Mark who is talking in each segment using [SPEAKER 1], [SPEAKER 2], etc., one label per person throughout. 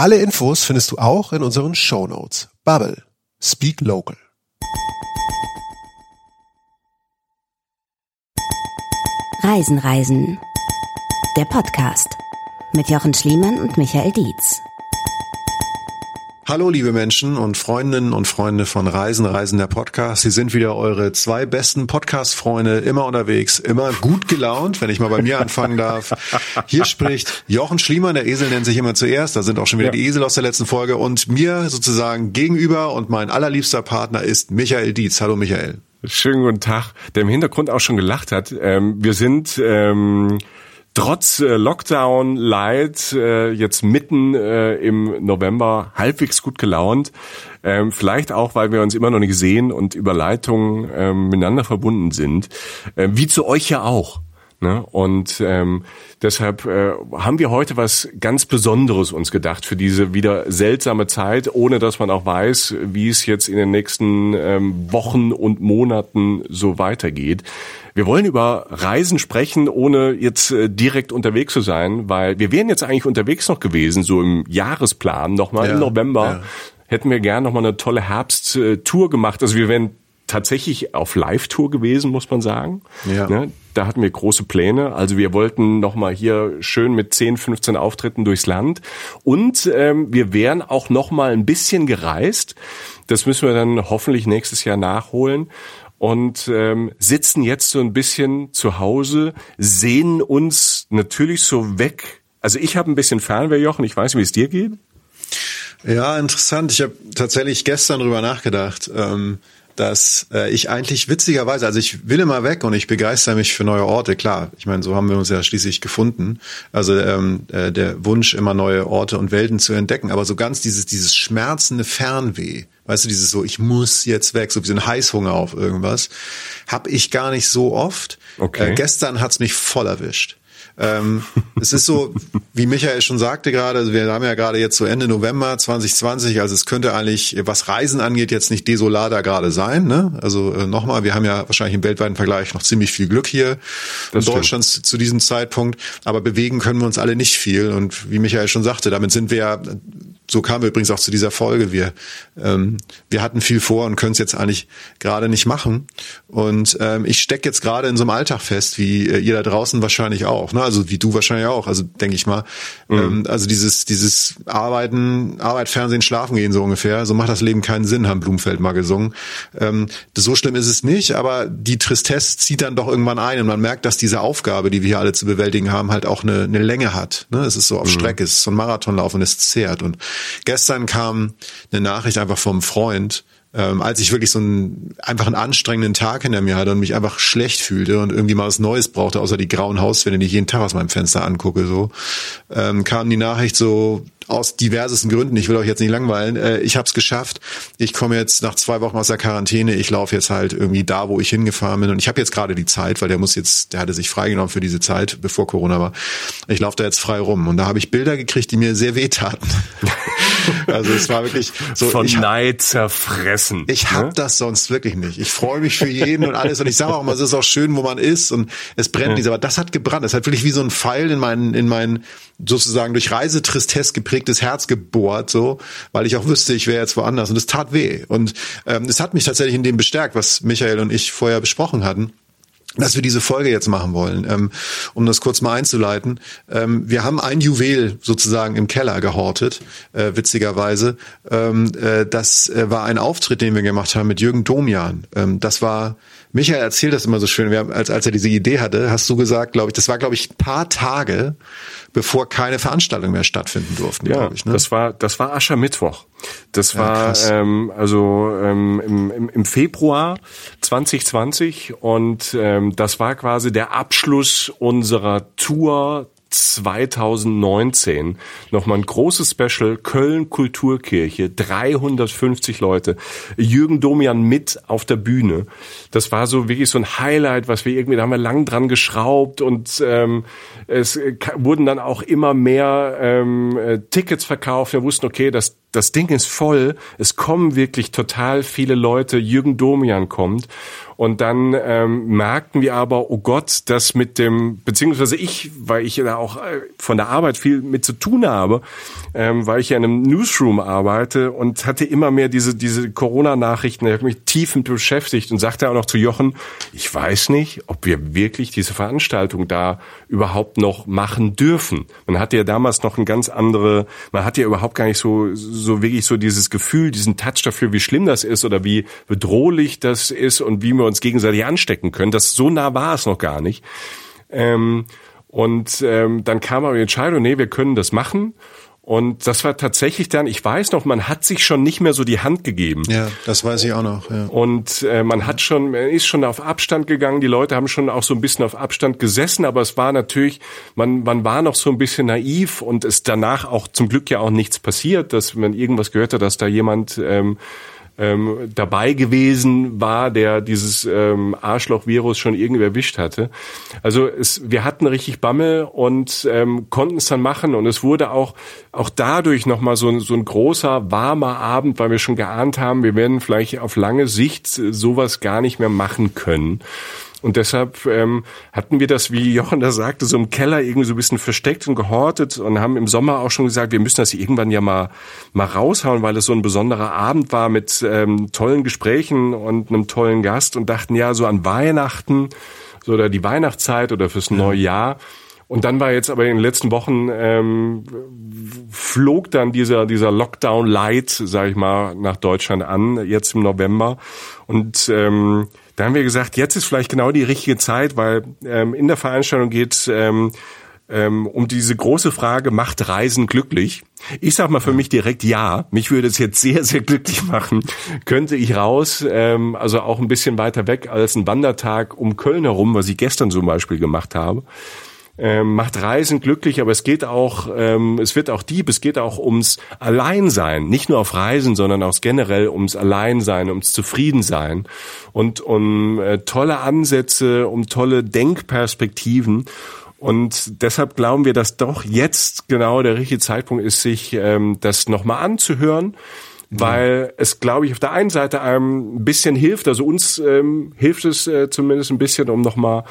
[SPEAKER 1] Alle Infos findest du auch in unseren Show Notes. Bubble. Speak Local.
[SPEAKER 2] Reisen, Reisen. Der Podcast mit Jochen Schliemann und Michael Dietz.
[SPEAKER 1] Hallo liebe Menschen und Freundinnen und Freunde von Reisen, Reisen der Podcast. Sie sind wieder eure zwei besten Podcast-Freunde, immer unterwegs, immer gut gelaunt, wenn ich mal bei mir anfangen darf. Hier spricht Jochen Schliemann, der Esel nennt sich immer zuerst, da sind auch schon wieder ja. die Esel aus der letzten Folge und mir sozusagen gegenüber und mein allerliebster Partner ist Michael Dietz. Hallo Michael.
[SPEAKER 3] Schönen guten Tag, der im Hintergrund auch schon gelacht hat. Ähm, wir sind... Ähm trotz äh, Lockdown Light äh, jetzt mitten äh, im November halbwegs gut gelaunt. Ähm, vielleicht auch, weil wir uns immer noch nicht sehen und über Leitungen ähm, miteinander verbunden sind. Äh, wie zu euch ja auch. Ne? Und ähm, deshalb äh, haben wir heute was ganz Besonderes uns gedacht für diese wieder seltsame Zeit, ohne dass man auch weiß, wie es jetzt in den nächsten ähm, Wochen und Monaten so weitergeht. Wir wollen über Reisen sprechen, ohne jetzt äh, direkt unterwegs zu sein, weil wir wären jetzt eigentlich unterwegs noch gewesen, so im Jahresplan nochmal ja, im November. Ja. Hätten wir gern nochmal eine tolle Herbsttour gemacht. Also wir wären tatsächlich auf Live-Tour gewesen, muss man sagen. Ja. Ne? Da hatten wir große Pläne. Also wir wollten nochmal hier schön mit 10, 15 Auftritten durchs Land. Und ähm, wir wären auch nochmal ein bisschen gereist. Das müssen wir dann hoffentlich nächstes Jahr nachholen. Und ähm, sitzen jetzt so ein bisschen zu Hause, sehen uns natürlich so weg. Also ich habe ein bisschen Fernweh, Jochen. Ich weiß nicht, wie es dir geht.
[SPEAKER 1] Ja, interessant. Ich habe tatsächlich gestern drüber nachgedacht. Ähm dass äh, ich eigentlich witzigerweise, also ich will immer weg und ich begeister mich für neue Orte, klar. Ich meine, so haben wir uns ja schließlich gefunden. Also ähm, äh, der Wunsch, immer neue Orte und Welten zu entdecken, aber so ganz dieses, dieses schmerzende Fernweh, weißt du, dieses so, ich muss jetzt weg, so wie so ein Heißhunger auf irgendwas, habe ich gar nicht so oft. Okay. Äh, gestern hat's mich voll erwischt. Ähm, es ist so, wie Michael schon sagte gerade, wir haben ja gerade jetzt so Ende November 2020, also es könnte eigentlich, was Reisen angeht, jetzt nicht desolater gerade sein. Ne? Also äh, nochmal, wir haben ja wahrscheinlich im weltweiten Vergleich noch ziemlich viel Glück hier das in Deutschland stimmt. zu diesem Zeitpunkt, aber bewegen können wir uns alle nicht viel. Und wie Michael schon sagte, damit sind wir ja so kamen wir übrigens auch zu dieser Folge. Wir, ähm, wir hatten viel vor und können es jetzt eigentlich gerade nicht machen. Und ähm, ich stecke jetzt gerade in so einem Alltag fest, wie äh, ihr da draußen wahrscheinlich auch. Ne? Also wie du wahrscheinlich auch. Also denke ich mal. Mhm. Ähm, also dieses dieses Arbeiten, Arbeit, Fernsehen, Schlafen gehen so ungefähr. So macht das Leben keinen Sinn, haben Blumfeld mal gesungen. Ähm, so schlimm ist es nicht, aber die Tristesse zieht dann doch irgendwann ein und man merkt, dass diese Aufgabe, die wir hier alle zu bewältigen haben, halt auch eine, eine Länge hat. Ne? Es ist so auf mhm. Strecke, es ist so ein Marathonlauf und es zehrt und Gestern kam eine Nachricht einfach vom Freund,
[SPEAKER 4] ähm, als ich wirklich so einen einfach einen anstrengenden Tag hinter mir hatte und mich einfach schlecht fühlte und irgendwie mal was Neues brauchte, außer die grauen Hauswände, die ich jeden Tag aus meinem Fenster angucke, so ähm, kam die Nachricht so aus diversesten Gründen. Ich will euch jetzt nicht langweilen. Äh, ich habe es geschafft. Ich komme jetzt nach zwei Wochen aus der Quarantäne. Ich laufe jetzt halt irgendwie da, wo ich hingefahren bin. Und ich habe jetzt gerade die Zeit, weil der muss jetzt, der hatte sich freigenommen für diese Zeit, bevor Corona war. Ich laufe da jetzt frei rum. Und da habe ich Bilder gekriegt, die mir sehr wehtaten.
[SPEAKER 3] also es war wirklich so. Von ich hab, Neid zerfressen.
[SPEAKER 4] Ich habe ne? das sonst wirklich nicht. Ich freue mich für jeden und alles. Und ich sage auch mal, es ist auch schön, wo man ist. Und es brennt ja. nicht. Aber das hat gebrannt. Es hat wirklich wie so ein Pfeil in meinen, in meinen sozusagen durch Reisetristesse geprägtes Herz gebohrt, so, weil ich auch wüsste, ich wäre jetzt woanders und es tat weh. Und ähm, es hat mich tatsächlich in dem bestärkt, was Michael und ich vorher besprochen hatten dass wir diese Folge jetzt machen wollen. Ähm, um das kurz mal einzuleiten. Ähm, wir haben ein Juwel sozusagen im Keller gehortet, äh, witzigerweise. Ähm, äh, das äh, war ein Auftritt, den wir gemacht haben mit Jürgen Domian. Das war Michael erzählt das immer so schön, wir haben, als, als er diese Idee hatte, hast du gesagt, glaube ich, das war, glaube ich, ein paar Tage, bevor keine Veranstaltungen mehr stattfinden durften,
[SPEAKER 3] ja, ich. Ne? Das war, das war Aschermittwoch. Das ja, war ähm, also ähm, im, im, im Februar 2020 und ähm, das war quasi der Abschluss unserer Tour 2019 nochmal ein großes Special, Köln Kulturkirche, 350 Leute, Jürgen Domian mit auf der Bühne. Das war so wirklich so ein Highlight, was wir irgendwie, da haben wir lang dran geschraubt und ähm, es wurden dann auch immer mehr ähm, äh, Tickets verkauft. Wir wussten, okay, das das Ding ist voll, es kommen wirklich total viele Leute, Jürgen Domian kommt und dann ähm, merkten wir aber, oh Gott, das mit dem, beziehungsweise ich, weil ich da auch äh, von der Arbeit viel mit zu tun habe, ähm, weil ich ja in einem Newsroom arbeite und hatte immer mehr diese, diese Corona-Nachrichten, ich habe mich tief mit beschäftigt und sagte auch noch zu Jochen, ich weiß nicht, ob wir wirklich diese Veranstaltung da überhaupt noch machen dürfen. Man hatte ja damals noch ein ganz andere, man hatte ja überhaupt gar nicht so, so wirklich so dieses Gefühl, diesen Touch dafür, wie schlimm das ist oder wie bedrohlich das ist und wie wir uns gegenseitig anstecken können. Das so nah war es noch gar nicht. Ähm, und ähm, dann kam aber die Entscheidung, nee, wir können das machen. Und das war tatsächlich dann, ich weiß noch, man hat sich schon nicht mehr so die Hand gegeben.
[SPEAKER 4] Ja, das weiß ich auch noch. Ja.
[SPEAKER 3] Und äh, man hat schon, man ist schon auf Abstand gegangen. Die Leute haben schon auch so ein bisschen auf Abstand gesessen, aber es war natürlich, man, man war noch so ein bisschen naiv und es danach auch zum Glück ja auch nichts passiert, dass man irgendwas gehört hat, dass da jemand ähm, ähm, dabei gewesen war, der dieses ähm, Arschloch-Virus schon irgendwie erwischt hatte. Also es, wir hatten richtig Bammel und ähm, konnten es dann machen und es wurde auch auch dadurch nochmal so, ein so ein großer, warmer Abend, weil wir schon geahnt haben, wir werden vielleicht auf lange Sicht sowas gar nicht mehr machen können. Und deshalb ähm, hatten wir das, wie Jochen da sagte, so im Keller irgendwie so ein bisschen versteckt und gehortet und haben im Sommer auch schon gesagt, wir müssen das irgendwann ja mal mal raushauen, weil es so ein besonderer Abend war mit ähm, tollen Gesprächen und einem tollen Gast und dachten ja so an Weihnachten so oder die Weihnachtszeit oder fürs neue Jahr. Und dann war jetzt aber in den letzten Wochen ähm, flog dann dieser dieser Lockdown Light, sag ich mal, nach Deutschland an jetzt im November und ähm, da haben wir gesagt, jetzt ist vielleicht genau die richtige Zeit, weil ähm, in der Veranstaltung geht ähm, ähm, um diese große Frage, macht Reisen glücklich? Ich sag mal für mich direkt ja. Mich würde es jetzt sehr, sehr glücklich machen. Könnte ich raus, ähm, also auch ein bisschen weiter weg als ein Wandertag um Köln herum, was ich gestern zum Beispiel gemacht habe ähm, macht Reisen glücklich, aber es geht auch, ähm, es wird auch Dieb, es geht auch ums Alleinsein, nicht nur auf Reisen, sondern auch generell ums Alleinsein, ums Zufriedensein. Und um äh, tolle Ansätze, um tolle Denkperspektiven. Und deshalb glauben wir, dass doch jetzt genau der richtige Zeitpunkt ist, sich ähm, das nochmal anzuhören. Weil es, glaube ich, auf der einen Seite einem ein bisschen hilft, also uns ähm, hilft es äh, zumindest ein bisschen, um nochmal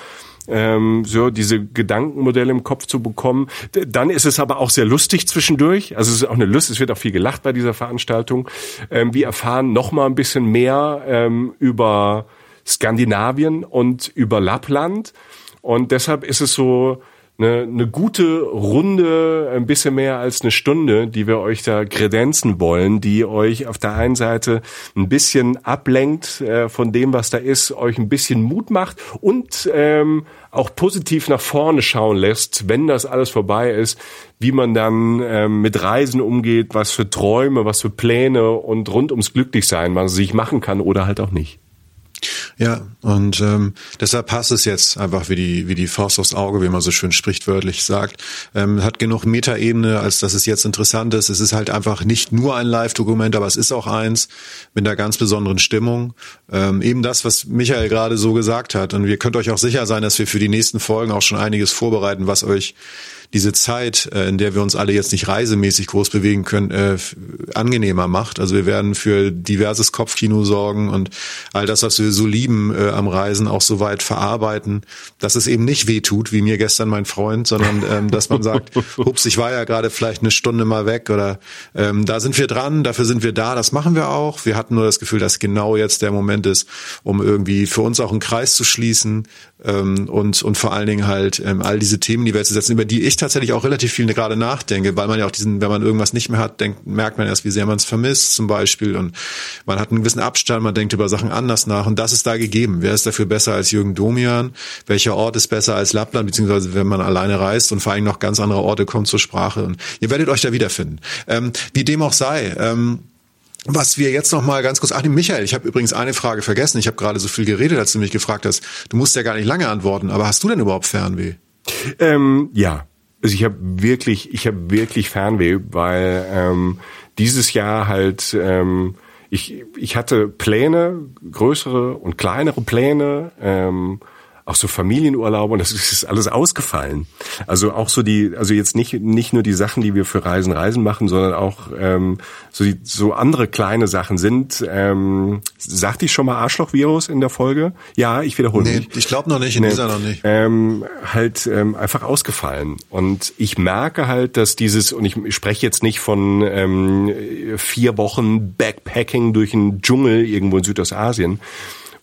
[SPEAKER 3] ähm, so diese Gedankenmodelle im Kopf zu bekommen. Dann ist es aber auch sehr lustig zwischendurch. Also es ist auch eine Lust, es wird auch viel gelacht bei dieser Veranstaltung. Ähm, wir erfahren noch mal ein bisschen mehr ähm, über Skandinavien und über Lappland. Und deshalb ist es so, eine, eine gute Runde, ein bisschen mehr als eine Stunde, die wir euch da kredenzen wollen, die euch auf der einen Seite ein bisschen ablenkt äh, von dem, was da ist, euch ein bisschen Mut macht und ähm, auch positiv nach vorne schauen lässt, wenn das alles vorbei ist, wie man dann ähm, mit Reisen umgeht, was für Träume, was für Pläne und rund ums Glücklichsein man sich machen kann oder halt auch nicht.
[SPEAKER 4] Ja, und ähm, deshalb passt es jetzt einfach wie die wie die Faust aufs Auge, wie man so schön sprichwörtlich sagt. Ähm, hat genug Metaebene, als dass es jetzt interessant ist. Es ist halt einfach nicht nur ein Live-Dokument, aber es ist auch eins mit einer ganz besonderen Stimmung. Ähm, eben das, was Michael gerade so gesagt hat. Und ihr könnt euch auch sicher sein, dass wir für die nächsten Folgen auch schon einiges vorbereiten, was euch diese Zeit, äh, in der wir uns alle jetzt nicht reisemäßig groß bewegen können, äh, angenehmer macht. Also wir werden für diverses Kopfkino sorgen und all das, was wir so lieben äh, am Reisen, auch so weit verarbeiten, dass es eben nicht weh tut, wie mir gestern mein Freund, sondern ähm, dass man sagt, hups, ich war ja gerade vielleicht eine Stunde mal weg oder ähm, da sind wir dran, dafür sind wir da, das machen wir auch. Wir hatten nur das Gefühl, dass genau jetzt der Moment ist, um irgendwie für uns auch einen Kreis zu schließen ähm, und, und vor allen Dingen halt ähm, all diese Themen, die wir jetzt setzen, über die ich tatsächlich auch relativ viel gerade nachdenke, weil man ja auch diesen, wenn man irgendwas nicht mehr hat, denkt, merkt man erst, wie sehr man es vermisst zum Beispiel und man hat einen gewissen Abstand, man denkt über Sachen anders nach und das ist da gegeben. Wer ist dafür besser als Jürgen Domian? Welcher Ort ist besser als Lappland, beziehungsweise wenn man alleine reist und vor allem noch ganz andere Orte kommen zur Sprache und ihr werdet euch da wiederfinden. Ähm, wie dem auch sei, ähm, was wir jetzt noch mal ganz kurz, ach Michael, ich habe übrigens eine Frage vergessen. Ich habe gerade so viel geredet, als du mich gefragt hast. Du musst ja gar nicht lange antworten, aber hast du denn überhaupt Fernweh?
[SPEAKER 3] Ähm, ja, also ich habe wirklich, ich habe wirklich Fernweh, weil ähm, dieses Jahr halt ähm, ich ich hatte Pläne, größere und kleinere Pläne. Ähm, auch so Familienurlaube und das ist alles ausgefallen. Also auch so die, also jetzt nicht nicht nur die Sachen, die wir für Reisen Reisen machen, sondern auch ähm, so die, so andere kleine Sachen sind. Ähm, sagte ich schon mal Arschlochvirus in der Folge? Ja, ich wiederhole nee, mich.
[SPEAKER 4] Ich glaube noch nicht, in nee, dieser noch nicht.
[SPEAKER 3] Ähm, halt ähm, einfach ausgefallen und ich merke halt, dass dieses und ich, spreche jetzt nicht von ähm, vier Wochen Backpacking durch den Dschungel irgendwo in Südostasien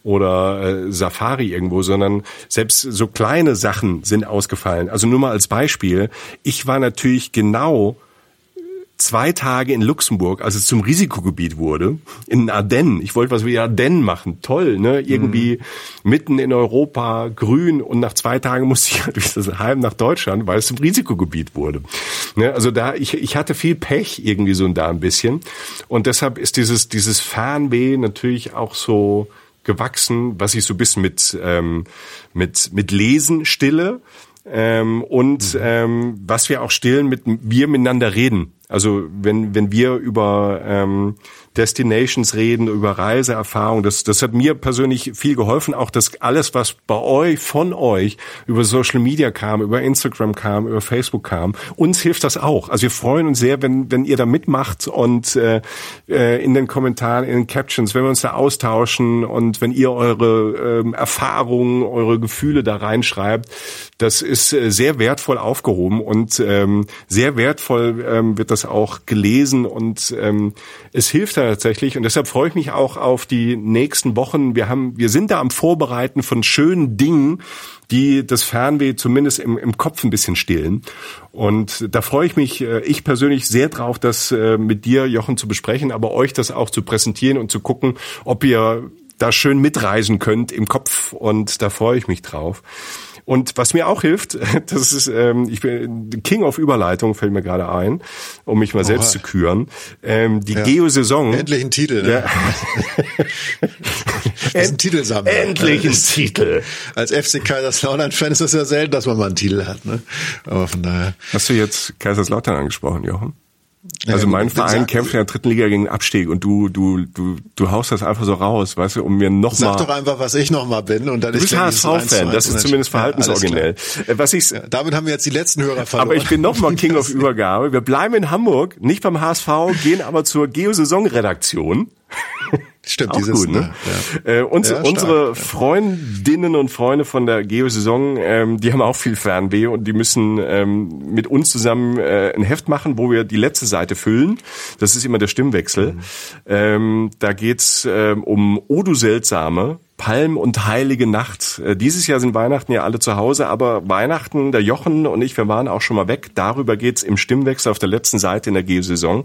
[SPEAKER 3] oder äh, Safari irgendwo, sondern selbst so kleine Sachen sind ausgefallen. Also nur mal als Beispiel, ich war natürlich genau zwei Tage in Luxemburg, als es zum Risikogebiet wurde, in Ardennen. Ich wollte was wie Ardennen machen. Toll, ne? Irgendwie mhm. mitten in Europa, grün und nach zwei Tagen musste ich durch das Heim nach Deutschland, weil es zum Risikogebiet wurde. Ne? Also da, ich, ich hatte viel Pech irgendwie so und da ein bisschen. Und deshalb ist dieses, dieses Fernweh natürlich auch so, gewachsen, was ich so ein bisschen mit, ähm, mit, mit Lesen stille. Ähm, und mhm. ähm, was wir auch stillen, mit wir miteinander reden. Also wenn, wenn wir über ähm, Destinations reden, über Reiseerfahrung, das, das hat mir persönlich viel geholfen. Auch das alles, was bei euch, von euch über Social Media kam, über Instagram kam, über Facebook kam, uns hilft das auch. Also wir freuen uns sehr, wenn, wenn ihr da mitmacht und äh, äh in den Kommentaren, in den Captions, wenn wir uns da austauschen und wenn ihr eure ähm, Erfahrungen, eure Gefühle da reinschreibt, das ist äh, sehr wertvoll aufgehoben und ähm, sehr wertvoll ähm, wird das auch gelesen und ähm, es hilft tatsächlich und deshalb freue ich mich auch auf die nächsten Wochen. Wir haben, wir sind da am Vorbereiten von schönen Dingen, die das Fernweh zumindest im, im Kopf ein bisschen stillen. Und da freue ich mich, äh, ich persönlich sehr drauf, das äh, mit dir, Jochen, zu besprechen, aber euch das auch zu präsentieren und zu gucken, ob ihr da schön mitreisen könnt im Kopf und da freue ich mich drauf. Und was mir auch hilft, das ist, ähm, ich bin King of Überleitung, fällt mir gerade ein, um mich mal oh, selbst zu küren. Ähm, die ja. Geo-Saison.
[SPEAKER 4] Endlich ein Titel. Ne? Ja. ist ein Titelsammler.
[SPEAKER 3] Endlich ein Titel.
[SPEAKER 4] Als FC Kaiserslautern-Fan ist das ja selten, dass man mal einen Titel hat. Ne? Aber von daher.
[SPEAKER 3] Hast du jetzt Kaiserslautern angesprochen, Jochen? Also mein Verein kämpft in der dritten Liga gegen den Abstieg und du, du, du, du haust das einfach so raus, weißt du, um mir noch
[SPEAKER 4] Sag doch einfach, was ich noch mal bin und dann
[SPEAKER 3] du bist HSV-Fan, das ist zumindest verhaltensoriginell.
[SPEAKER 4] Ja, was ich, ja, damit haben wir jetzt die letzten Hörer verloren.
[SPEAKER 3] Aber ich bin noch mal King of Übergabe. Wir bleiben in Hamburg, nicht beim HSV, gehen aber zur Geo-Saison-Redaktion.
[SPEAKER 4] Stimmt,
[SPEAKER 3] auch gut, ne? Ja. Äh, uns, ja, unsere Freundinnen und Freunde von der Geo-Saison, ähm, die haben auch viel Fernweh und die müssen ähm, mit uns zusammen äh, ein Heft machen, wo wir die letzte Seite füllen. Das ist immer der Stimmwechsel. Mhm. Ähm, da geht's ähm, um Odu Seltsame, Palm und Heilige Nacht. Äh, dieses Jahr sind Weihnachten ja alle zu Hause, aber Weihnachten, der Jochen und ich, wir waren auch schon mal weg. Darüber geht's im Stimmwechsel auf der letzten Seite in der Geosaison.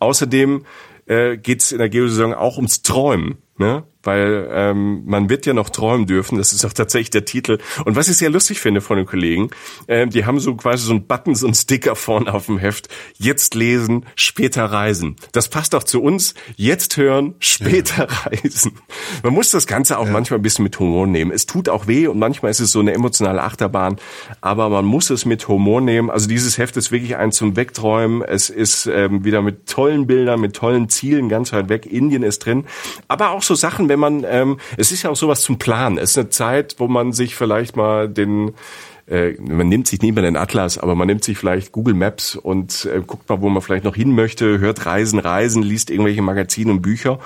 [SPEAKER 3] Außerdem äh, geht's in der Geosaison auch ums Träumen. Ne? Weil ähm, man wird ja noch träumen dürfen. Das ist auch tatsächlich der Titel. Und was ich sehr lustig finde von den Kollegen, äh, die haben so quasi so ein Button, so ein Sticker vorne auf dem Heft. Jetzt lesen, später reisen. Das passt auch zu uns. Jetzt hören, später ja. reisen. Man muss das Ganze auch ja. manchmal ein bisschen mit Humor nehmen. Es tut auch weh und manchmal ist es so eine emotionale Achterbahn, aber man muss es mit Humor nehmen. Also dieses Heft ist wirklich ein zum Wegträumen. Es ist ähm, wieder mit tollen Bildern, mit tollen Zielen ganz weit weg. Indien ist drin, aber auch so Sachen, wenn man, ähm, es ist ja auch sowas zum Planen. Es ist eine Zeit, wo man sich vielleicht mal den äh, man nimmt sich nicht mehr den Atlas, aber man nimmt sich vielleicht Google Maps und äh, guckt mal, wo man vielleicht noch hin möchte, hört Reisen, Reisen, liest irgendwelche Magazine und Bücher.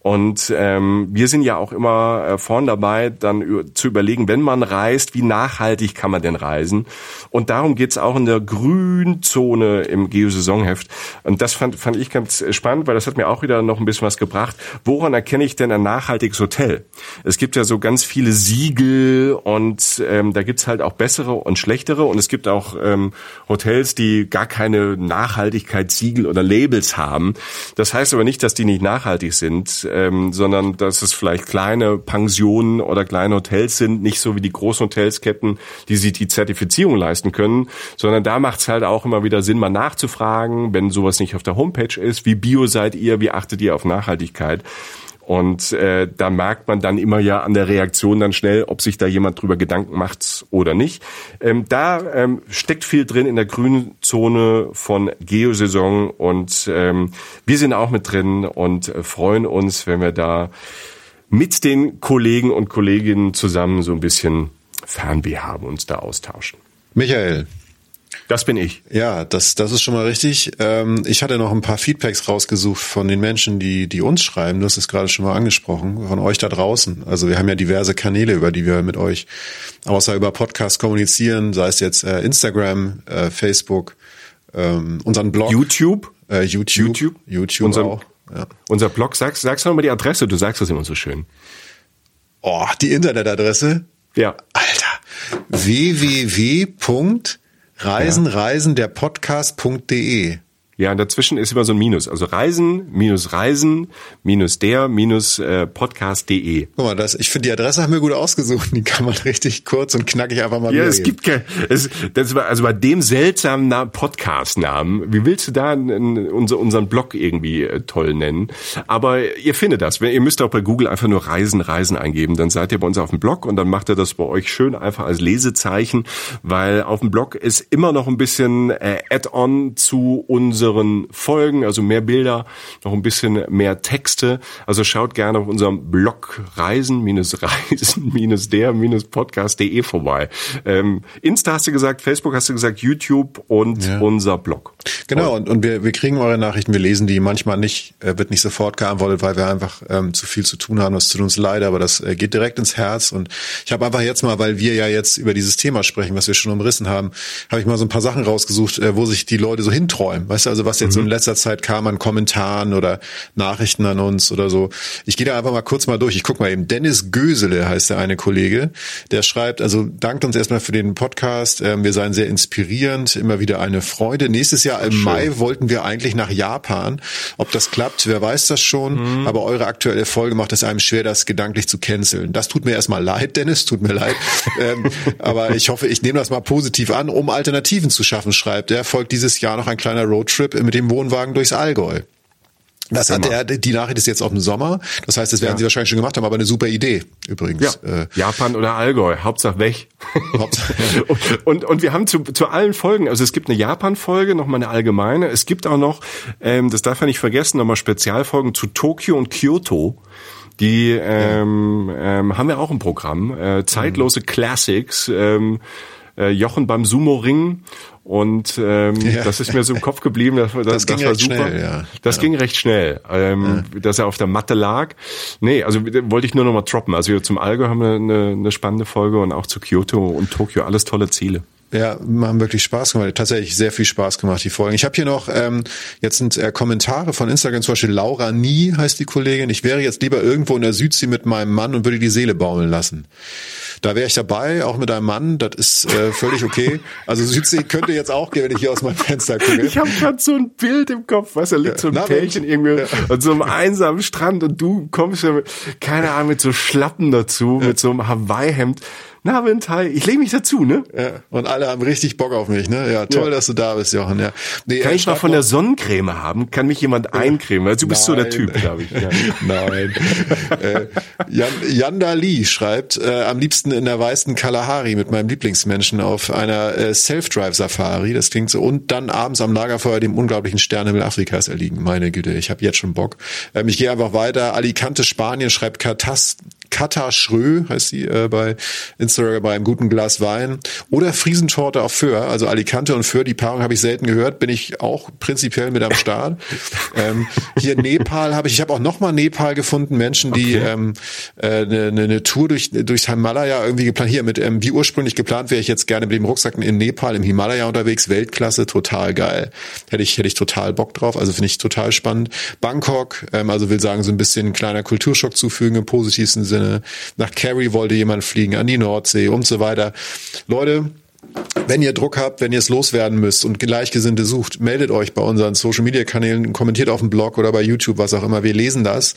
[SPEAKER 3] Und ähm, wir sind ja auch immer äh, vorn dabei, dann zu überlegen, wenn man reist, wie nachhaltig kann man denn reisen? Und darum geht's auch in der Grünzone im Geosaisonheft. Und das fand, fand ich ganz spannend, weil das hat mir auch wieder noch ein bisschen was gebracht. Woran erkenne ich denn ein nachhaltiges Hotel? Es gibt ja so ganz viele Siegel und ähm, da gibt's halt auch bessere bessere und schlechtere und es gibt auch ähm, Hotels, die gar keine Nachhaltigkeitssiegel oder Labels haben. Das heißt aber nicht, dass die nicht nachhaltig sind, ähm, sondern dass es vielleicht kleine Pensionen oder kleine Hotels sind, nicht so wie die großen Hotelsketten, die sich die Zertifizierung leisten können, sondern da macht es halt auch immer wieder Sinn, mal nachzufragen, wenn sowas nicht auf der Homepage ist, wie bio seid ihr, wie achtet ihr auf Nachhaltigkeit? Und äh, da merkt man dann immer ja an der Reaktion dann schnell, ob sich da jemand drüber Gedanken macht oder nicht. Ähm, da ähm, steckt viel drin in der grünen Zone von Geosaison und ähm, wir sind auch mit drin und äh, freuen uns, wenn wir da mit den Kollegen und Kolleginnen zusammen so ein bisschen Fernweh haben, uns da austauschen.
[SPEAKER 4] Michael,
[SPEAKER 3] das bin ich.
[SPEAKER 4] Ja, das, das ist schon mal richtig. Ähm, ich hatte noch ein paar Feedbacks rausgesucht von den Menschen, die, die uns schreiben. Du hast es gerade schon mal angesprochen, von euch da draußen. Also wir haben ja diverse Kanäle, über die wir mit euch außer über Podcast kommunizieren, sei es jetzt äh, Instagram, äh, Facebook, ähm, unseren Blog.
[SPEAKER 3] YouTube?
[SPEAKER 4] Äh, YouTube.
[SPEAKER 3] YouTube.
[SPEAKER 4] YouTube
[SPEAKER 3] Unser, auch. Ja. Unser Blog, sagst, sagst du nochmal die Adresse, du sagst das immer so schön.
[SPEAKER 4] Oh, die Internetadresse?
[SPEAKER 3] Ja.
[SPEAKER 4] Alter. www Reisen, ja. Reisen, der Podcast.de.
[SPEAKER 3] Ja, und dazwischen ist immer so ein Minus. Also Reisen, minus Reisen, minus der, minus äh, podcast.de.
[SPEAKER 4] Guck mal, das, ich finde die Adresse haben wir gut ausgesucht. Die kann man richtig kurz und knackig einfach mal
[SPEAKER 3] Ja, es gibt kein, es, das war, also bei dem seltsamen Podcast-Namen, wie willst du da in, unser, unseren Blog irgendwie äh, toll nennen? Aber ihr findet das. Ihr müsst auch bei Google einfach nur Reisen, Reisen eingeben. Dann seid ihr bei uns auf dem Blog und dann macht ihr das bei euch schön einfach als Lesezeichen, weil auf dem Blog ist immer noch ein bisschen äh, Add-on zu unserem unseren Folgen, also mehr Bilder, noch ein bisschen mehr Texte. Also schaut gerne auf unserem Blog reisen-reisen-der-podcast.de vorbei. Ähm, Insta hast du gesagt, Facebook hast du gesagt, YouTube und ja. unser Blog.
[SPEAKER 4] Genau, und, und wir, wir kriegen eure Nachrichten, wir lesen die manchmal nicht, äh, wird nicht sofort geantwortet, weil wir einfach ähm, zu viel zu tun haben. Das tut uns leid, aber das äh, geht direkt ins Herz. Und ich habe einfach jetzt mal, weil wir ja jetzt über dieses Thema sprechen, was wir schon umrissen haben, habe ich mal so ein paar Sachen rausgesucht, äh, wo sich die Leute so hinträumen. Weißt du, also was jetzt mhm. so in letzter Zeit kam an Kommentaren oder Nachrichten an uns oder so. Ich gehe da einfach mal kurz mal durch. Ich guck mal eben. Dennis Gösele heißt der eine Kollege. Der schreibt, also dankt uns erstmal für den Podcast. Ähm, wir seien sehr inspirierend, immer wieder eine Freude. Nächstes Jahr Jahr im Schön. Mai wollten wir eigentlich nach Japan. Ob das klappt, wer weiß das schon. Mhm. Aber eure aktuelle Folge macht es einem schwer, das gedanklich zu canceln. Das tut mir erstmal leid, Dennis, tut mir leid. ähm, aber ich hoffe, ich nehme das mal positiv an, um Alternativen zu schaffen, schreibt er. Folgt dieses Jahr noch ein kleiner Roadtrip mit dem Wohnwagen durchs Allgäu. Das hat er, die Nachricht ist jetzt auf dem Sommer. Das heißt, das werden ja. sie wahrscheinlich schon gemacht haben, aber eine super Idee übrigens.
[SPEAKER 3] Ja. Äh, Japan oder Allgäu, Hauptsache weg. Hauptsache, und, und wir haben zu, zu allen Folgen, also es gibt eine Japan-Folge, nochmal eine allgemeine. Es gibt auch noch, ähm, das darf man nicht vergessen, nochmal Spezialfolgen zu Tokio und Kyoto. Die ähm, ähm, haben wir auch im Programm. Äh, zeitlose mhm. Classics. Ähm, äh, Jochen beim Sumo-Ring und ähm, ja. das ist mir so im Kopf geblieben. Das, das, das, das war super. Schnell, ja. Das ja. ging recht schnell, ähm, dass er auf der Matte lag. Nee, also wollte ich nur noch mal droppen. Also zum Allgäu haben wir eine, eine spannende Folge und auch zu Kyoto und Tokio. Alles tolle Ziele.
[SPEAKER 4] Ja, haben wirklich Spaß gemacht. Tatsächlich sehr viel Spaß gemacht, die Folgen. Ich habe hier noch, ähm, jetzt sind äh, Kommentare von Instagram, zum Beispiel Laura Nie heißt die Kollegin. Ich wäre jetzt lieber irgendwo in der Südsee mit meinem Mann und würde die Seele baumeln lassen. Da wäre ich dabei, auch mit einem Mann, das ist äh, völlig okay. Also Südsee könnte jetzt auch gehen, wenn ich hier aus meinem Fenster gucke.
[SPEAKER 3] Ich habe gerade so ein Bild im Kopf, weißt du, da liegt so ein
[SPEAKER 4] Na,
[SPEAKER 3] Pärchen irgendwie
[SPEAKER 4] ja.
[SPEAKER 3] an so einem einsamen Strand und du kommst ja mit, keine Ahnung, mit so Schlappen dazu, mit so einem Hawaii-Hemd. Na, Wintai, ich lege mich dazu, ne?
[SPEAKER 4] Ja, und alle haben richtig Bock auf mich, ne? Ja, toll,
[SPEAKER 3] Ja.
[SPEAKER 4] dass du da bist, Jochen. Ja. Nee,
[SPEAKER 3] Kann
[SPEAKER 4] er
[SPEAKER 3] ich mal von der Sonnencreme haben? Kann mich jemand eincremen? Also du bist so der
[SPEAKER 4] Nein.
[SPEAKER 3] Typ, glaube ich. Ja.
[SPEAKER 4] Nein. äh, Jan, Yanda Lee schreibt, äh, am liebsten in der weißen Kalahari mit meinem Lieblingsmenschen auf einer äh, Self-Drive-Safari. Das klingt so. Und dann abends am Lagerfeuer dem unglaublichen Sternenhimmel Afrikas erliegen. Meine Güte, ich habe jetzt schon Bock. Ähm, ich gehe einfach weiter. Alicante, Spanien schreibt Katas Kata Schrö heißt sie äh, bei Instagram bei einem guten Glas Wein oder Friesentorte auf Föhr, also Alicante und Föhr, die Paarung habe ich selten gehört, bin ich auch prinzipiell mit am Start. ähm, hier Nepal habe ich, ich habe auch nochmal Nepal gefunden, Menschen, die
[SPEAKER 3] Okay.
[SPEAKER 4] ähm, äh, eine, eine, eine Tour durch durchs Himalaya irgendwie geplant. Hier mit ähm, wie ursprünglich geplant wäre ich jetzt gerne mit dem Rucksack in Nepal im Himalaya unterwegs, Weltklasse, total geil. Hätte ich hätte ich total Bock drauf, also finde ich total spannend. Bangkok, ähm, also will sagen so ein bisschen ein kleiner Kulturschock zufügen im positivsten Sinne. Nach Kerry wollte jemand fliegen, an die Nordsee und so weiter. Leute, wenn ihr Druck habt, wenn ihr es loswerden müsst und Gleichgesinnte sucht, meldet euch bei unseren Social Media Kanälen, kommentiert auf dem Blog oder bei YouTube, was auch immer. Wir lesen das.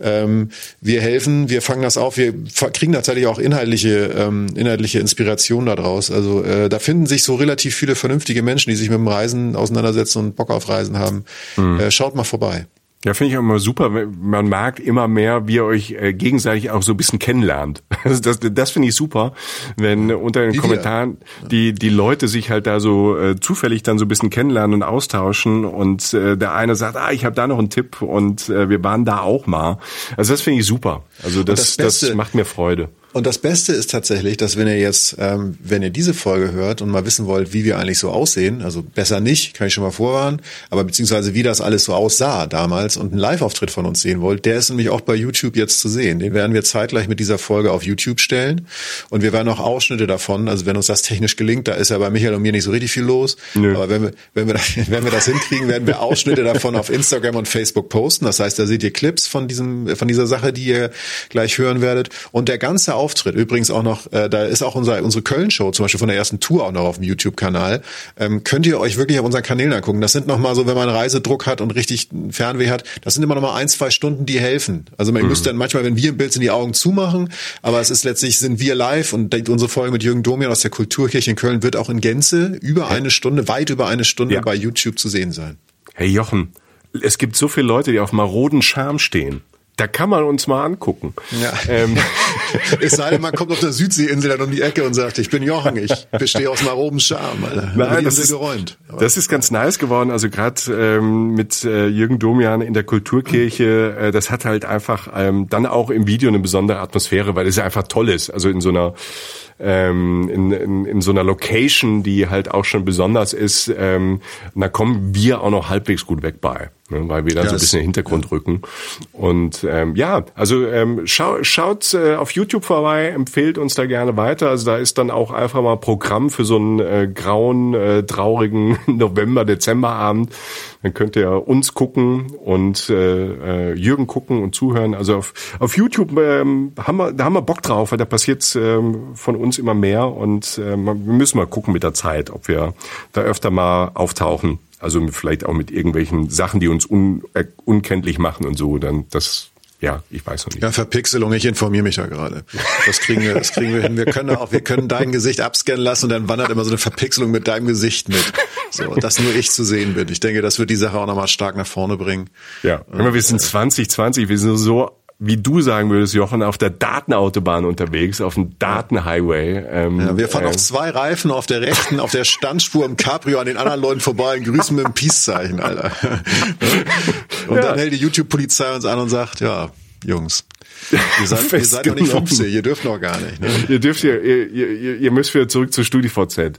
[SPEAKER 4] Ähm, wir helfen, wir fangen das auf, wir kriegen tatsächlich auch inhaltliche, ähm, inhaltliche Inspiration daraus. Also äh, da finden sich so relativ viele vernünftige Menschen, die sich mit dem Reisen auseinandersetzen und Bock auf Reisen haben. Äh, schaut mal vorbei.
[SPEAKER 3] Ja, finde ich auch immer super. Man merkt immer mehr, wie ihr euch äh, gegenseitig auch so ein bisschen kennenlernt. Also das, das finde ich super, wenn unter den
[SPEAKER 4] wir.
[SPEAKER 3] Kommentaren die die Leute sich halt da so äh, zufällig dann so ein bisschen kennenlernen und austauschen und äh, der eine sagt, ah, ich habe da noch einen Tipp und äh, wir waren da auch mal. Also das finde ich super. Also das
[SPEAKER 4] das
[SPEAKER 3] das,
[SPEAKER 4] Beste-
[SPEAKER 3] macht mir Freude.
[SPEAKER 4] Und das Beste ist tatsächlich, dass wenn ihr jetzt, ähm, wenn ihr diese Folge hört und mal wissen wollt, wie wir eigentlich so aussehen, also besser nicht, kann ich schon mal vorwarnen, aber beziehungsweise wie das alles so aussah damals und einen Live-Auftritt von uns sehen wollt, der ist nämlich auch bei YouTube jetzt zu sehen. Den werden wir zeitgleich mit dieser Folge auf YouTube stellen und wir werden auch Ausschnitte davon, also wenn uns das technisch gelingt, da ist ja bei Michael und mir nicht so richtig viel los,
[SPEAKER 3] Nö.
[SPEAKER 4] aber wenn wir, wenn wir, das, wenn wir das hinkriegen, werden wir Ausschnitte davon auf Instagram und Facebook posten. Das heißt, da seht ihr Clips von diesem, von dieser Sache, die ihr gleich hören werdet. Und der ganze Auftritt, übrigens auch noch, äh, da ist auch unser, unsere Köln-Show zum Beispiel von der ersten Tour auch noch auf dem YouTube-Kanal. Ähm, könnt ihr euch wirklich auf unseren Kanälen angucken. Das sind nochmal so, wenn man Reisedruck hat und richtig Fernweh hat, das sind immer noch mal ein, zwei Stunden, die helfen. Also man müsste dann manchmal, wenn wir im Bild sind, die Augen zumachen, aber es ist letztlich, sind wir live und unsere Folge mit Jürgen Domian aus der Kulturkirche in Köln wird auch in Gänze über eine Stunde, weit über eine Stunde
[SPEAKER 3] Ja.
[SPEAKER 4] bei YouTube zu sehen sein.
[SPEAKER 3] Hey Jochen, es gibt so viele Leute, die auf maroden Charme stehen. Da kann man uns mal angucken.
[SPEAKER 4] Ja.
[SPEAKER 3] Ähm,
[SPEAKER 4] Es sei denn, man kommt auf der Südseeinsel dann um die Ecke und sagt, ich bin Jochen, ich bestehe aus maroben Charme. Alter.
[SPEAKER 3] Nein, das ist,
[SPEAKER 4] geräumt. Aber
[SPEAKER 3] das ist ganz nice geworden. Also gerade ähm, mit äh, Jürgen Domian in der Kulturkirche, äh, das hat halt einfach ähm, dann auch im Video eine besondere Atmosphäre, weil es ja einfach toll ist. Also in so einer ähm, in, in, in so einer Location, die halt auch schon besonders ist, ähm, und da kommen wir auch noch halbwegs gut weg bei, ne, weil wir dann
[SPEAKER 4] Ja,
[SPEAKER 3] so ein bisschen Hintergrund rücken. Und ähm, ja, also ähm, schau, schaut äh, auf YouTube vorbei, empfehlt uns da gerne weiter. Also da ist dann auch einfach mal Programm für so einen äh, grauen, äh, traurigen November, Dezemberabend. Dann könnt ihr uns gucken und äh, äh, Jürgen gucken und zuhören. Also auf, auf YouTube ähm, haben wir, da haben wir Bock drauf, weil da passiert ähm, von uns immer mehr und äh, wir müssen mal gucken mit der Zeit, ob wir da öfter mal auftauchen. Also vielleicht auch mit irgendwelchen Sachen, die uns un, äh, unkenntlich machen und so. Dann das, ja, ich weiß noch nicht.
[SPEAKER 4] Ja, Verpixelung, ich informiere mich da gerade. Das kriegen wir, das kriegen wir hin. Wir können auch, wir können dein Gesicht abscannen lassen und dann wandert immer so eine Verpixelung mit deinem Gesicht mit. So, dass nur ich zu sehen bin. Ich denke, das wird die Sache auch nochmal stark nach vorne bringen.
[SPEAKER 3] Ja, immer wir sind 2020, wir sind so, wie du sagen würdest, Jochen, auf der Datenautobahn unterwegs, auf dem Datenhighway. Ähm,
[SPEAKER 4] Ja, wir fahren
[SPEAKER 3] äh,
[SPEAKER 4] auf zwei Reifen auf der rechten, auf der Standspur im Cabrio an den anderen Leuten vorbei und grüßen mit dem Peace-Zeichen, Alter. Und dann hält die YouTube-Polizei uns an und sagt, ja, Jungs, ihr seid, ihr seid noch nicht
[SPEAKER 3] Festgenommen.
[SPEAKER 4] 50, ihr dürft noch gar nicht. Ne?
[SPEAKER 3] Ihr dürft ja, ihr, ihr, ihr müsst wieder zurück zu StudiVZ.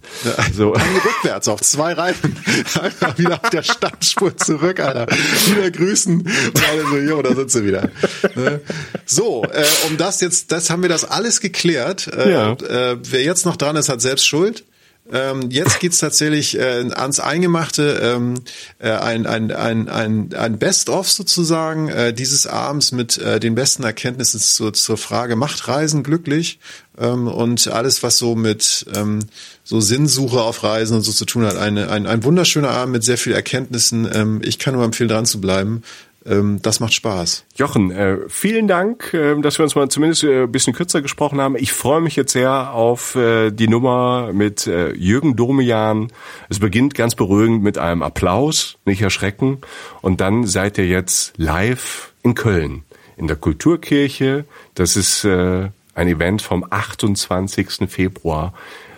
[SPEAKER 3] So.
[SPEAKER 4] Dann rückwärts auf zwei Reifen. Einfach wieder auf der Standspur zurück, Alter. Wieder grüßen. Und alle so, jo, da sind sie wieder. Ne? So, äh, um das jetzt, das haben wir das alles geklärt. Äh,
[SPEAKER 3] Ja.
[SPEAKER 4] äh, wer jetzt noch dran ist, hat selbst Schuld. Ähm, jetzt geht's tatsächlich äh, ans Eingemachte, ähm, äh, ein, ein, ein, ein, ein Best-of sozusagen äh, dieses Abends mit äh, den besten Erkenntnissen zur, zur Frage, macht Reisen glücklich? Ähm, und alles, was so mit ähm, so Sinnsuche auf Reisen und so zu tun hat. Eine, ein, ein wunderschöner Abend mit sehr viel Erkenntnissen. Ähm, ich kann nur empfehlen, dran zu bleiben ähm, das macht Spaß.
[SPEAKER 3] Jochen, äh, vielen Dank, äh, dass wir uns mal zumindest äh, ein bisschen kürzer gesprochen haben. Ich freue mich jetzt sehr auf äh, die Nummer mit äh, Jürgen Domian. Es beginnt ganz beruhigend mit einem Applaus, nicht erschrecken. Und dann seid ihr jetzt live in Köln, in der Kulturkirche. Das ist äh, ein Event vom 28. Februar.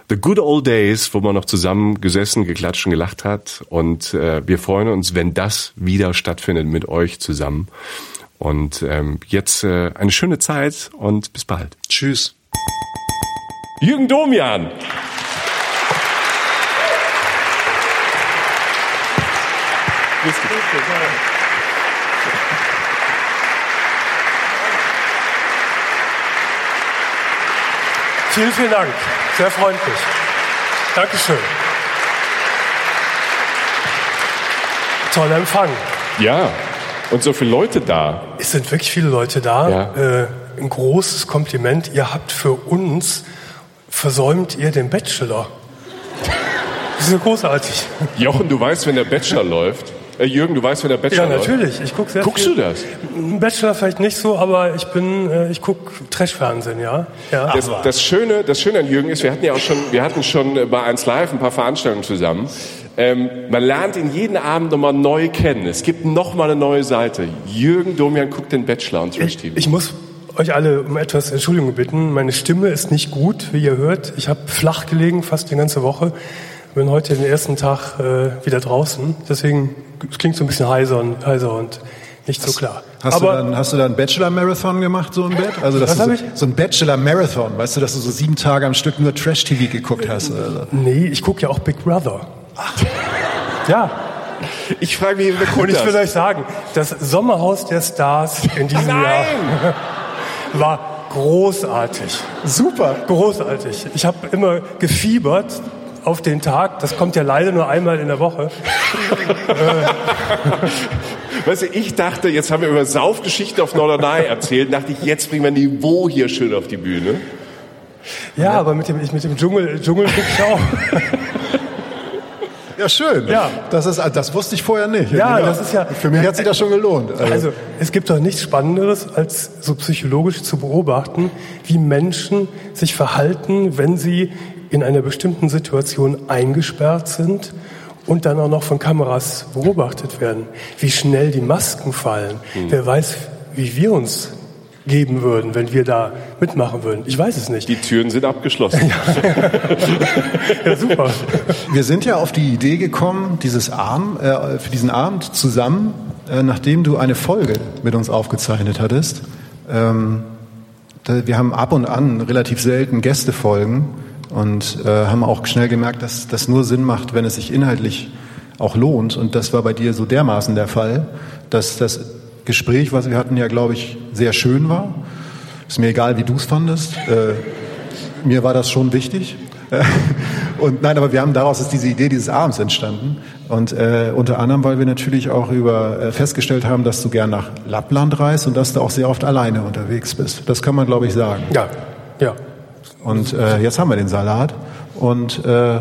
[SPEAKER 3] The Good Old Days, wo man noch zusammen gesessen, geklatscht und gelacht hat. Und äh, wir freuen uns, wenn das wieder stattfindet mit euch zusammen. Und ähm, jetzt äh, eine schöne Zeit und bis bald.
[SPEAKER 4] Tschüss.
[SPEAKER 3] Jürgen Domian.
[SPEAKER 5] Vielen, vielen Dank. Sehr freundlich. Dankeschön. Toller Empfang.
[SPEAKER 3] Ja, und so viele Leute da.
[SPEAKER 5] Es sind wirklich viele Leute da.
[SPEAKER 3] Ja.
[SPEAKER 5] Äh, ein großes Kompliment. Ihr habt für uns versäumt ihr den Bachelor. Das ist ja großartig.
[SPEAKER 3] Jochen, du weißt, wenn der Bachelor läuft. Äh, Jürgen, du weißt, wenn der Bachelor
[SPEAKER 5] Ja,
[SPEAKER 3] läuft.
[SPEAKER 5] natürlich. Ich guck sehr
[SPEAKER 3] Guckst
[SPEAKER 5] viel.
[SPEAKER 3] du das?
[SPEAKER 5] Ein Bachelor vielleicht nicht so, aber ich bin, äh, ich guck Trash-Fernsehen, ja. ja.
[SPEAKER 3] Das, das Schöne, das Schöne an Jürgen ist, wir hatten ja auch schon, wir hatten schon äh, bei 1 Live ein paar Veranstaltungen zusammen. Ähm, man lernt ihn jeden Abend nochmal neu kennen. Es gibt nochmal eine neue Seite. Jürgen Domian guckt den Bachelor und Trash TV.
[SPEAKER 5] Ich muss euch alle um etwas Entschuldigung bitten. Meine Stimme ist nicht gut, wie ihr hört. Ich habe flach gelegen fast die ganze Woche. Bin heute den ersten Tag äh, wieder draußen. Deswegen es klingt so ein bisschen heiser und, heiser und nicht so klar.
[SPEAKER 4] Hast,
[SPEAKER 5] Aber
[SPEAKER 4] du dann, hast du dann Bachelor-Marathon gemacht, so im Bett? Also, dass
[SPEAKER 5] Was
[SPEAKER 4] du so, so ein Bachelor-Marathon, weißt du, dass du so sieben Tage am Stück nur Trash-TV geguckt hast? Oder so.
[SPEAKER 5] nee, ich gucke ja auch Big Brother. Ja,
[SPEAKER 3] Ich frage mich, wer guckt
[SPEAKER 5] und ich
[SPEAKER 3] das?
[SPEAKER 5] will euch sagen, das Sommerhaus der Stars in diesem Jahr war großartig.
[SPEAKER 4] Super.
[SPEAKER 5] Großartig. Ich habe immer gefiebert auf den Tag. Das kommt ja leider nur einmal in der Woche.
[SPEAKER 3] Weißt du, ich dachte, jetzt haben wir über Saufgeschichten auf Norderney erzählt, dachte ich, jetzt bringen wir Niveau hier schön auf die Bühne.
[SPEAKER 5] Ja, aber mit dem, ich- mit dem Dschungel, Dschungel auch.
[SPEAKER 4] Ja, schön.
[SPEAKER 5] Ja.
[SPEAKER 4] Das, ist, das wusste ich vorher nicht.
[SPEAKER 5] Ja, das ist ja-
[SPEAKER 4] Für mich hat sich das schon gelohnt.
[SPEAKER 5] Also es gibt doch nichts Spannenderes, als so psychologisch zu beobachten, wie Menschen sich verhalten, wenn sie in einer bestimmten Situation eingesperrt sind und dann auch noch von Kameras beobachtet werden. Wie schnell die Masken fallen. Wer weiß, wie wir uns geben würden, wenn wir da mitmachen würden. Ich weiß es nicht.
[SPEAKER 3] Die Türen sind abgeschlossen.
[SPEAKER 5] Ja, super.
[SPEAKER 4] Wir sind ja auf die Idee gekommen, dieses Abend, äh, für diesen Abend zusammen, äh, nachdem du eine Folge mit uns aufgezeichnet hattest. Ähm, da, wir haben ab und an relativ selten Gästefolgen und äh, haben auch schnell gemerkt, dass das nur Sinn macht, wenn es sich inhaltlich auch lohnt. Und das war bei dir so dermaßen der Fall, dass das Gespräch, was wir hatten, ja, glaube ich, sehr schön war. Ist mir egal, wie du es fandest. Äh, mir war das schon wichtig. Und nein, aber wir haben daraus ist diese Idee dieses Abends entstanden. Und äh, unter anderem, weil wir natürlich auch über äh, festgestellt haben, dass du gern nach Lappland reist und dass du auch sehr oft alleine unterwegs bist. Das kann man, glaube ich, sagen.
[SPEAKER 5] Ja, ja.
[SPEAKER 4] Und äh, jetzt haben wir den Salat und äh,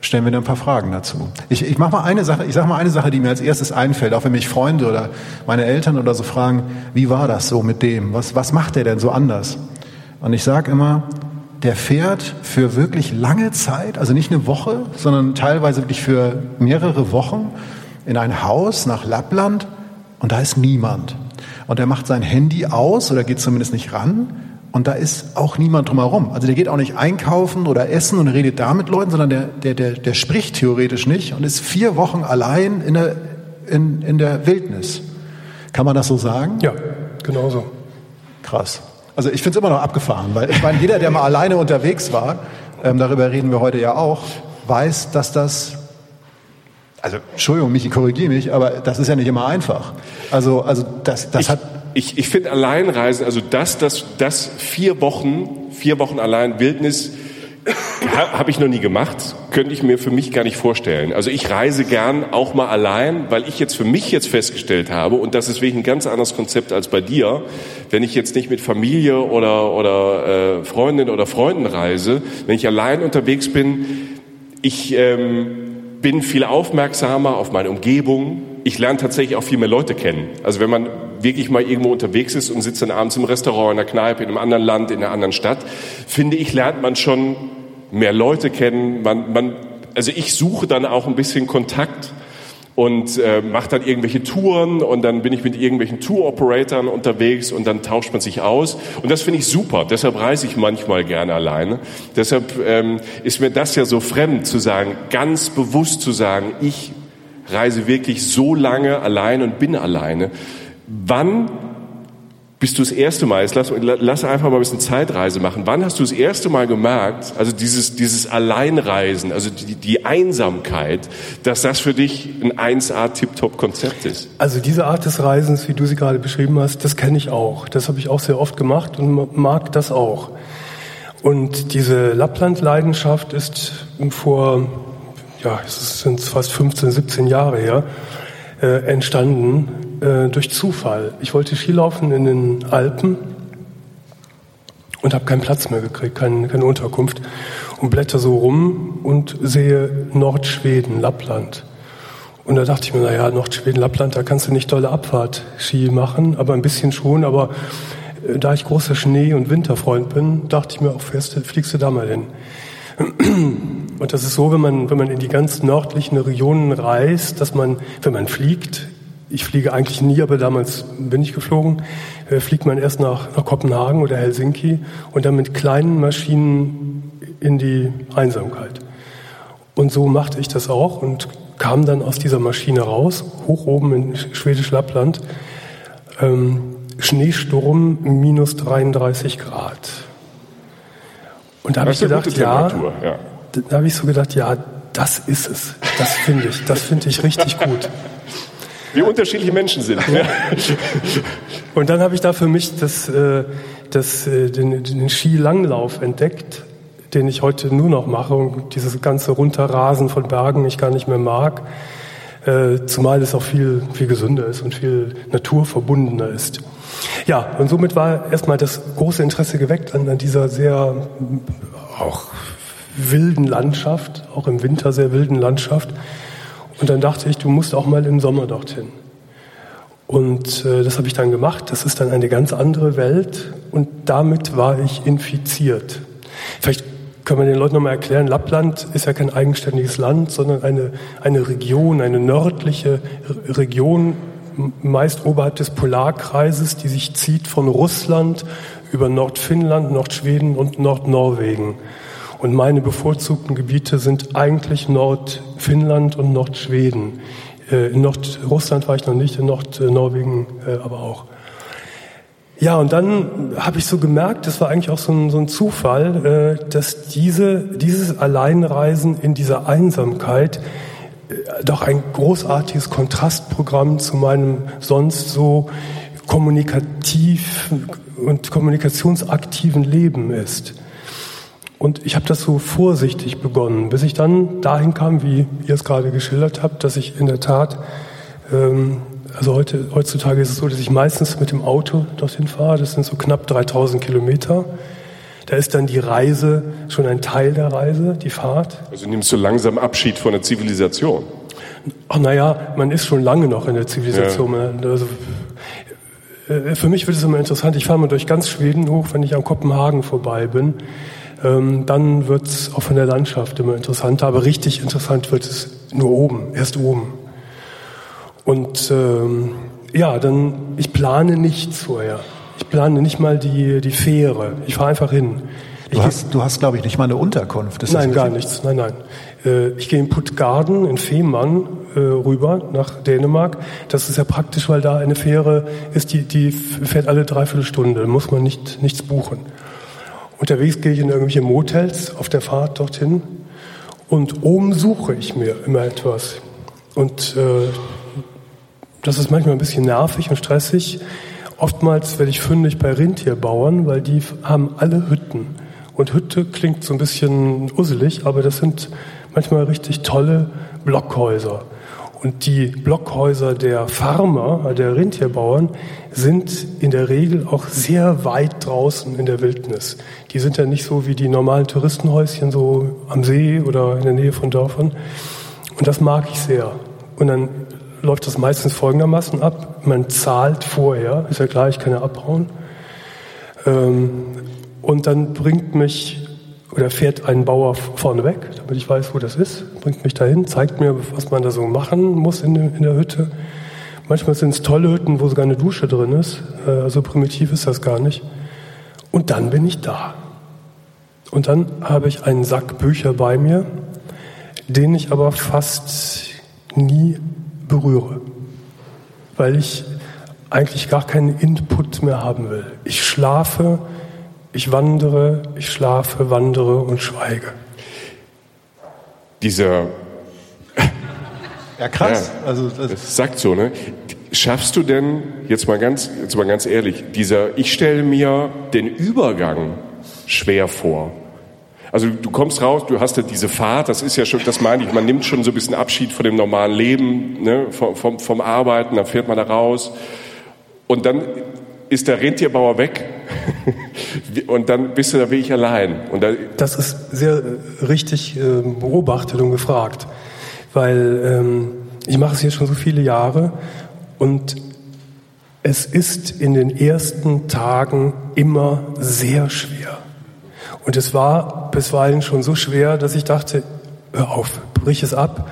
[SPEAKER 4] stellen wir dir ein paar Fragen dazu. Ich, ich mache mal eine Sache, ich sage mal eine Sache, die mir als erstes einfällt, auch wenn mich Freunde oder meine Eltern oder so fragen, wie war das so mit dem? Was, was macht der denn so anders? Und ich sage immer, der fährt für wirklich lange Zeit, also nicht eine Woche, sondern teilweise wirklich für mehrere Wochen in ein Haus nach Lappland und da ist niemand. Und er macht sein Handy aus oder geht zumindest nicht ran und da ist auch niemand drumherum. Also der geht auch nicht einkaufen oder essen und redet da mit Leuten, sondern der, der, der, der spricht theoretisch nicht und ist vier Wochen allein in der, in, in der Wildnis. Kann man das so sagen?
[SPEAKER 5] Ja, genau so.
[SPEAKER 4] Krass. Also ich finde es immer noch abgefahren, weil ich meine, jeder, der mal alleine unterwegs war, ähm, darüber reden wir heute ja auch, weiß, dass das, also Entschuldigung, Michi, korrigiere mich, aber das ist ja nicht immer einfach. Also, also das, das
[SPEAKER 3] Ich,
[SPEAKER 4] hat,
[SPEAKER 3] ich, ich finde Alleinreisen, also das, das, das vier Wochen, vier Wochen allein Wildnis, Habe ich noch nie gemacht, könnte ich mir für mich gar nicht vorstellen. Also ich reise gern auch mal allein, weil ich jetzt für mich jetzt festgestellt habe, und das ist wirklich ein ganz anderes Konzept als bei dir, wenn ich jetzt nicht mit Familie oder, oder äh, Freundin oder Freunden reise, wenn ich allein unterwegs bin, ich ähm, bin viel aufmerksamer auf meine Umgebung. Ich lerne tatsächlich auch viel mehr Leute kennen. Also wenn man wirklich mal irgendwo unterwegs ist und sitzt dann abends im Restaurant, in der Kneipe, in einem anderen Land, in einer anderen Stadt, finde ich, lernt man schon mehr Leute kennen. Man, man, also ich suche dann auch ein bisschen Kontakt und äh, mache dann irgendwelche Touren und dann bin ich mit irgendwelchen Tour-Operatoren unterwegs und dann tauscht man sich aus. Und das finde ich super. Deshalb reise ich manchmal gerne alleine. Deshalb ähm, ist mir das ja so fremd zu sagen, ganz bewusst zu sagen, ich reise wirklich so lange allein und bin alleine. Wann bist du das erste Mal, jetzt lass, lass einfach mal ein bisschen Zeitreise machen, wann hast du das erste Mal gemerkt, also dieses, dieses Alleinreisen, also die, die Einsamkeit, dass das für dich ein 1A-Tip-Top-Konzept ist?
[SPEAKER 5] Also diese Art des Reisens, wie du sie gerade beschrieben hast, das kenne ich auch. Das habe ich auch sehr oft gemacht und mag das auch. Und diese Lappland-Leidenschaft ist vor, ja, es sind fast 15, 17 Jahre her, äh, entstanden äh, durch Zufall. Ich wollte Skilaufen in den Alpen und habe keinen Platz mehr gekriegt, keine, keine Unterkunft und blätter so rum und sehe Nordschweden, Lappland. Und da dachte ich mir, naja, Nordschweden, Lappland, da kannst du nicht tolle Abfahrt-Ski machen, aber ein bisschen schon. Aber äh, da ich großer Schnee- und Winterfreund bin, dachte ich mir auch fest, fliegst du da mal hin. Und das ist so, wenn man, wenn man in die ganz nördlichen Regionen reist, dass man, wenn man fliegt, ich fliege eigentlich nie, aber damals bin ich geflogen, äh, fliegt man erst nach, nach Kopenhagen oder Helsinki und dann mit kleinen Maschinen in die Einsamkeit. Und so machte ich das auch und kam dann aus dieser Maschine raus, hoch oben in Schwedisch Lappland, ähm, Schneesturm minus 33 Grad. Und da habe ich gedacht, ja, ja, da habe ich so gedacht, ja, das ist es. Das finde ich, das finde ich richtig gut.
[SPEAKER 3] Wie unterschiedliche Menschen sind.
[SPEAKER 5] Und dann habe ich da für mich das, äh, das, äh, den, den Skilanglauf entdeckt, den ich heute nur noch mache und dieses ganze Runterrasen von Bergen ich gar nicht mehr mag. Äh, zumal es auch viel, viel gesünder ist und viel naturverbundener ist. Ja, und somit war erstmal das große Interesse geweckt an, an dieser sehr auch wilden Landschaft, auch im Winter sehr wilden Landschaft. Und dann dachte ich, du musst auch mal im Sommer dorthin. Und äh, das habe ich dann gemacht. Das ist dann eine ganz andere Welt und damit war ich infiziert. Vielleicht können wir den Leuten nochmal erklären, Lappland ist ja kein eigenständiges Land, sondern eine, eine Region, eine nördliche Region, meist oberhalb des Polarkreises, die sich zieht von Russland über Nordfinnland, Nordschweden und Nordnorwegen. Und meine bevorzugten Gebiete sind eigentlich Nordfinnland und Nordschweden. Äh, in Nordrussland war ich noch nicht, in Nordnorwegen äh, aber auch. Ja, und dann habe ich so gemerkt, das war eigentlich auch so ein, so ein Zufall, äh, dass diese, dieses Alleinreisen in dieser Einsamkeit doch ein großartiges Kontrastprogramm zu meinem sonst so kommunikativ und kommunikationsaktiven Leben ist. Und ich habe das so vorsichtig begonnen, bis ich dann dahin kam, wie ihr es gerade geschildert habt, dass ich in der Tat, ähm, also heute, heutzutage ist es so, dass ich meistens mit dem Auto dorthin fahre. Das sind so knapp 3000 Kilometer. Da ist dann die Reise schon ein Teil der Reise, die Fahrt.
[SPEAKER 3] Also nimmst du langsam Abschied von der Zivilisation?
[SPEAKER 5] Ach naja, man ist schon lange noch in der Zivilisation. Ja. Also, äh, für mich wird es immer interessant. Ich fahre mal durch ganz Schweden hoch, wenn ich an Kopenhagen vorbei bin ähm, dann wird es auch von der Landschaft immer interessanter. Aber richtig interessant wird es nur oben, erst oben. Und ähm, ja, dann, ich plane nichts vorher. Ich plane nicht mal die, die Fähre. Ich fahre einfach hin.
[SPEAKER 6] Du hast, du hast, glaube ich, nicht mal eine Unterkunft.
[SPEAKER 5] Ist nein, gar nichts. Nein, nein. Äh, ich gehe in Puttgarden in Fehmarn äh, rüber nach Dänemark. Das ist ja praktisch, weil da eine Fähre ist, die, die fährt alle dreiviertel Stunde. Da muss man nicht, nichts buchen. Unterwegs gehe ich in irgendwelche Motels auf der Fahrt dorthin und oben suche ich mir immer etwas. Und äh, das ist manchmal ein bisschen nervig und stressig. Oftmals werde ich fündig bei Rentierbauern, weil die haben alle Hütten. Und Hütte klingt so ein bisschen usselig, aber das sind manchmal richtig tolle Blockhäuser. Und die Blockhäuser der Farmer, der Rentierbauern, sind in der Regel auch sehr weit draußen in der Wildnis. Die sind ja nicht so wie die normalen Touristenhäuschen so am See oder in der Nähe von Dörfern. Und das mag ich sehr. Und dann läuft das meistens folgendermaßen ab. Man zahlt vorher, ist ja klar, ich kann ja abhauen. Ähm, und dann bringt mich oder fährt ein Bauer vorne weg, damit ich weiß, wo das ist, bringt mich dahin, zeigt mir, was man da so machen muss in, in der Hütte. Manchmal sind es tolle Hütten, wo sogar eine Dusche drin ist. Äh, so primitiv ist das gar nicht. Und dann bin ich da. Und dann habe ich einen Sack Bücher bei mir, den ich aber fast nie berühre, weil ich eigentlich gar keinen Input mehr haben will. Ich schlafe, ich wandere, ich schlafe, wandere und schweige.
[SPEAKER 3] Dieser
[SPEAKER 6] ja, krass.
[SPEAKER 3] Ja, also das, das sagt so, ne? Schaffst du denn jetzt mal ganz, jetzt mal ganz ehrlich, dieser, ich stelle mir den Übergang schwer vor. Also du kommst raus, du hast ja diese Fahrt, das ist ja schon, das meine ich, man nimmt schon so ein bisschen Abschied von dem normalen Leben, ne, vom, vom, vom Arbeiten, dann fährt man da raus und dann ist der Rentierbauer weg und dann bist du da wirklich allein.
[SPEAKER 5] Das ist sehr äh, richtig äh, beobachtet und gefragt, weil ähm, ich mache es jetzt schon so viele Jahre und es ist in den ersten Tagen immer sehr schwer. Und es war bisweilen schon so schwer, dass ich dachte, hör auf, brich es ab,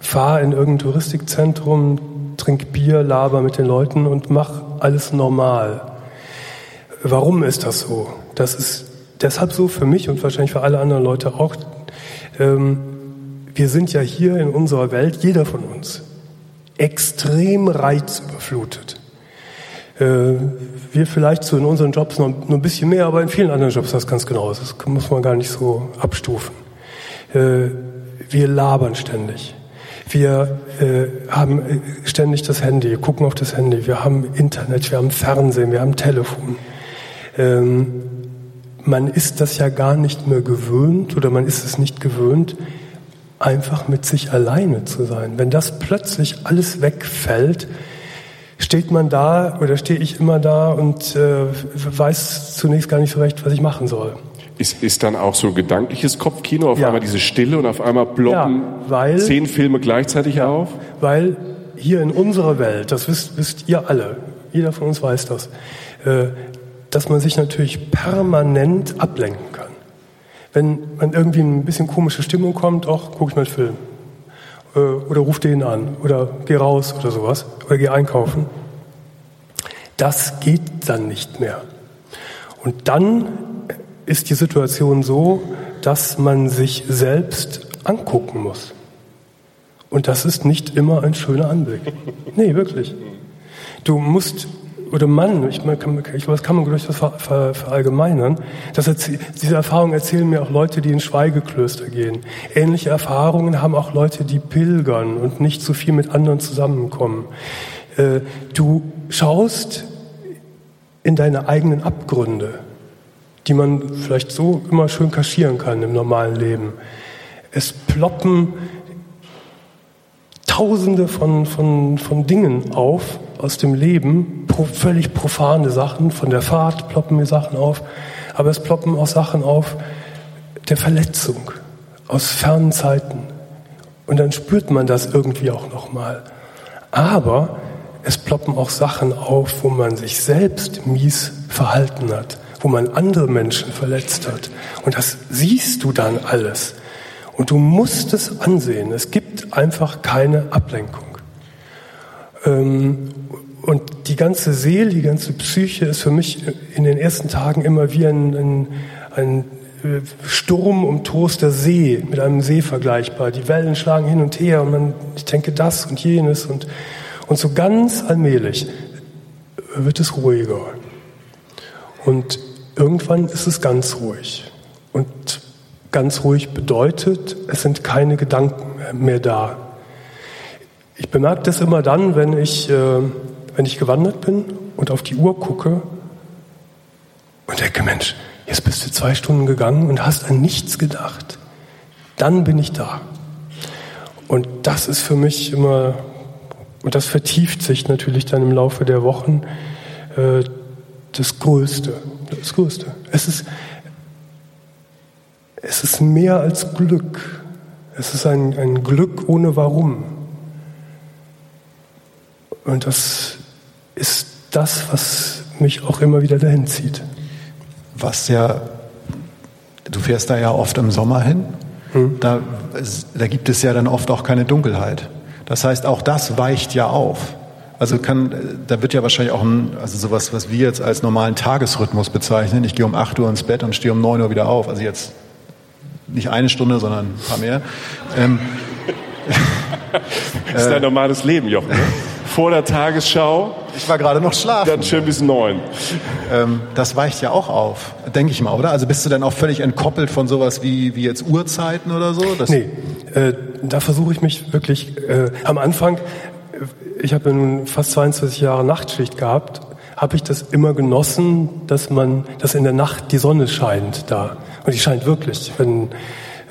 [SPEAKER 5] fahr in irgendein Touristikzentrum, trink Bier, laber mit den Leuten und mach alles normal. Warum ist das so? Das ist deshalb so für mich und wahrscheinlich für alle anderen Leute auch. Ähm, wir sind ja hier in unserer Welt, jeder von uns, extrem reizüberflutet. Äh, wir vielleicht so in unseren Jobs noch, ein bisschen mehr, aber in vielen anderen Jobs das ganz genau. Das muss man gar nicht so abstufen. Äh, wir labern ständig. Wir äh, haben ständig das Handy, gucken auf das Handy. Wir haben Internet, wir haben Fernsehen, wir haben Telefon. Ähm, man ist das ja gar nicht mehr gewöhnt oder man ist es nicht gewöhnt, einfach mit sich alleine zu sein. Wenn das plötzlich alles wegfällt, steht man da oder stehe ich immer da und äh, weiß zunächst gar nicht so recht, was ich machen soll.
[SPEAKER 3] Ist, ist dann auch so gedankliches Kopfkino, auf ja. einmal diese Stille und auf einmal ploppen ja, weil, zehn Filme gleichzeitig ja, auf?
[SPEAKER 5] Weil hier in unserer Welt, das wisst, wisst ihr alle, jeder von uns weiß das, äh, dass man sich natürlich permanent ablenken kann. Wenn man irgendwie ein bisschen komische Stimmung kommt, auch gucke ich mal einen Film. Äh, oder ruf den an oder geh raus oder sowas oder geh einkaufen. Das geht dann nicht mehr. Und dann ist die Situation so, dass man sich selbst angucken muss. Und das ist nicht immer ein schöner Anblick. Nee, wirklich. Du musst oder Mann, ich, kann, ich das kann man durchaus ver, ver, verallgemeinern. Das diese Erfahrungen erzählen mir auch Leute, die in Schweigeklöster gehen. Ähnliche Erfahrungen haben auch Leute, die pilgern und nicht so viel mit anderen zusammenkommen. Äh, du schaust in deine eigenen Abgründe, die man vielleicht so immer schön kaschieren kann im normalen Leben. Es ploppen Tausende von, von, von Dingen auf aus dem Leben, völlig profane Sachen, von der Fahrt ploppen mir Sachen auf, aber es ploppen auch Sachen auf der Verletzung aus fernen Zeiten. Und dann spürt man das irgendwie auch nochmal. Aber es ploppen auch Sachen auf, wo man sich selbst mies verhalten hat, wo man andere Menschen verletzt hat. Und das siehst du dann alles. Und du musst es ansehen. Es gibt einfach keine Ablenkung. Ähm, und die ganze Seele, die ganze Psyche ist für mich in den ersten Tagen immer wie ein, ein, ein äh, Sturm um der See, mit einem See vergleichbar. Die Wellen schlagen hin und her und man, ich denke das und jenes und, und so ganz allmählich wird es ruhiger. Und irgendwann ist es ganz ruhig. Und Ganz ruhig bedeutet, es sind keine Gedanken mehr da. Ich bemerke das immer dann, wenn ich, äh, wenn ich gewandert bin und auf die Uhr gucke und denke, Mensch, jetzt bist du zwei Stunden gegangen und hast an nichts gedacht. Dann bin ich da. Und das ist für mich immer, und das vertieft sich natürlich dann im Laufe der Wochen, äh, das Größte. Das Größte. Es ist, es ist mehr als Glück. Es ist ein, ein Glück ohne Warum. Und das ist das, was mich auch immer wieder dahin zieht.
[SPEAKER 4] Was ja, du fährst da ja oft im Sommer hin, hm. da, da gibt es ja dann oft auch keine Dunkelheit. Das heißt, auch das weicht ja auf. Also kann, da wird ja wahrscheinlich auch ein, also sowas, was wir jetzt als normalen Tagesrhythmus bezeichnen. Ich gehe um 8 Uhr ins Bett und stehe um 9 Uhr wieder auf. Also jetzt nicht eine Stunde, sondern ein paar mehr. Ähm,
[SPEAKER 3] das ist dein normales Leben, Jochen. Ne? Vor der Tagesschau.
[SPEAKER 4] Ich war gerade noch schlafen.
[SPEAKER 3] Dann schön bis neun.
[SPEAKER 4] Ähm, das weicht ja auch auf, denke ich mal, oder? Also bist du dann auch völlig entkoppelt von sowas wie, wie jetzt Uhrzeiten oder so?
[SPEAKER 5] Das nee, äh, da versuche ich mich wirklich äh, am Anfang, ich habe ja nun fast 22 Jahre Nachtschicht gehabt, habe ich das immer genossen, dass man, dass in der Nacht die Sonne scheint da. Und die scheint wirklich. Wenn,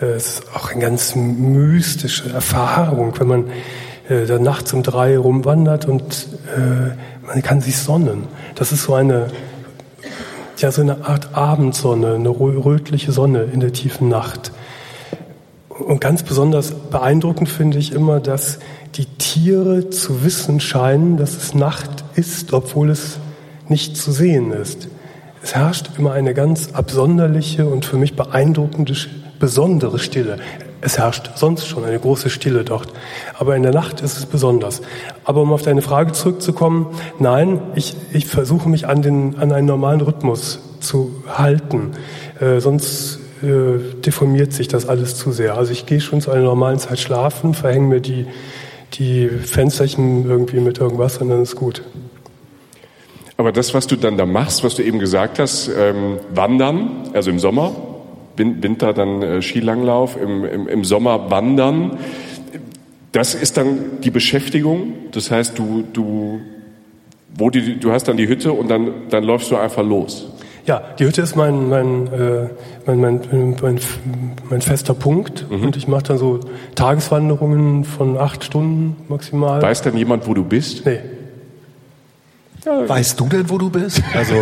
[SPEAKER 5] äh, es ist auch eine ganz mystische Erfahrung, wenn man äh, da nachts um drei rumwandert und äh, man kann sich sonnen. Das ist so eine, ja, so eine Art Abendsonne, eine rötliche Sonne in der tiefen Nacht. Und ganz besonders beeindruckend finde ich immer, dass die Tiere zu wissen scheinen, dass es Nacht ist, obwohl es nicht zu sehen ist. Es herrscht immer eine ganz absonderliche und für mich beeindruckende, besondere Stille. Es herrscht sonst schon eine große Stille dort. Aber in der Nacht ist es besonders. Aber um auf deine Frage zurückzukommen, nein, ich, ich versuche mich an, den, an einen normalen Rhythmus zu halten. Äh, sonst äh, deformiert sich das alles zu sehr. Also ich gehe schon zu einer normalen Zeit schlafen, verhänge mir die, die Fensterchen irgendwie mit irgendwas und dann ist gut.
[SPEAKER 3] Aber das, was du dann da machst, was du eben gesagt hast, ähm, Wandern, also im Sommer, Winter dann äh, Skilanglauf, im, im, im Sommer Wandern, das ist dann die Beschäftigung. Das heißt, du, du, wo die, du hast dann die Hütte und dann, dann läufst du einfach los.
[SPEAKER 5] Ja, die Hütte ist mein, mein, äh, mein, mein, mein, mein fester Punkt. Mhm. Und ich mache dann so Tageswanderungen von acht Stunden maximal.
[SPEAKER 3] Weiß dann jemand, wo du bist?
[SPEAKER 5] Nee.
[SPEAKER 4] Ja. Weißt du denn, wo du bist? Also,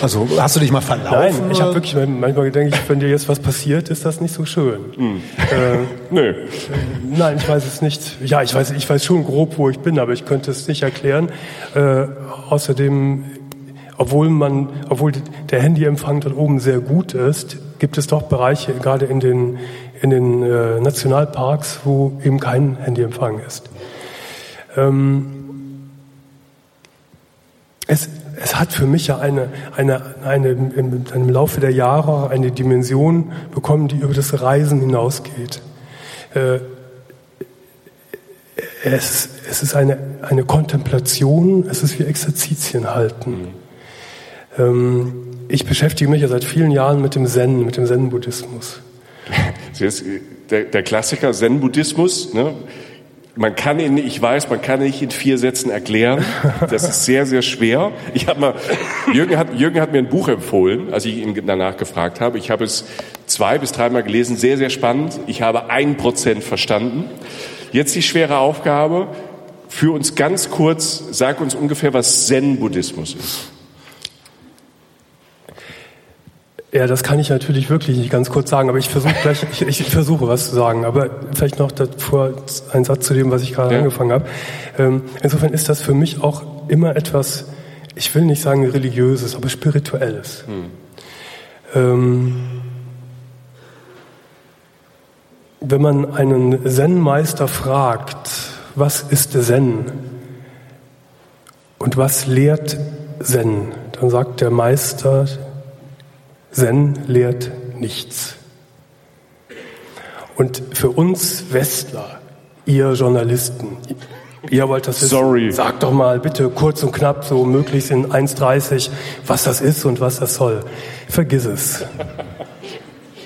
[SPEAKER 4] also hast du dich mal verlaufen?
[SPEAKER 5] Nein, ich habe wirklich manchmal ich, wenn dir jetzt was passiert, ist das nicht so schön. Mhm. Äh, Nö. Nein, ich weiß es nicht. Ja, ich weiß, ich weiß schon grob, wo ich bin, aber ich könnte es nicht erklären. Äh, außerdem, obwohl man, obwohl der Handyempfang dort oben sehr gut ist, gibt es doch Bereiche, gerade in den in den äh, Nationalparks, wo eben kein Handyempfang ist. Ähm, es, es hat für mich ja eine, eine, eine, im, im Laufe der Jahre eine Dimension bekommen, die über das Reisen hinausgeht. Äh, es, es ist eine, eine Kontemplation, es ist wie Exerzitien halten. Ähm, ich beschäftige mich ja seit vielen Jahren mit dem Zen, mit dem Zen-Buddhismus.
[SPEAKER 3] Der, der Klassiker Zen-Buddhismus, ne? Man kann ihn, ich weiß, man kann ihn nicht in vier Sätzen erklären. Das ist sehr, sehr schwer. Ich habe mal, Jürgen hat, Jürgen hat mir ein Buch empfohlen, als ich ihn danach gefragt habe. Ich habe es zwei bis dreimal gelesen, sehr, sehr spannend. Ich habe ein Prozent verstanden. Jetzt die schwere Aufgabe. Für uns ganz kurz, sag uns ungefähr, was Zen-Buddhismus ist.
[SPEAKER 5] Ja, das kann ich natürlich wirklich nicht ganz kurz sagen, aber ich versuche gleich, ich, ich, versuche was zu sagen, aber vielleicht noch davor ein Satz zu dem, was ich gerade ja. angefangen habe. Ähm, insofern ist das für mich auch immer etwas, ich will nicht sagen religiöses, aber spirituelles. Hm. Ähm, wenn man einen Zen-Meister fragt, was ist Zen und was lehrt Zen, dann sagt der Meister, Zen lehrt nichts. Und für uns Westler, ihr Journalisten, ihr wollt das wissen,
[SPEAKER 3] Sorry.
[SPEAKER 5] sagt doch mal bitte kurz und knapp, so möglichst in 1,30, was das ist und was das soll. Vergiss es.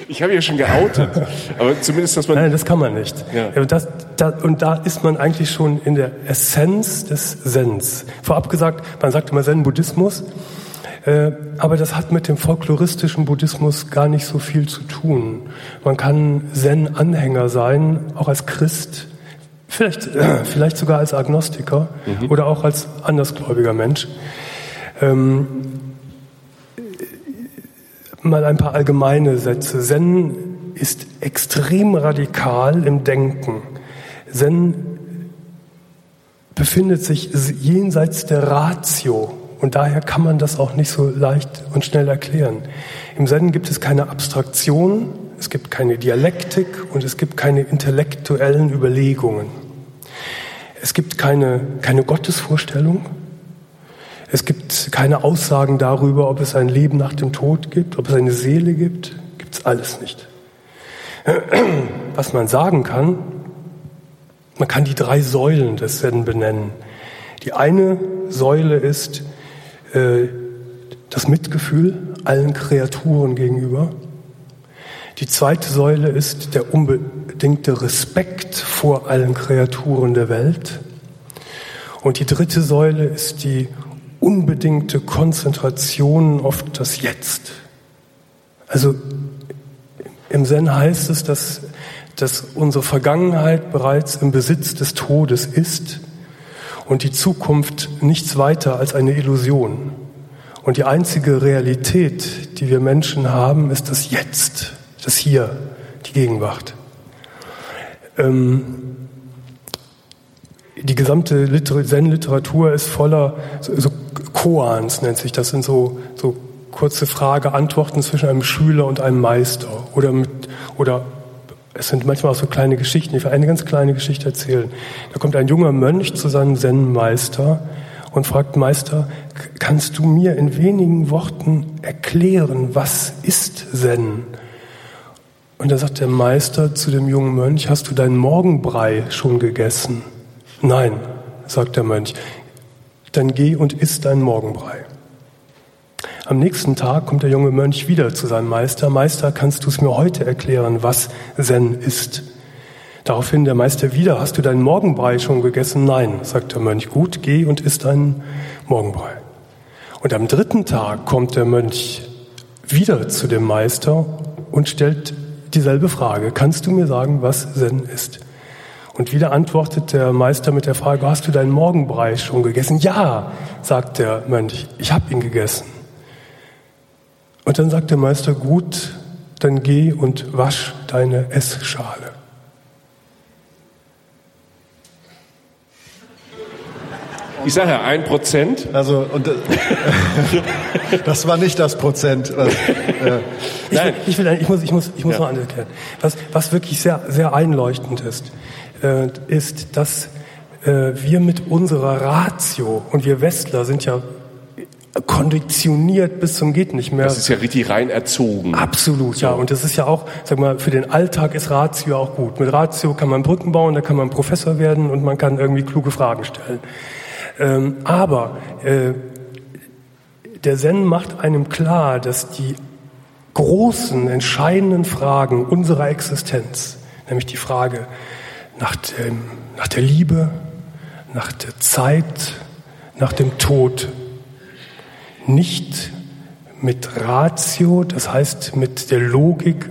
[SPEAKER 3] Ich habe ja schon geoutet, aber zumindest, dass man...
[SPEAKER 5] Nein, das kann man nicht. Ja. Das, das, und da ist man eigentlich schon in der Essenz des Sens. Vorab gesagt, man sagt immer Zen-Buddhismus, aber das hat mit dem folkloristischen Buddhismus gar nicht so viel zu tun. Man kann Zen-Anhänger sein, auch als Christ, vielleicht, äh, vielleicht sogar als Agnostiker mhm. oder auch als andersgläubiger Mensch. Ähm, mal ein paar allgemeine Sätze. Zen ist extrem radikal im Denken. Zen befindet sich jenseits der Ratio und daher kann man das auch nicht so leicht und schnell erklären. Im Zen gibt es keine Abstraktion, es gibt keine Dialektik und es gibt keine intellektuellen Überlegungen. Es gibt keine, keine Gottesvorstellung. Es gibt keine Aussagen darüber, ob es ein Leben nach dem Tod gibt, ob es eine Seele gibt. Gibt es alles nicht. Was man sagen kann, man kann die drei Säulen des Zen benennen. Die eine Säule ist äh, das Mitgefühl allen Kreaturen gegenüber. Die zweite Säule ist der unbedingte Respekt vor allen Kreaturen der Welt. Und die dritte Säule ist die unbedingte Konzentration auf das Jetzt. Also im Zen heißt es, dass, dass unsere Vergangenheit bereits im Besitz des Todes ist und die Zukunft nichts weiter als eine Illusion. Und die einzige Realität, die wir Menschen haben, ist das Jetzt, das Hier, die Gegenwart. Ähm, die gesamte Zen-Literatur ist voller so, so Koans, nennt sich das, sind so, so kurze Frage-Antworten zwischen einem Schüler und einem Meister oder mit, oder es sind manchmal auch so kleine Geschichten. Ich will eine ganz kleine Geschichte erzählen. Da kommt ein junger Mönch zu seinem Zen-Meister und fragt, Meister, kannst du mir in wenigen Worten erklären, was ist Zen? Und da sagt der Meister zu dem jungen Mönch, hast du deinen Morgenbrei schon gegessen? Nein, sagt der Mönch, dann geh und iss deinen Morgenbrei. Am nächsten Tag kommt der junge Mönch wieder zu seinem Meister. Meister, kannst du es mir heute erklären, was Zen ist? Daraufhin der Meister wieder, hast du deinen Morgenbrei schon gegessen? Nein, sagt der Mönch. Gut, geh und isst deinen Morgenbrei. Und am dritten Tag kommt der Mönch wieder zu dem Meister und stellt dieselbe Frage. Kannst du mir sagen, was Zen ist? Und wieder antwortet der Meister mit der Frage, hast du deinen Morgenbrei schon gegessen? Ja, sagt der Mönch, ich habe ihn gegessen. Und dann sagt der Meister, gut, dann geh und wasch deine Essschale.
[SPEAKER 3] Ich sage ja, ein Prozent.
[SPEAKER 4] Also, und äh, das war nicht das Prozent. Was,
[SPEAKER 5] äh, ich, will, ich, will, ich muss, ich muss, ich muss ja. noch anders erklären. Was, was wirklich sehr, sehr einleuchtend ist, äh, ist, dass äh, wir mit unserer Ratio, und wir Westler sind ja konditioniert bis zum geht nicht mehr.
[SPEAKER 3] Das ist ja richtig rein erzogen.
[SPEAKER 5] Absolut, so. ja. Und das ist ja auch, sag mal, für den Alltag ist Ratio auch gut. Mit Ratio kann man Brücken bauen, da kann man Professor werden und man kann irgendwie kluge Fragen stellen. Ähm, aber äh, der Zen macht einem klar, dass die großen, entscheidenden Fragen unserer Existenz, nämlich die Frage nach, dem, nach der Liebe, nach der Zeit, nach dem Tod, nicht mit Ratio, das heißt mit der Logik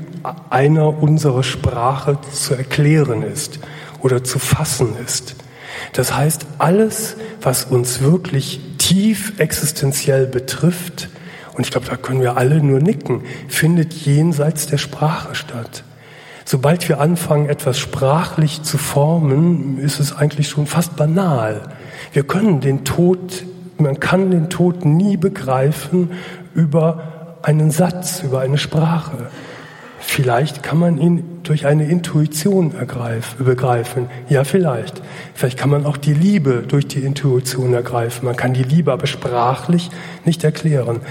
[SPEAKER 5] einer unserer Sprache zu erklären ist oder zu fassen ist. Das heißt, alles, was uns wirklich tief existenziell betrifft, und ich glaube, da können wir alle nur nicken, findet jenseits der Sprache statt. Sobald wir anfangen, etwas sprachlich zu formen, ist es eigentlich schon fast banal. Wir können den Tod man kann den Tod nie begreifen über einen Satz, über eine Sprache. Vielleicht kann man ihn durch eine Intuition begreifen. Ja, vielleicht. Vielleicht kann man auch die Liebe durch die Intuition ergreifen. Man kann die Liebe aber sprachlich nicht erklären.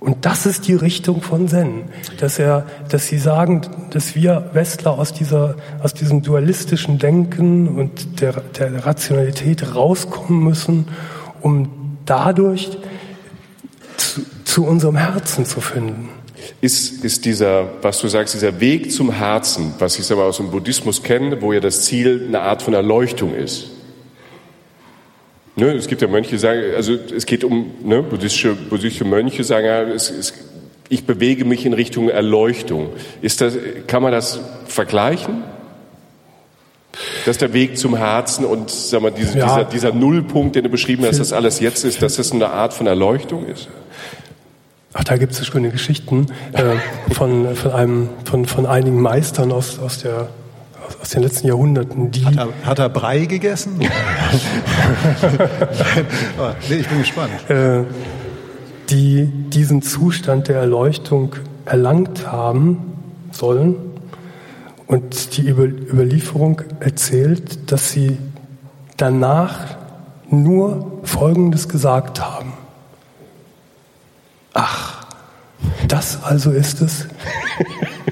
[SPEAKER 5] Und das ist die Richtung von Zen, dass er, dass sie sagen, dass wir Westler aus dieser, aus diesem dualistischen Denken und der, der Rationalität rauskommen müssen, um dadurch zu, zu unserem Herzen zu finden.
[SPEAKER 3] Ist, ist dieser, was du sagst, dieser Weg zum Herzen, was ich aber aus dem Buddhismus kenne, wo ja das Ziel eine Art von Erleuchtung ist. Ne, es gibt ja Mönche, die sagen, also es geht um ne, buddhistische, buddhistische Mönche sagen, ja, es, es, ich bewege mich in Richtung Erleuchtung. Ist das, kann man das vergleichen? Dass der Weg zum Herzen und sag mal, diese,
[SPEAKER 5] Ja.
[SPEAKER 3] dieser, dieser Nullpunkt, den du beschrieben hast, dass das alles jetzt ist, dass das eine Art von Erleuchtung ist?
[SPEAKER 5] Ach, da gibt es schöne Geschichten äh, von, von, einem, von, von einigen Meistern aus, aus, der, aus, den letzten Jahrhunderten, die
[SPEAKER 4] Hat er, hat er Brei gegessen? Aber, nee, ich bin gespannt.
[SPEAKER 5] äh, die diesen Zustand der Erleuchtung erlangt haben sollen. Und die Über Überlieferung erzählt, dass sie danach nur Folgendes gesagt haben. Ach, das also ist es?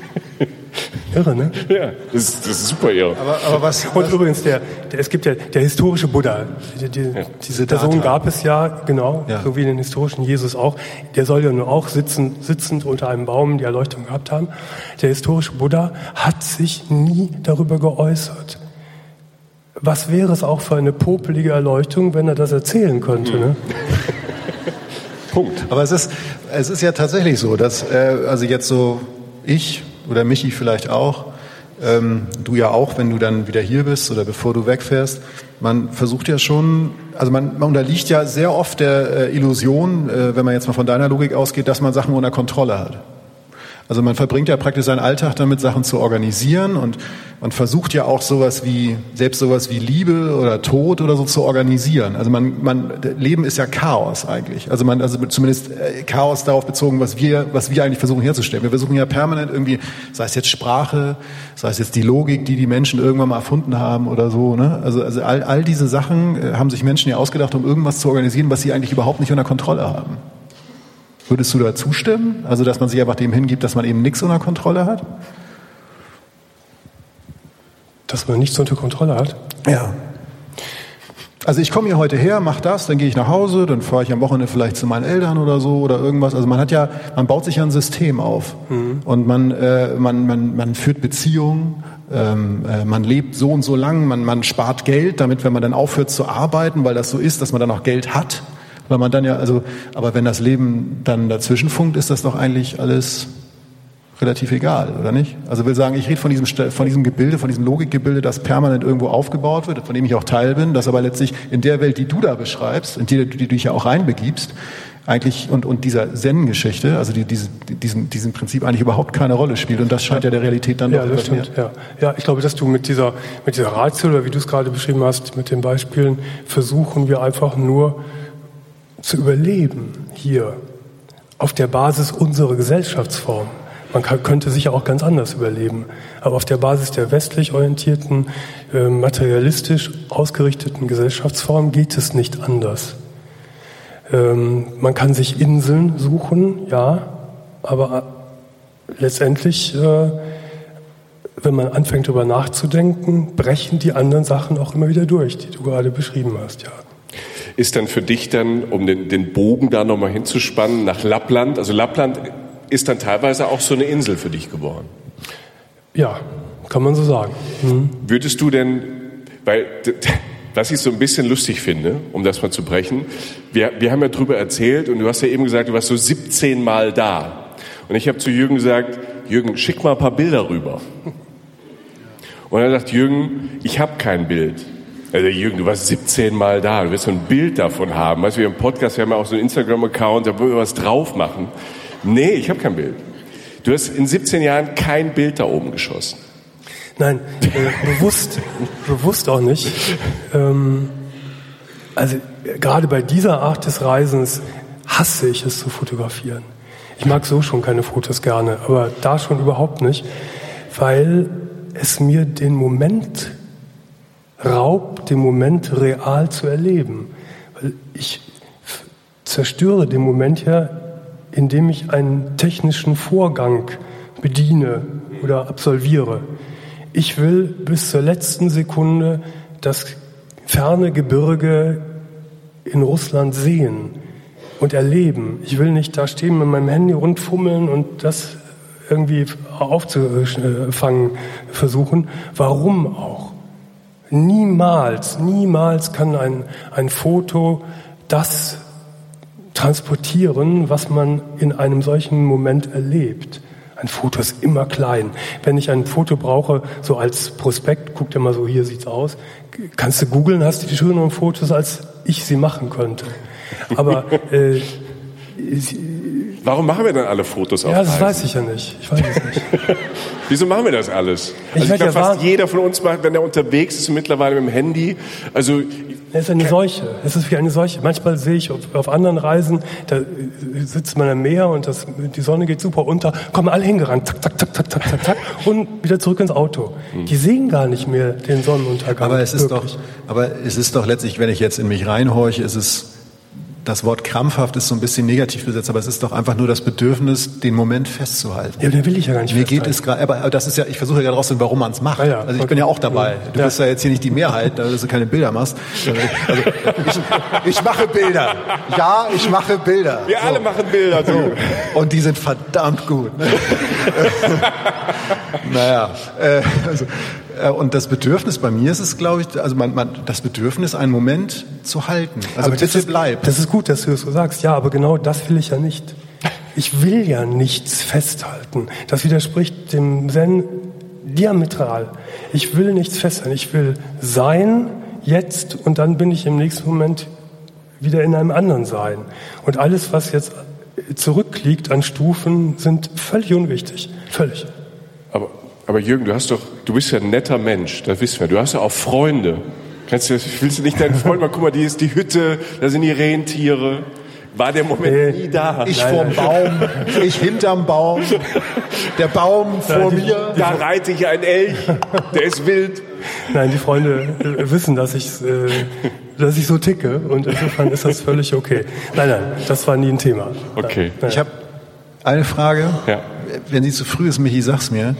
[SPEAKER 5] Irre, ne?
[SPEAKER 3] Ja, das ist, das ist super irre.
[SPEAKER 4] Aber, aber was,
[SPEAKER 5] Und übrigens, der, der, es gibt ja der historische Buddha. Die, die, diese Person gab es ja, genau,
[SPEAKER 4] Ja.
[SPEAKER 5] so wie den historischen Jesus auch. Der soll ja nur auch sitzend, sitzend unter einem Baum die Erleuchtung gehabt haben. Der historische Buddha hat sich nie darüber geäußert. Was wäre es auch für eine popelige Erleuchtung, wenn er das erzählen könnte? Ne?
[SPEAKER 3] Punkt.
[SPEAKER 4] Aber es ist, es ist ja tatsächlich so, dass, äh, also jetzt so ich oder Michi vielleicht auch, ähm, du ja auch, wenn du dann wieder hier bist oder bevor du wegfährst, man versucht ja schon, also man, man unterliegt ja sehr oft der äh, Illusion, äh, wenn man jetzt mal von deiner Logik ausgeht, dass man Sachen unter Kontrolle hat. Also man verbringt ja praktisch seinen Alltag damit, Sachen zu organisieren und man versucht ja auch sowas wie, selbst sowas wie Liebe oder Tod oder so zu organisieren. Also man, man, Leben ist ja Chaos eigentlich. Also man, also zumindest äh, Chaos darauf bezogen, was wir, was wir eigentlich versuchen herzustellen. Wir versuchen ja permanent irgendwie, sei es jetzt Sprache, sei es jetzt die Logik, die die Menschen irgendwann mal erfunden haben oder so, ne? Also, also all, all diese Sachen äh, haben sich Menschen ja ausgedacht, um irgendwas zu organisieren, was sie eigentlich überhaupt nicht unter Kontrolle haben. Würdest du da zustimmen? Also, dass man sich einfach dem hingibt, dass man eben nichts unter Kontrolle hat?
[SPEAKER 5] Dass man nichts unter Kontrolle hat.
[SPEAKER 4] Ja. Also ich komme hier heute her, mache das, dann gehe ich nach Hause, dann fahre ich am Wochenende vielleicht zu meinen Eltern oder so oder irgendwas. Also man hat ja, man baut sich ja ein System auf und man, äh, man, man, man führt Beziehungen, ähm, äh, man lebt so und so lang, man, man spart Geld, damit wenn man dann aufhört zu arbeiten, weil das so ist, dass man dann auch Geld hat, weil man dann ja, also, aber wenn das Leben dann dazwischen funkt, ist das doch eigentlich alles relativ egal, oder nicht? Also will sagen, ich rede von diesem, von diesem Gebilde, von diesem Logikgebilde, das permanent irgendwo aufgebaut wird, von dem ich auch Teil bin, das aber letztlich in der Welt, die du da beschreibst, in die, die du dich ja auch reinbegibst, eigentlich und, und dieser Zen-Geschichte, also die, diese, diesen, diesen Prinzip eigentlich überhaupt keine Rolle spielt und das scheint ja der Realität dann
[SPEAKER 5] Ja,
[SPEAKER 4] doch
[SPEAKER 5] das stimmt. Ja. ja, ich glaube, dass du mit dieser, mit dieser Ratio, oder wie du es gerade beschrieben hast, mit den Beispielen, versuchen wir einfach nur zu überleben hier auf der Basis unserer Gesellschaftsform. Man kann, könnte sicher auch ganz anders überleben. Aber auf der Basis der westlich orientierten, äh, materialistisch ausgerichteten Gesellschaftsform geht es nicht anders. Ähm, man kann sich Inseln suchen, ja, aber äh, letztendlich, äh, wenn man anfängt darüber nachzudenken, brechen die anderen Sachen auch immer wieder durch, die du gerade beschrieben hast, ja.
[SPEAKER 3] Ist dann für dich dann, um den, den Bogen da nochmal hinzuspannen, nach Lappland, also Lappland ist dann teilweise auch so eine Insel für dich geworden.
[SPEAKER 5] Ja, kann man so sagen. Mhm.
[SPEAKER 3] Würdest du denn, weil was ich so ein bisschen lustig finde, um das mal zu brechen, wir, wir haben ja drüber erzählt und du hast ja eben gesagt, du warst so 17 Mal da. Und ich habe zu Jürgen gesagt, Jürgen, schick mal ein paar Bilder rüber. Und er sagt, Jürgen, ich habe kein Bild. Also Jürgen, du warst 17 Mal da, du wirst so ein Bild davon haben. Weißt du, wir haben einen Podcast, wir haben ja auch so einen Instagram-Account, da wollen wir was drauf machen. Nee, ich habe kein Bild. Du hast in 17 Jahren kein Bild da oben geschossen.
[SPEAKER 5] Nein, äh, bewusst, bewusst auch nicht. Ähm, also gerade bei dieser Art des Reisens hasse ich es zu fotografieren. Ich mag so schon keine Fotos gerne, aber da schon überhaupt nicht, weil es mir den Moment raubt, den Moment real zu erleben. Weil ich zerstöre den Moment ja, indem ich einen technischen Vorgang bediene oder absolviere. Ich will bis zur letzten Sekunde das ferne Gebirge in Russland sehen und erleben. Ich will nicht da stehen mit meinem Handy rundfummeln und das irgendwie aufzufangen versuchen. Warum auch? Niemals, niemals kann ein, ein Foto das transportieren, was man in einem solchen Moment erlebt. Ein Foto ist immer klein. Wenn ich ein Foto brauche, so als Prospekt, guck dir mal so, hier sieht's aus, kannst du googeln, hast du die schöneren Fotos, als ich sie machen könnte. Aber äh,
[SPEAKER 3] Warum machen wir dann alle Fotos auf
[SPEAKER 5] ja, das
[SPEAKER 3] Reisen?
[SPEAKER 5] weiß ich ja nicht. Ich weiß es nicht.
[SPEAKER 3] Wieso machen wir das alles?
[SPEAKER 5] Ich
[SPEAKER 3] Also ich glaube,
[SPEAKER 5] ja
[SPEAKER 3] fast jeder von uns macht, wenn er unterwegs ist, mittlerweile mit dem Handy. Also
[SPEAKER 5] Es ist eine Seuche. Es ist wie eine Seuche. Manchmal sehe ich auf, auf anderen Reisen, da äh, sitzt man am Meer und das, die Sonne geht super unter, kommen alle hingerannt, zack, zack, zack, zack, zack, zack, zack, und wieder zurück ins Auto. Die sehen gar nicht mehr den Sonnenuntergang.
[SPEAKER 4] Aber es ist
[SPEAKER 5] Wirklich.
[SPEAKER 4] doch, aber es ist doch letztlich, wenn ich jetzt in mich reinhorche, ist es, das Wort krampfhaft ist so ein bisschen negativ besetzt, aber es ist doch einfach nur das Bedürfnis, den Moment festzuhalten.
[SPEAKER 5] Ja, den will ich ja gar nicht
[SPEAKER 4] Mir geht es gerade, aber das ist ja, ich versuche ja gerade rauszufinden, warum man es macht.
[SPEAKER 5] Ah ja,
[SPEAKER 4] also ich bin ja auch dabei. Du
[SPEAKER 5] Ja.
[SPEAKER 4] bist ja jetzt hier nicht die Mehrheit, dass du keine Bilder machst. Also ich, ich mache Bilder. Ja, ich mache Bilder.
[SPEAKER 3] wir alle machen Bilder. So.
[SPEAKER 4] Und die sind verdammt gut. naja, äh, also, äh, und das Bedürfnis bei mir ist es, glaube ich, also man, man, das Bedürfnis, einen Moment zu halten. Also
[SPEAKER 5] Aber
[SPEAKER 4] bitte
[SPEAKER 5] das ist,
[SPEAKER 4] bleib.
[SPEAKER 5] Das ist gut, dass du das so sagst. Ja, aber genau das will ich ja nicht. Ich will ja nichts festhalten. Das widerspricht dem Zen diametral. Ich will nichts festhalten. Ich will sein jetzt und dann bin ich im nächsten Moment wieder in einem anderen Sein. Und alles, was jetzt zurückliegt an Stufen, sind völlig unwichtig. Völlig.
[SPEAKER 3] Aber, Jürgen, du hast doch, du bist ja ein netter Mensch, das wissen wir. Du hast ja auch Freunde. Kannst du, willst du nicht deinen Freund mal, guck mal, die ist die Hütte, da sind die Rentiere. War der Moment
[SPEAKER 5] Nee.
[SPEAKER 3] nie da?
[SPEAKER 4] Ich vorm Baum, ich hinterm Baum, der Baum vor
[SPEAKER 5] die-
[SPEAKER 4] mir.
[SPEAKER 3] Da reite ich ein Elch, der ist wild.
[SPEAKER 5] Nein, die Freunde äh, wissen, dass ich, äh, dass ich so ticke und insofern ist das völlig okay. Nein, nein, das war nie ein Thema.
[SPEAKER 3] Okay.
[SPEAKER 5] Nein.
[SPEAKER 4] Ich habe eine Frage.
[SPEAKER 3] Ja.
[SPEAKER 4] Wenn sie zu früh ist, Michi, sag's mir.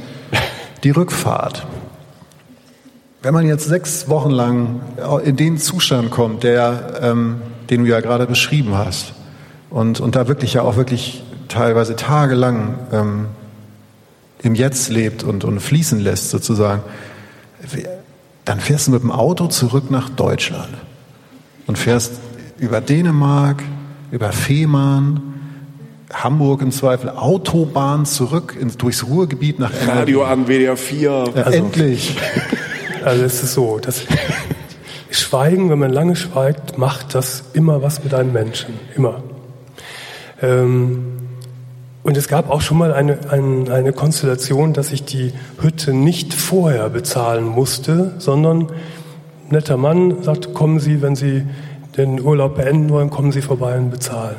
[SPEAKER 4] Die Rückfahrt. Wenn man jetzt sechs Wochen lang in den Zustand kommt, der, ähm, den du ja gerade beschrieben hast, und, und da wirklich ja auch wirklich teilweise tagelang ähm, im Jetzt lebt und, und fließen lässt sozusagen, dann fährst du mit dem Auto zurück nach Deutschland und fährst über Dänemark, über Fehmarn, Hamburg im Zweifel, Autobahn zurück ins, durchs Ruhrgebiet nach NRW.
[SPEAKER 3] Radio an, WDR 4.
[SPEAKER 4] Ja, endlich.
[SPEAKER 5] Also es ist so, das Schweigen, wenn man lange schweigt, macht das immer was mit einem Menschen. Immer. Ähm, und es gab auch schon mal eine, eine, eine Konstellation, dass ich die Hütte nicht vorher bezahlen musste, sondern ein netter Mann sagte, kommen Sie, wenn Sie den Urlaub beenden wollen, kommen Sie vorbei und bezahlen.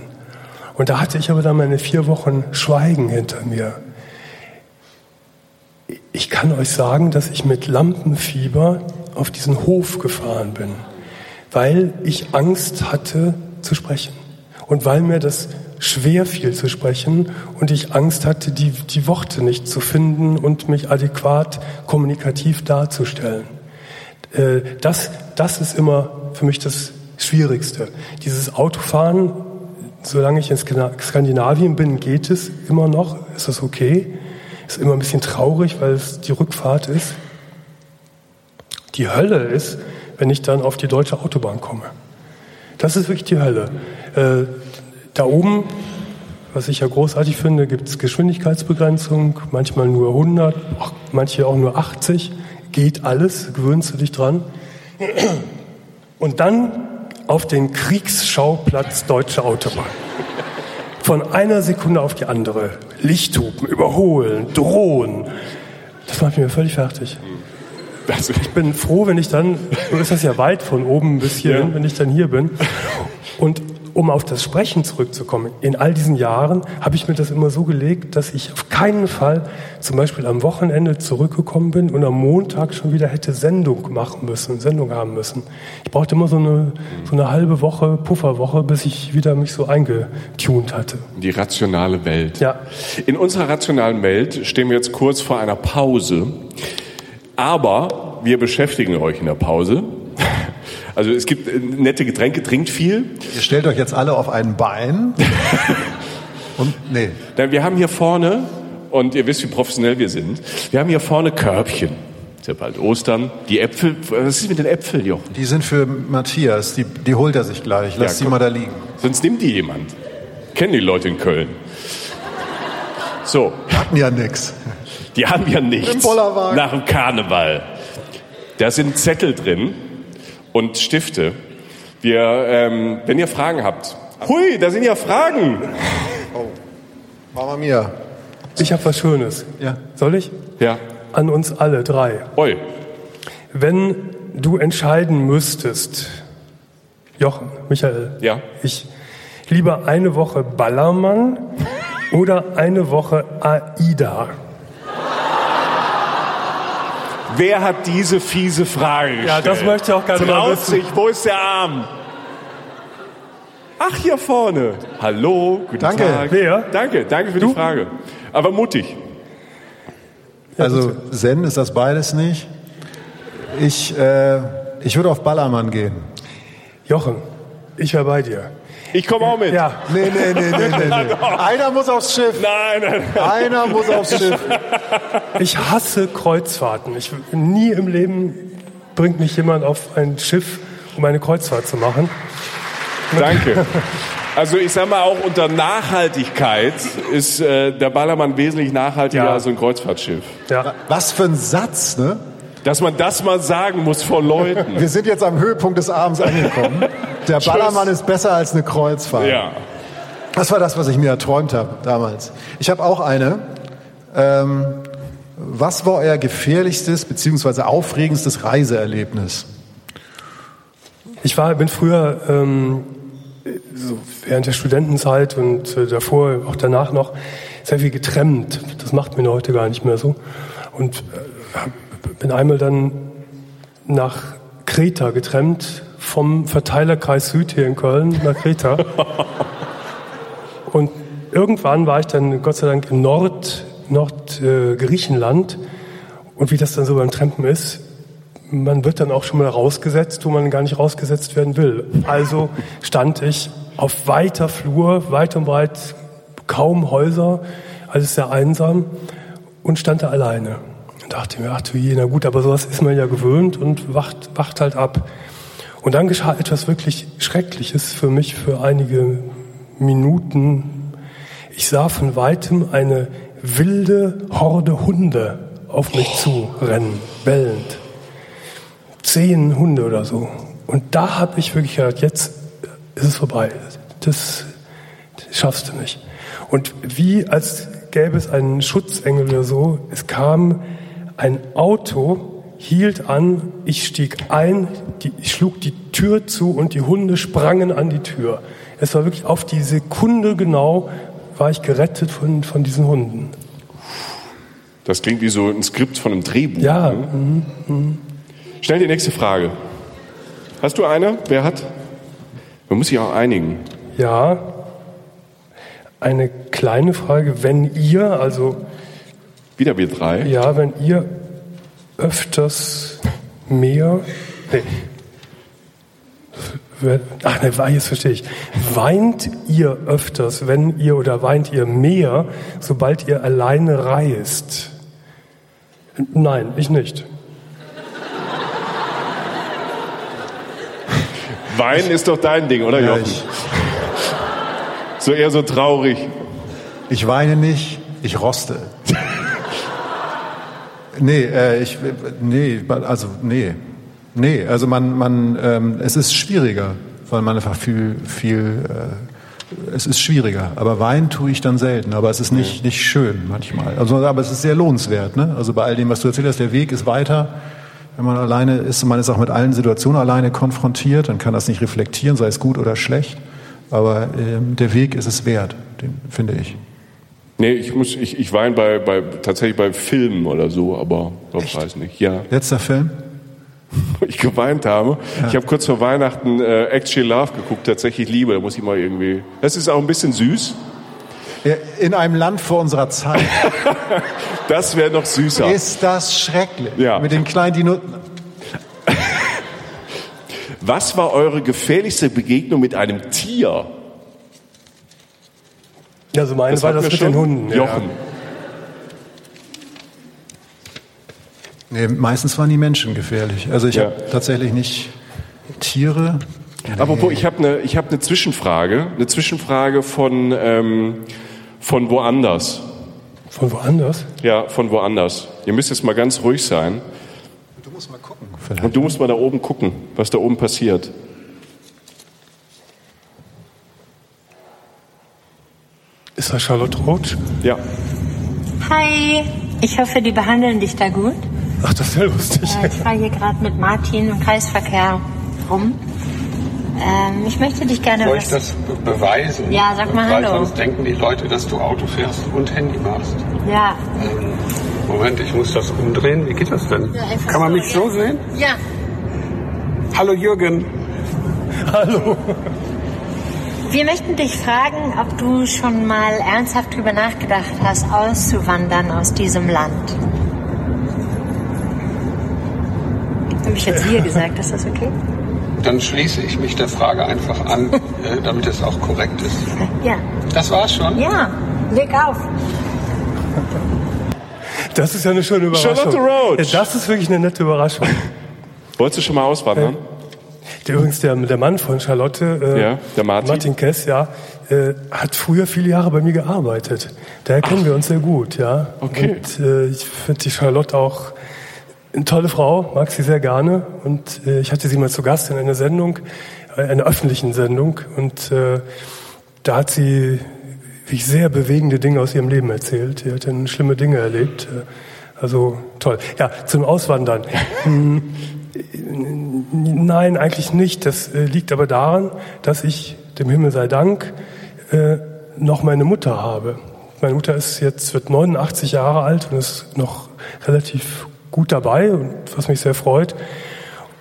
[SPEAKER 5] Und da hatte ich aber dann meine vier Wochen Schweigen hinter mir. Ich kann euch sagen, dass ich mit Lampenfieber auf diesen Hof gefahren bin, weil ich Angst hatte zu sprechen und weil mir das schwer fiel zu sprechen und ich Angst hatte, die, die Worte nicht zu finden und mich adäquat kommunikativ darzustellen. Äh, Das, das ist immer für mich das Schwierigste. Dieses Autofahren, solange ich in Skandina- Skandinavien bin, geht es immer noch, ist das okay. Ist immer ein bisschen traurig, weil es die Rückfahrt ist. Die Hölle ist, wenn ich dann auf die deutsche Autobahn komme. Das ist wirklich die Hölle. Äh, da oben, was ich ja großartig finde, gibt es Geschwindigkeitsbegrenzung, manchmal nur 100, ach, manche auch nur 80. Geht alles, gewöhnst du dich dran. Und dann auf den Kriegsschauplatz deutsche Autobahn. Von einer Sekunde auf die andere. Lichthupen, überholen, drohen. Das macht mich völlig fertig. Ich bin froh, wenn ich dann, so ist das ja weit von oben bis hierhin,
[SPEAKER 3] Ja.
[SPEAKER 5] wenn ich dann hier bin. Und um auf das Sprechen zurückzukommen, in all diesen Jahren habe ich mir das immer so gelegt, dass ich auf keinen Fall zum Beispiel am Wochenende zurückgekommen bin und am Montag schon wieder hätte Sendung machen müssen, Sendung haben müssen. Ich brauchte immer so eine, so eine halbe Woche, Pufferwoche, bis ich wieder mich so eingetunt hatte.
[SPEAKER 3] die rationale Welt.
[SPEAKER 5] Ja.
[SPEAKER 3] In unserer rationalen Welt stehen wir jetzt kurz vor einer Pause. Aber wir beschäftigen euch in der Pause. Also es gibt äh, nette Getränke, trinkt viel.
[SPEAKER 4] Ihr stellt euch jetzt alle auf ein Bein. Und, nee.
[SPEAKER 3] Denn wir haben hier vorne, und ihr wisst, wie professionell wir sind, wir haben hier vorne Körbchen. Ist ja bald Ostern. Die Äpfel, was ist mit den Äpfeln, Jochen?
[SPEAKER 4] Die sind für Matthias, die, die holt er sich gleich. Lass
[SPEAKER 3] Ja,
[SPEAKER 4] die mal da liegen.
[SPEAKER 3] Sonst nimmt die jemand. Kennen die Leute in Köln. So,
[SPEAKER 4] Hatten ja nix.
[SPEAKER 3] die haben ja nichts
[SPEAKER 4] Im Bollerwagen.
[SPEAKER 3] nach dem Karneval. Da sind Zettel drin und Stifte. Wir, ähm, wenn ihr Fragen habt. Hui, da sind ja Fragen.
[SPEAKER 4] Mama Mia.
[SPEAKER 5] Ich habe was Schönes.
[SPEAKER 4] Ja.
[SPEAKER 5] Soll ich?
[SPEAKER 3] Ja.
[SPEAKER 5] An uns alle drei.
[SPEAKER 3] Oi.
[SPEAKER 5] Wenn du entscheiden müsstest, Jochen, Michael,
[SPEAKER 3] Ja.
[SPEAKER 5] ich, lieber eine Woche Ballermann oder eine Woche AIDA?
[SPEAKER 3] Wer hat diese fiese Frage gestellt?
[SPEAKER 5] Ja, das möchte ich auch gerne mal
[SPEAKER 3] Traut
[SPEAKER 5] wissen.
[SPEAKER 3] sich, wo ist der Arm? Ach, hier vorne. Hallo, guten
[SPEAKER 4] Danke.
[SPEAKER 3] Tag.
[SPEAKER 5] Wer?
[SPEAKER 3] Danke, danke für die Frage. Aber mutig.
[SPEAKER 4] Also Zen ist das beides nicht. Ich, äh, ich würde auf Ballermann gehen.
[SPEAKER 5] Jochen, ich wäre bei dir.
[SPEAKER 3] Ich komme auch mit.
[SPEAKER 5] Ja,
[SPEAKER 4] Nee, nee, nee, nee, nee, nee. Einer muss aufs Schiff.
[SPEAKER 3] Nein, nein, nein.
[SPEAKER 4] Einer muss aufs Schiff.
[SPEAKER 5] ich hasse Kreuzfahrten. Ich, nie im Leben bringt mich jemand auf ein Schiff, um eine Kreuzfahrt zu machen.
[SPEAKER 3] Danke. Also ich sag mal, auch unter Nachhaltigkeit ist äh, der Ballermann wesentlich nachhaltiger
[SPEAKER 5] Ja.
[SPEAKER 3] als so ein Kreuzfahrtschiff.
[SPEAKER 5] Ja,
[SPEAKER 4] Was für ein Satz, ne?
[SPEAKER 3] Dass man das mal sagen muss vor Leuten.
[SPEAKER 4] Wir sind jetzt am Höhepunkt des Abends angekommen. Der Ballermann ist besser als eine Kreuzfahrt.
[SPEAKER 3] Ja.
[SPEAKER 4] Das war das, was ich mir erträumt habe damals. Ich habe auch eine. Ähm, was war euer gefährlichstes bzw. aufregendstes Reiseerlebnis?
[SPEAKER 5] Ich war, bin früher ähm, so während der Studentenzeit und äh, davor, auch danach noch, sehr viel getrennt. Das macht mir heute gar nicht mehr so. Und äh, bin einmal dann nach Kreta getrennt, vom Verteilerkreis Süd hier in Köln nach Kreta. Und irgendwann war ich dann Gott sei Dank im Nord, Nord äh. Und wie das dann so beim Trampen ist, man wird dann auch schon mal rausgesetzt, wo man gar nicht rausgesetzt werden will. Also stand ich auf weiter Flur, weit und breit, kaum Häuser, alles sehr einsam und stand da alleine. Und dachte mir, ach du je, na gut, aber sowas ist man ja gewöhnt und wacht, wacht halt ab. Und dann geschah etwas wirklich Schreckliches für mich für einige Minuten. Ich sah von weitem eine wilde Horde Hunde auf mich zu rennen, bellend. Zehn Hunde oder so. Und da habe ich wirklich gedacht, jetzt ist es vorbei. Das, das schaffst du nicht. Und wie als gäbe es einen Schutzengel oder so, es kam ein Auto, hielt an, ich stieg ein, die, ich schlug die Tür zu und die Hunde sprangen an die Tür. Es war wirklich auf die Sekunde genau, war ich gerettet von, von diesen Hunden.
[SPEAKER 3] Das klingt wie so ein Skript von einem Drehbuch.
[SPEAKER 5] Ja,
[SPEAKER 3] ne? Schnell die nächste Frage. Hast du eine? Wer hat? Man muss sich auch einigen.
[SPEAKER 5] ja. Eine kleine Frage, wenn ihr, also
[SPEAKER 3] Wieder wir drei.
[SPEAKER 5] Ja, wenn ihr öfters mehr. Nee. Ach ne, jetzt verstehe ich. Weint ihr öfters, wenn ihr oder weint ihr mehr, sobald ihr alleine reist? Nein, ich nicht.
[SPEAKER 3] Wein ist doch dein Ding, oder
[SPEAKER 4] Ja,
[SPEAKER 3] Jochen?
[SPEAKER 4] ich,
[SPEAKER 3] So eher so traurig.
[SPEAKER 4] ich weine nicht, ich roste. Nee, äh, ich, nee, also nee, nee, also man, man, ähm, es ist schwieriger, weil man einfach viel, viel, äh, es ist schwieriger. Aber weinen tue ich dann selten, aber es ist nicht, nicht schön manchmal. Also, aber es ist sehr lohnenswert, ne? Also bei all dem, was du erzählt hast, der Weg ist weiter. Wenn man alleine ist und man ist auch mit allen Situationen alleine konfrontiert, dann kann das nicht reflektieren, sei es gut oder schlecht. Aber ähm, der Weg ist es wert, den, finde ich.
[SPEAKER 3] Nee, ich muss, ich, ich weine bei, bei, tatsächlich bei Filmen oder so, aber ich weiß nicht. Ja,
[SPEAKER 4] Letzter Film?
[SPEAKER 3] wo ich geweint habe. Ich habe kurz vor Weihnachten äh, Actually Love geguckt, tatsächlich Liebe, da muss ich mal irgendwie. Das ist auch ein bisschen süß.
[SPEAKER 4] Ja, In einem Land vor unserer Zeit.
[SPEAKER 3] Das wäre noch süßer.
[SPEAKER 4] Ist das schrecklich.
[SPEAKER 3] Ja.
[SPEAKER 4] Mit den kleinen Dino.
[SPEAKER 3] Was war eure gefährlichste Begegnung mit einem Tier?
[SPEAKER 5] Also meine war
[SPEAKER 3] hatten
[SPEAKER 5] das mit den Hunden. ja.
[SPEAKER 3] Jochen.
[SPEAKER 4] Nee, meistens waren die Menschen gefährlich. Also ich
[SPEAKER 3] Ja.
[SPEAKER 4] habe tatsächlich nicht Tiere.
[SPEAKER 3] Apropos, ich habe eine ich hab ne Zwischenfrage, eine Zwischenfrage von, ähm, von woanders.
[SPEAKER 5] Von woanders?
[SPEAKER 3] Ja, von woanders. Ihr müsst jetzt mal ganz ruhig sein.
[SPEAKER 4] Du musst mal gucken.
[SPEAKER 3] Und du musst mal da oben gucken, was da oben passiert.
[SPEAKER 5] Ist das Charlotte Roach?
[SPEAKER 3] Ja.
[SPEAKER 7] Hi, ich hoffe, die behandeln dich da gut.
[SPEAKER 5] Ach, das ist ja lustig.
[SPEAKER 7] Äh, Ich fahre hier gerade mit Martin im Kreisverkehr rum. Ähm, ich möchte dich gerne
[SPEAKER 8] Soll ich das be beweisen?
[SPEAKER 7] Ja, sag mal
[SPEAKER 8] Weil
[SPEAKER 7] Hallo.
[SPEAKER 8] sonst denken die Leute, dass du Auto fährst und Handy machst.
[SPEAKER 7] Ja.
[SPEAKER 8] Ähm, Moment, ich muss das umdrehen. Wie geht das denn?
[SPEAKER 7] Ja,
[SPEAKER 8] Kann man
[SPEAKER 7] so,
[SPEAKER 8] mich
[SPEAKER 7] ja.
[SPEAKER 8] so sehen?
[SPEAKER 7] Ja.
[SPEAKER 8] Hallo Jürgen.
[SPEAKER 5] Hallo.
[SPEAKER 7] Wir möchten dich fragen, ob du schon mal ernsthaft drüber nachgedacht hast, auszuwandern aus diesem Land. Habe ich jetzt wir gesagt, ist das okay?
[SPEAKER 8] Dann schließe ich mich der Frage einfach an, äh, damit es auch korrekt ist.
[SPEAKER 7] Ja.
[SPEAKER 8] Das war's schon?
[SPEAKER 7] Ja, leg auf.
[SPEAKER 5] Das ist ja eine schöne Überraschung.
[SPEAKER 3] Charlotte Roach.
[SPEAKER 5] Ja, das ist wirklich eine nette Überraschung.
[SPEAKER 3] Wolltest du schon mal auswandern?
[SPEAKER 5] Der, übrigens der, der Mann von Charlotte, äh,
[SPEAKER 3] Ja, der Martin.
[SPEAKER 5] Martin Kess, ja, äh, hat früher viele Jahre bei mir gearbeitet. Daher kennen wir uns sehr gut, ja.
[SPEAKER 3] Okay.
[SPEAKER 5] Und äh, ich finde die Charlotte auch eine tolle Frau, mag sie sehr gerne. Und äh, ich hatte sie mal zu Gast in einer Sendung, äh, einer öffentlichen Sendung. Und äh, da hat sie wirklich sehr bewegende Dinge aus ihrem Leben erzählt. Sie hat dann schlimme Dinge erlebt. Äh, Also toll. Ja, zum Auswandern. Nein, eigentlich nicht. Das äh, liegt aber daran, dass ich, dem Himmel sei Dank, äh, noch meine Mutter habe. Meine Mutter ist jetzt, wird 89 Jahre alt und ist noch relativ gut dabei, und was mich sehr freut.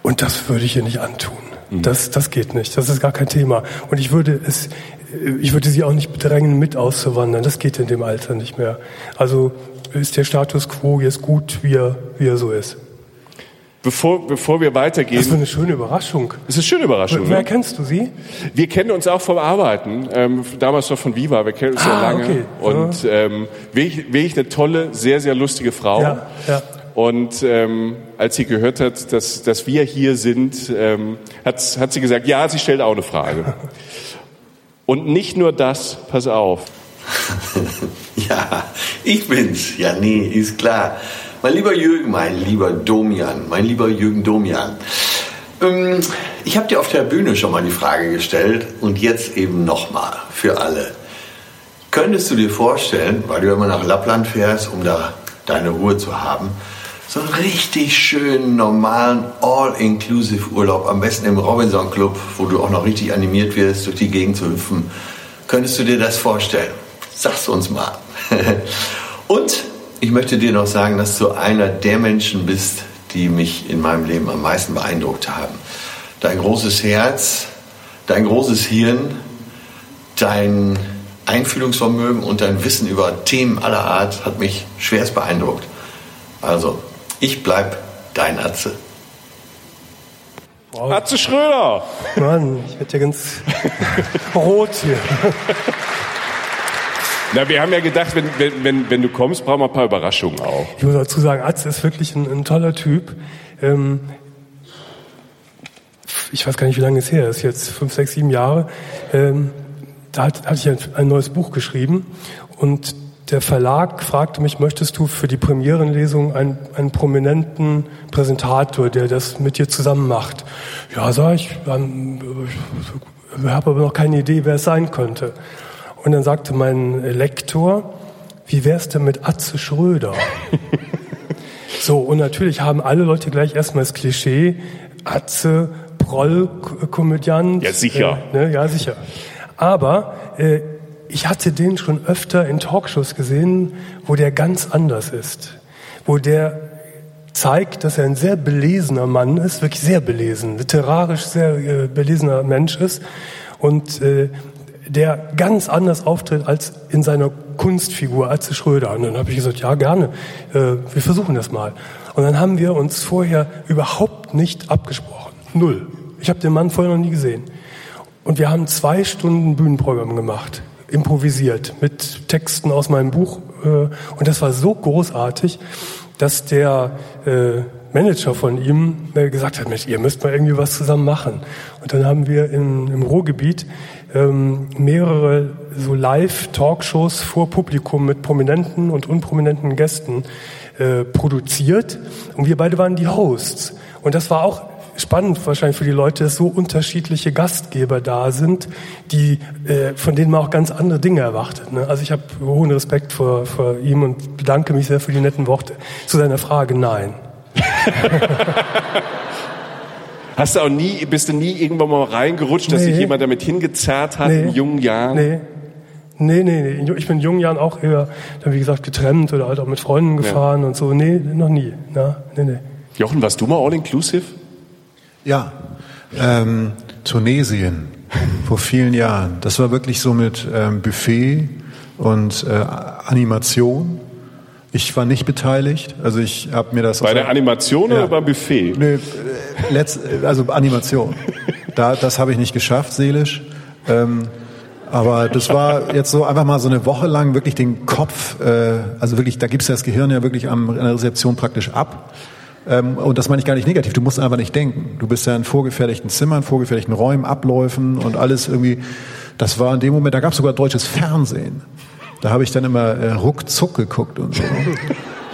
[SPEAKER 5] Und das würde ich ihr nicht antun. Das, das geht nicht. Das ist gar kein Thema. Und ich würde es, äh, ich würde sie auch nicht bedrängen, mit auszuwandern. Das geht in dem Alter nicht mehr. Also ist der Status quo jetzt gut, wie er, wie er so ist.
[SPEAKER 3] Bevor, bevor wir
[SPEAKER 5] Das war
[SPEAKER 3] weitergehen,
[SPEAKER 5] eine schöne Überraschung.
[SPEAKER 3] das ist eine schöne Überraschung.
[SPEAKER 5] Wer
[SPEAKER 3] Ne?
[SPEAKER 5] kennst du sie?
[SPEAKER 3] Wir kennen uns auch vom Arbeiten, ähm, damals noch von Viva, wir kennen uns ja
[SPEAKER 5] Ah,
[SPEAKER 3] lange.
[SPEAKER 5] okay.
[SPEAKER 3] Und ähm, wirklich, wirklich eine tolle, sehr, sehr lustige Frau.
[SPEAKER 5] Ja, ja.
[SPEAKER 3] Und ähm, als sie gehört hat, dass, dass wir hier sind, ähm, hat, hat sie gesagt, ja, sie stellt auch eine Frage. Und nicht nur das, pass auf.
[SPEAKER 9] Ja, ich bin's. Ja, nee, ist klar. Mein lieber Jürgen, mein lieber Domian, mein lieber Jürgen Domian. Ähm, ich habe dir auf der Bühne schon mal die Frage gestellt und jetzt eben nochmal für alle. Könntest du dir vorstellen, weil du immer nach Lappland fährst, um da deine Ruhe zu haben, so einen richtig schönen, normalen, all-inclusive Urlaub, am besten im Robinson Club, wo du auch noch richtig animiert wirst, durch die Gegend zu hüpfen. Könntest du dir das vorstellen? Sag's uns mal. Und ich möchte dir noch sagen, dass du einer der Menschen bist, die mich in meinem Leben am meisten beeindruckt haben. Dein großes Herz, dein großes Hirn, dein Einfühlungsvermögen und dein Wissen über Themen aller Art hat mich schwerst beeindruckt. Also, ich bleib dein Atze.
[SPEAKER 3] Atze Schröder!
[SPEAKER 5] Mann, ich werde ja ganz rot hier.
[SPEAKER 3] Na, wir haben ja gedacht, wenn, wenn, wenn, wenn du kommst, brauchen wir ein paar Überraschungen auch.
[SPEAKER 5] Ich muss dazu sagen, Atze ist wirklich ein, ein toller Typ. Ähm, ich weiß gar nicht, wie lange es her ist, jetzt fünf, sechs, sieben Jahre. Ähm, da hat, hatte ich ein, ein neues Buch geschrieben und der Verlag fragte mich, möchtest du für die Premierenlesung einen, einen prominenten Präsentator, der das mit dir zusammen macht? Ja, sag ich, ähm, ich habe aber noch keine Idee, wer es sein könnte. Und dann sagte mein Lektor, wie wär's denn mit Atze Schröder? so, und natürlich haben alle Leute gleich erstmal das Klischee, Atze, Proll-Komödiant.
[SPEAKER 3] Ja, sicher.
[SPEAKER 5] Äh, ne, ja, sicher. Aber äh, ich hatte den schon öfter in Talkshows gesehen, wo der ganz anders ist. Wo der zeigt, dass er ein sehr belesener Mann ist, wirklich sehr belesen, literarisch sehr äh, belesener Mensch ist und äh, der ganz anders auftritt als in seiner Kunstfigur Atze Schröder. Und dann habe ich gesagt, ja gerne, äh, wir versuchen das mal. Und dann haben wir uns vorher überhaupt nicht abgesprochen. Null. Ich habe den Mann vorher noch nie gesehen. Und wir haben zwei Stunden Bühnenprogramm gemacht, improvisiert, mit Texten aus meinem Buch. äh, Und das war so großartig, dass der äh, Manager von ihm gesagt hat, Mensch, ihr müsst mal irgendwie was zusammen machen. Und dann haben wir in, im Ruhrgebiet ähm, mehrere so Live-Talkshows vor Publikum mit prominenten und unprominenten Gästen äh, produziert. Und wir beide waren die Hosts. Und das war auch spannend wahrscheinlich für die Leute, dass so unterschiedliche Gastgeber da sind, die äh, von denen man auch ganz andere Dinge erwartet. Ne? Also ich habe hohen Respekt vor, vor ihm und bedanke mich sehr für die netten Worte. Zu seiner Frage, nein.
[SPEAKER 3] Hast du auch nie, bist du nie irgendwann mal reingerutscht, dass
[SPEAKER 5] Nee.
[SPEAKER 3] sich jemand damit hingezerrt hat
[SPEAKER 5] Nee.
[SPEAKER 3] in jungen Jahren?
[SPEAKER 5] Nee. Nee, nee, nee. Ich bin in jungen Jahren auch eher, dann wie gesagt, getrennt oder halt auch mit Freunden gefahren und so. Nee, noch nie. Na, nee, nee.
[SPEAKER 3] Jochen, warst du mal all-inclusive?
[SPEAKER 4] Ja, ähm, Tunesien vor vielen Jahren. Das war wirklich so mit ähm, Buffet und äh, Animation. Ich war nicht beteiligt, also ich habe mir das
[SPEAKER 3] Bei der Animation
[SPEAKER 4] Ja.
[SPEAKER 3] oder beim Buffet?
[SPEAKER 4] Nö, äh, letzt, also Animation. Da, das habe ich nicht geschafft, seelisch. Ähm, aber das war jetzt so einfach mal so eine Woche lang wirklich den Kopf, äh, also wirklich, da gibst du das Gehirn ja wirklich am, an der Rezeption praktisch ab. Ähm, und das meine ich gar nicht negativ, du musst einfach nicht denken. Du bist ja in vorgefertigten Zimmern, vorgefertigten Räumen, Abläufen und alles irgendwie. Das war in dem Moment, da gab es sogar deutsches Fernsehen. Da habe ich dann immer äh, ruckzuck geguckt und so.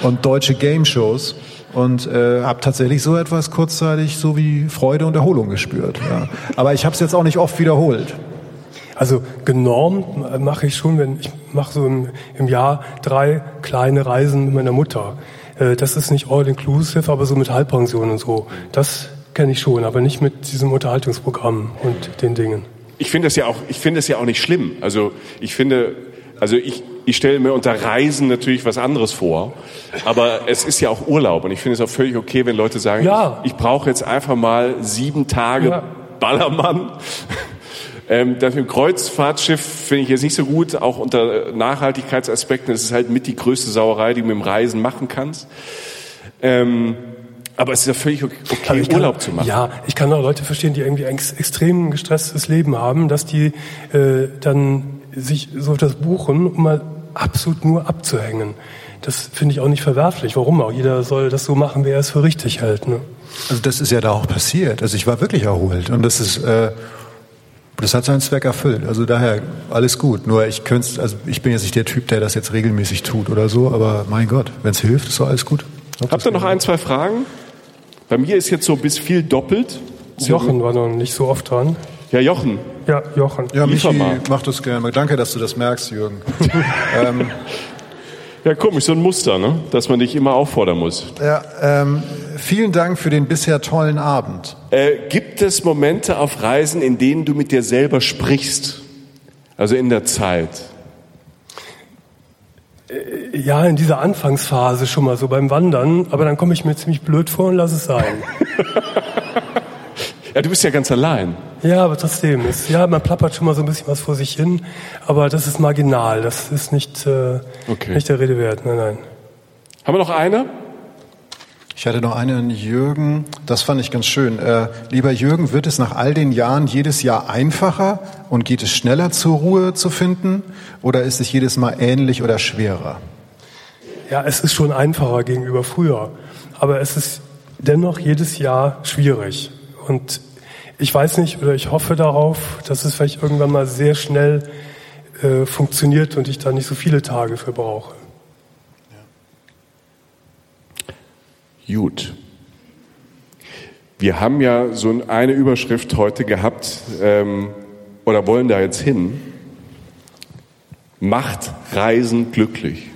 [SPEAKER 4] und deutsche Game-Shows und äh, habe tatsächlich so etwas kurzzeitig so wie Freude und Erholung gespürt. Ja. Aber ich habe es jetzt auch nicht oft wiederholt.
[SPEAKER 5] Also genormt mache ich schon, wenn ich mache so im, im Jahr drei kleine Reisen mit meiner Mutter. Äh, Das ist nicht all inclusive, aber so mit Halbpension und so. Das kenne ich schon, aber nicht mit diesem Unterhaltungsprogramm und den Dingen.
[SPEAKER 3] Ich finde das ja auch, ich finde das ja auch nicht schlimm. Also ich finde, also ich, ich stelle mir unter Reisen natürlich was anderes vor, aber es ist ja auch Urlaub und ich finde es auch völlig okay, wenn Leute sagen,
[SPEAKER 5] Ja.
[SPEAKER 3] ich, ich brauche jetzt einfach mal sieben Tage
[SPEAKER 5] Ja.
[SPEAKER 3] Ballermann. Ähm, das mit dem Kreuzfahrtschiff finde ich jetzt nicht so gut, auch unter Nachhaltigkeitsaspekten. Es ist halt mit die größte Sauerei, die du mit dem Reisen machen kannst. Ähm, aber es ist ja völlig okay, okay
[SPEAKER 5] kann-
[SPEAKER 3] Urlaub zu machen.
[SPEAKER 5] Ja, ich kann auch Leute verstehen, die irgendwie ein ex extrem gestresstes Leben haben, dass die äh, dann sich so das buchen, um mal absolut nur abzuhängen. Das finde ich auch nicht verwerflich. Warum auch? Jeder soll das so machen, wie er es für richtig hält. Ne?
[SPEAKER 4] Also das ist ja da auch passiert. Also ich war wirklich erholt und das ist, äh, das hat seinen Zweck erfüllt. Also daher alles gut. Nur ich könnte, also ich bin jetzt nicht der Typ, der das jetzt regelmäßig tut oder so. Aber mein Gott, wenn es hilft, ist doch alles gut.
[SPEAKER 3] Habt ihr noch ein, zwei Fragen? Bei mir ist jetzt so bis viel doppelt.
[SPEAKER 5] Jochen war noch nicht so oft dran.
[SPEAKER 3] Ja, Jochen.
[SPEAKER 5] Ja, Jochen.
[SPEAKER 4] Ja, Michi,
[SPEAKER 3] mal.
[SPEAKER 4] mach das gerne. Danke, dass du das merkst, Jürgen. ähm,
[SPEAKER 3] Ja, komisch, so ein Muster, ne? dass man dich immer auffordern muss.
[SPEAKER 4] ja, ähm, vielen Dank für den bisher tollen Abend.
[SPEAKER 3] Äh, gibt es Momente auf Reisen, in denen du mit dir selber sprichst? Also in der Zeit.
[SPEAKER 5] Ja, in dieser Anfangsphase schon mal so beim Wandern, aber dann komme ich mir ziemlich blöd vor und lass es sein.
[SPEAKER 3] Ja, du bist ja ganz allein.
[SPEAKER 5] Ja, aber trotzdem ist, ja, man plappert schon mal so ein bisschen was vor sich hin, aber das ist marginal, das ist nicht, äh,
[SPEAKER 3] Okay.
[SPEAKER 5] nicht der Rede wert, nein, nein.
[SPEAKER 3] Haben wir noch eine?
[SPEAKER 4] Ich hatte noch eine an Jürgen, das fand ich ganz schön. Äh, lieber Jürgen, wird es nach all den Jahren jedes Jahr einfacher und geht es schneller zur Ruhe zu finden oder ist es jedes Mal ähnlich oder schwerer?
[SPEAKER 5] Ja, es ist schon einfacher gegenüber früher, aber es ist dennoch jedes Jahr schwierig. Und ich weiß nicht oder ich hoffe darauf, dass es vielleicht irgendwann mal sehr schnell äh, funktioniert und ich da nicht so viele Tage für brauche.
[SPEAKER 3] Gut. Wir haben ja so eine Überschrift heute gehabt ähm, oder wollen da jetzt hin. Macht Reisen glücklich.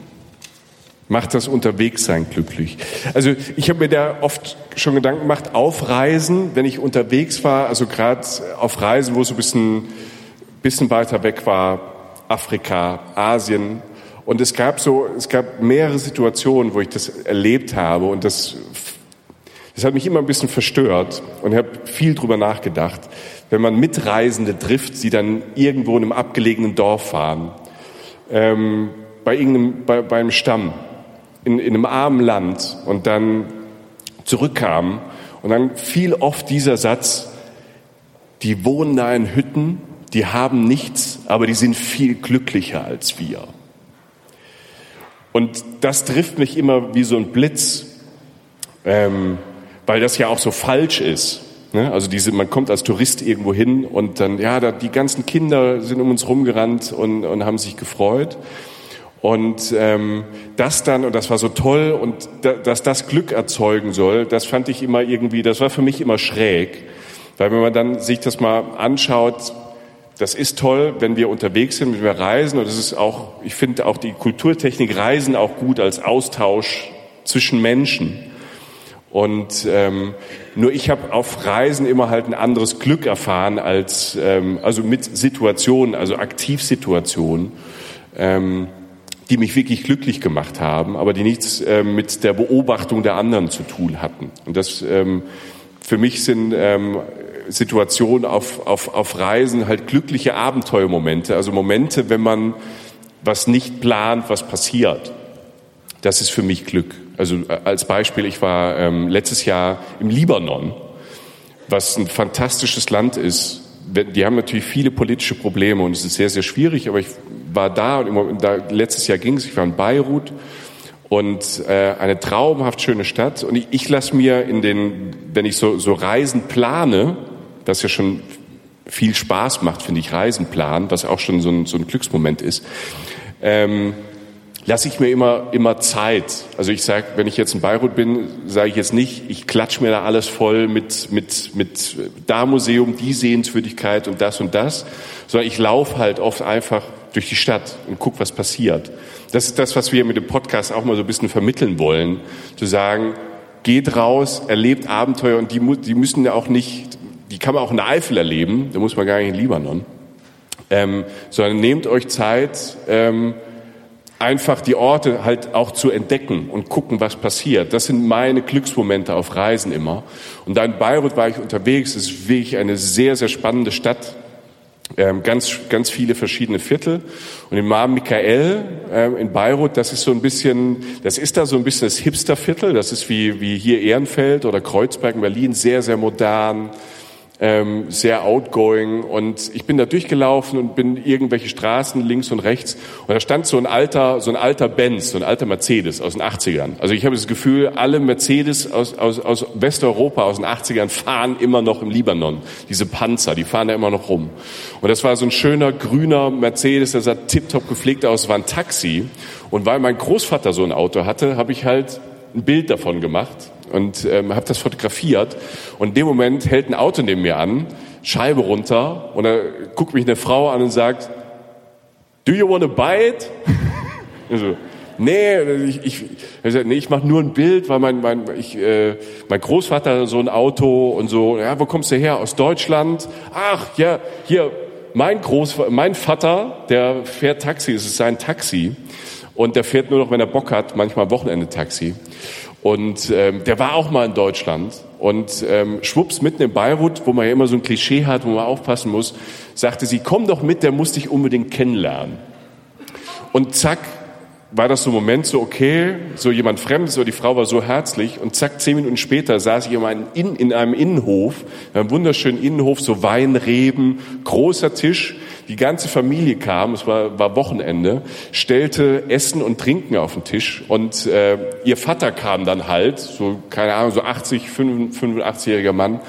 [SPEAKER 3] Macht das Unterwegssein glücklich. Also ich habe mir da oft schon Gedanken gemacht, auf Reisen, wenn ich unterwegs war, also gerade auf Reisen, wo es ein bisschen, bisschen weiter weg war, Afrika, Asien. Und es gab so, es gab mehrere Situationen, wo ich das erlebt habe und das, das hat mich immer ein bisschen verstört und ich habe viel drüber nachgedacht. Wenn man Mitreisende trifft, die dann irgendwo in einem abgelegenen Dorf fahren, ähm, bei irgendeinem, bei, bei einem Stamm, in, in einem armen Land und dann zurückkamen und dann fiel oft dieser Satz, die wohnen da in Hütten, die haben nichts, aber die sind viel glücklicher als wir. Und das trifft mich immer wie so ein Blitz, ähm, weil das ja auch so falsch ist. Ne? Also diese, man kommt als Tourist irgendwo hin und dann, ja, da, die ganzen Kinder sind um uns rumgerannt und, und haben sich gefreut. Und ähm, das dann, und das war so toll, und da, dass das Glück erzeugen soll, das fand ich immer irgendwie, das war für mich immer schräg. Weil wenn man dann sich das mal anschaut, das ist toll, wenn wir unterwegs sind, wenn wir reisen, und das ist auch, ich finde auch die Kulturtechnik Reisen auch gut als Austausch zwischen Menschen. Und ähm, nur ich habe auf Reisen immer halt ein anderes Glück erfahren als ähm, also mit Situationen, also Aktivsituationen. Ähm, die mich wirklich glücklich gemacht haben, aber die nichts äh, mit der Beobachtung der anderen zu tun hatten. Und das ähm, für mich sind ähm, Situationen auf, auf, auf Reisen halt glückliche Abenteuermomente, also Momente, wenn man was nicht plant, was passiert. Das ist für mich Glück. Also äh, als Beispiel, ich war ähm, letztes Jahr im Libanon, was ein fantastisches Land ist. Die haben natürlich viele politische Probleme und es ist sehr, sehr schwierig, aber ich war da und immer, da, letztes Jahr ging es, ich war in Beirut und äh, eine traumhaft schöne Stadt. Und ich, ich lasse mir in den, wenn ich so, so Reisen plane, das ja schon viel Spaß macht, finde ich, Reisen planen, was auch schon so ein, so ein Glücksmoment ist, ähm, lasse ich mir immer, immer Zeit. Also ich sage, wenn ich jetzt in Beirut bin, sage ich jetzt nicht, ich klatsch mir da alles voll mit, mit, mit da Museum, die Sehenswürdigkeit und das und das, sondern ich laufe halt oft einfach durch die Stadt und guck, was passiert. Das ist das, was wir mit dem Podcast auch mal so ein bisschen vermitteln wollen. Zu sagen, geht raus, erlebt Abenteuer und die, die müssen ja auch nicht, die kann man auch in der Eifel erleben, da muss man gar nicht in Libanon. Ähm, sondern nehmt euch Zeit, ähm, einfach die Orte halt auch zu entdecken und gucken, was passiert. Das sind meine Glücksmomente auf Reisen immer. Und da in Beirut war ich unterwegs. Es ist wirklich eine sehr, sehr spannende Stadt ähm, ganz, ganz viele verschiedene Viertel. Und im Mar Michael ähm, in Beirut, das ist so ein bisschen, das ist da so ein bisschen das Hipsterviertel. Das ist wie, wie hier Ehrenfeld oder Kreuzberg in Berlin, sehr, sehr modern, ähm, sehr outgoing und ich bin da durchgelaufen und bin irgendwelche Straßen links und rechts und da stand so ein alter, so ein alter Benz, so ein alter Mercedes aus den 80ern. Also ich habe das Gefühl, alle Mercedes aus, aus, aus Westeuropa aus den 80ern fahren immer noch im Libanon. Diese Panzer, die fahren da immer noch rum. Und das war so ein schöner grüner Mercedes, der sah tiptop gepflegt aus, war ein Taxi. Und weil mein Großvater so ein Auto hatte, habe ich halt ein Bild davon gemacht und ähm, habe das fotografiert. Und in dem Moment hält ein Auto neben mir an, Scheibe runter und da guckt mich eine Frau an und sagt, Do you want to buy it? so, nee, ich, ich, ich, nee, ich mache nur ein Bild, weil mein, mein, ich, äh, mein Großvater so ein Auto und so. Ja, wo kommst du her? Aus Deutschland? Ach, ja, hier, mein Groß, mein Vater, der fährt Taxi, es ist sein Taxi. Und der fährt nur noch, wenn er Bock hat, manchmal Wochenende-Taxi. Und ähm, der war auch mal in Deutschland. Und ähm, schwupps, mitten in Beirut, wo man ja immer so ein Klischee hat, wo man aufpassen muss, sagte sie, komm doch mit, der muss dich unbedingt kennenlernen. Und zack, war das so ein Moment so, okay, so jemand Fremdes, aber die Frau war so herzlich und zack, zehn Minuten später saß ich in einem, in einem Innenhof, in einem wunderschönen Innenhof, so Weinreben, großer Tisch, die ganze Familie kam, es war, war Wochenende, stellte Essen und Trinken auf den Tisch und äh, ihr Vater kam dann halt, so keine Ahnung, so 80, 85-jähriger Mann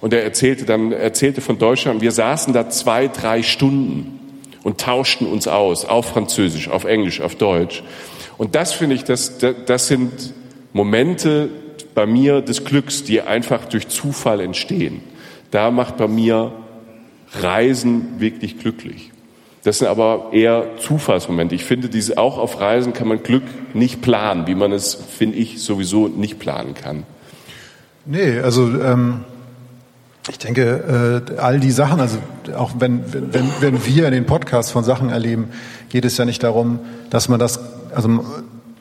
[SPEAKER 3] und er erzählte dann, erzählte von Deutschland. Wir saßen da zwei, drei Stunden und tauschten uns aus auf Französisch, auf Englisch, auf Deutsch. Und das finde ich, das, das sind Momente bei mir des Glücks, die einfach durch Zufall entstehen. Da macht bei mir Reisen wirklich glücklich. Das sind aber eher Zufallsmomente. Ich finde, diese, auch auf Reisen kann man Glück nicht planen, wie man es, finde ich, sowieso nicht planen kann.
[SPEAKER 4] Nee, also ähm, ich denke, äh, all die Sachen, also auch wenn, wenn, wenn wir in den Podcasts von Sachen erleben, geht es ja nicht darum, dass man das, also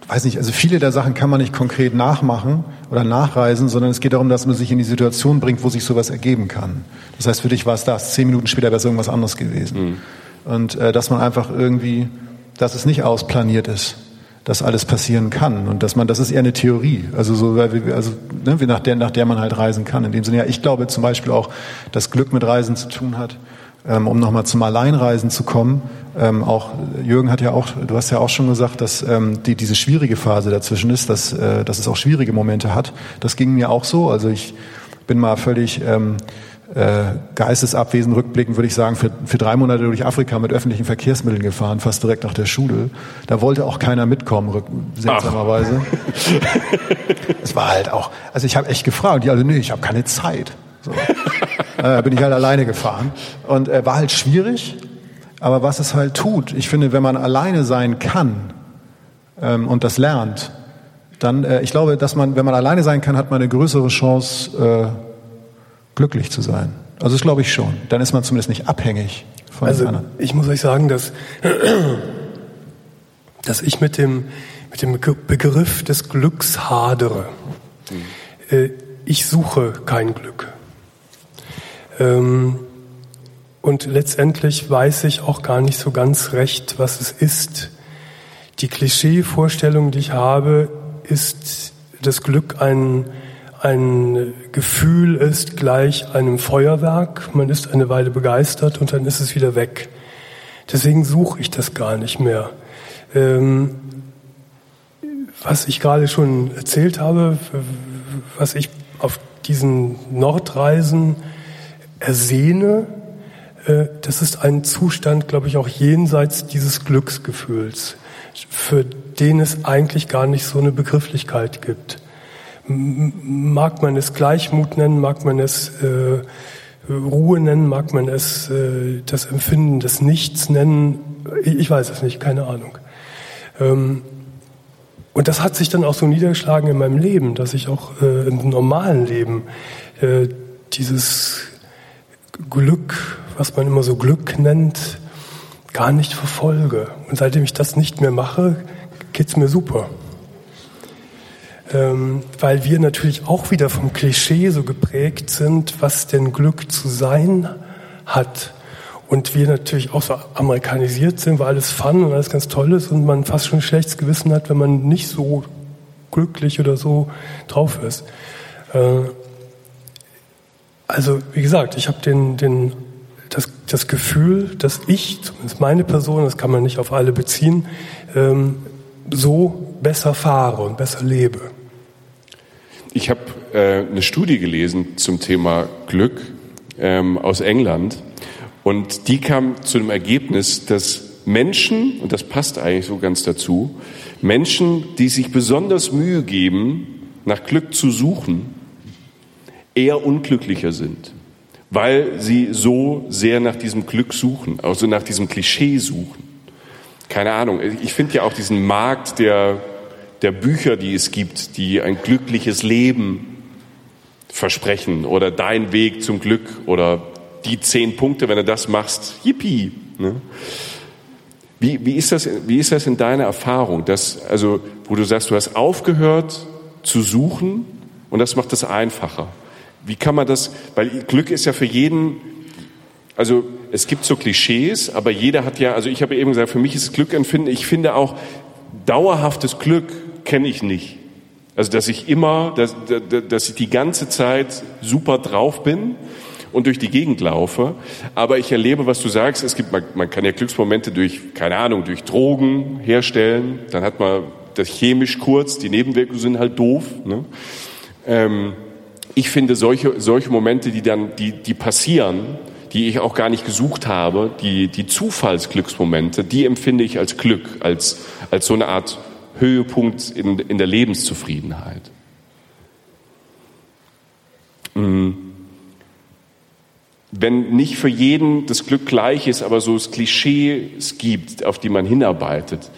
[SPEAKER 4] weiß nicht, also viele der Sachen kann man nicht konkret nachmachen oder nachreisen, sondern es geht darum, dass man sich in die Situation bringt, wo sich sowas ergeben kann. Das heißt, für dich war es das. Zehn Minuten später wäre es irgendwas anderes gewesen. Mhm. Und äh, dass man einfach irgendwie, dass es nicht ausplaniert ist, dass alles passieren kann und dass man, das ist eher eine Theorie, also so, also ne, wie nach der, nach der man halt reisen kann. In dem Sinne, ja, ich glaube zum Beispiel auch, dass Glück mit Reisen zu tun hat, ähm, um nochmal zum Alleinreisen zu kommen, ähm, auch Jürgen hat ja auch, du hast ja auch schon gesagt, dass ähm, die, diese schwierige Phase dazwischen ist, dass, äh, dass es auch schwierige Momente hat. Das ging mir auch so. Also ich bin mal völlig ähm, äh, geistesabwesend rückblickend, würde ich sagen, für, für drei Monate durch Afrika mit öffentlichen Verkehrsmitteln gefahren, fast direkt nach der Schule. Da wollte auch keiner mitkommen, seltsamerweise. Es war halt auch, also ich habe echt gefragt, die alle, nee, ich habe keine Zeit. So. äh, bin ich halt alleine gefahren und äh, war halt schwierig. Aber was es halt tut, ich finde, wenn man alleine sein kann ähm, und das lernt, dann, äh, ich glaube, dass man, wenn man alleine sein kann, hat man eine größere Chance, äh, glücklich zu sein. Also das glaube ich schon. Dann ist man zumindest nicht abhängig von
[SPEAKER 5] also,
[SPEAKER 4] anderen.
[SPEAKER 5] Ich muss euch sagen, dass, dass ich mit dem, mit dem Begriff des Glücks hadere. Mhm. Ich suche kein Glück. Ähm, und letztendlich weiß ich auch gar nicht so ganz recht, was es ist. Die Klischeevorstellung, die ich habe, ist das Glück ein, ein Gefühl ist gleich einem Feuerwerk. Man ist eine Weile begeistert und dann ist es wieder weg. Deswegen suche ich das gar nicht mehr. Ähm, was ich gerade schon erzählt habe, was ich auf diesen Nordreisen ersehne, äh, das ist ein Zustand, glaube ich, auch jenseits dieses Glücksgefühls, für den es eigentlich gar nicht so eine Begrifflichkeit gibt. Mag man es Gleichmut nennen, mag man es äh, Ruhe nennen, mag man es äh, das Empfinden des Nichts nennen, ich weiß es nicht, keine Ahnung. Ähm, und das hat sich dann auch so niedergeschlagen in meinem Leben, dass ich auch äh, im normalen Leben äh, dieses Glück, was man immer so Glück nennt, gar nicht verfolge. Und seitdem ich das nicht mehr mache, geht's mir super. Ähm, weil wir natürlich auch wieder vom Klischee so geprägt sind, was denn Glück zu sein hat. Und wir natürlich auch so amerikanisiert sind, weil alles Fun und alles ganz toll ist und man fast schon ein schlechtes Gewissen hat, wenn man nicht so glücklich oder so drauf ist. Äh, also wie gesagt, ich habe den, den, das, das Gefühl, dass ich, zumindest meine Person, das kann man nicht auf alle beziehen, ähm, so besser fahre und besser lebe.
[SPEAKER 3] Ich habe äh, eine Studie gelesen zum Thema Glück ähm, aus England. Und die kam zu dem Ergebnis, dass Menschen, und das passt eigentlich so ganz dazu, Menschen, die sich besonders Mühe geben, nach Glück zu suchen, eher unglücklicher sind, weil sie so sehr nach diesem Glück suchen, also nach diesem Klischee suchen. Keine Ahnung, ich finde ja auch diesen Markt der, der Bücher, die es gibt, die ein glückliches Leben versprechen oder dein Weg zum Glück oder die zehn Punkte, wenn du das machst, yippie. Ne? Wie, wie, ist das, wie ist das in deiner Erfahrung, dass, also, wo du sagst, du hast aufgehört zu suchen und das macht es einfacher? Wie kann man das, weil Glück ist ja für jeden, also es gibt so Klischees, aber jeder hat ja, also ich habe eben gesagt, für mich ist Glück empfinden. Ich finde auch, dauerhaftes Glück kenne ich nicht. Also dass ich immer, dass, dass ich die ganze Zeit super drauf bin und durch die Gegend laufe. Aber ich erlebe, was du sagst, es gibt, man, man kann ja Glücksmomente durch, keine Ahnung, durch Drogen herstellen. Dann hat man das chemisch kurz, die Nebenwirkungen sind halt doof. Ne? Ähm, ich finde solche, solche Momente, die dann, die, die passieren, die ich auch gar nicht gesucht habe, die, die Zufallsglücksmomente, die empfinde ich als Glück, als, als so eine Art Höhepunkt in, in der Lebenszufriedenheit. Mhm. Wenn nicht für jeden das Glück gleich ist, aber so es gibt, auf die man hinarbeitet,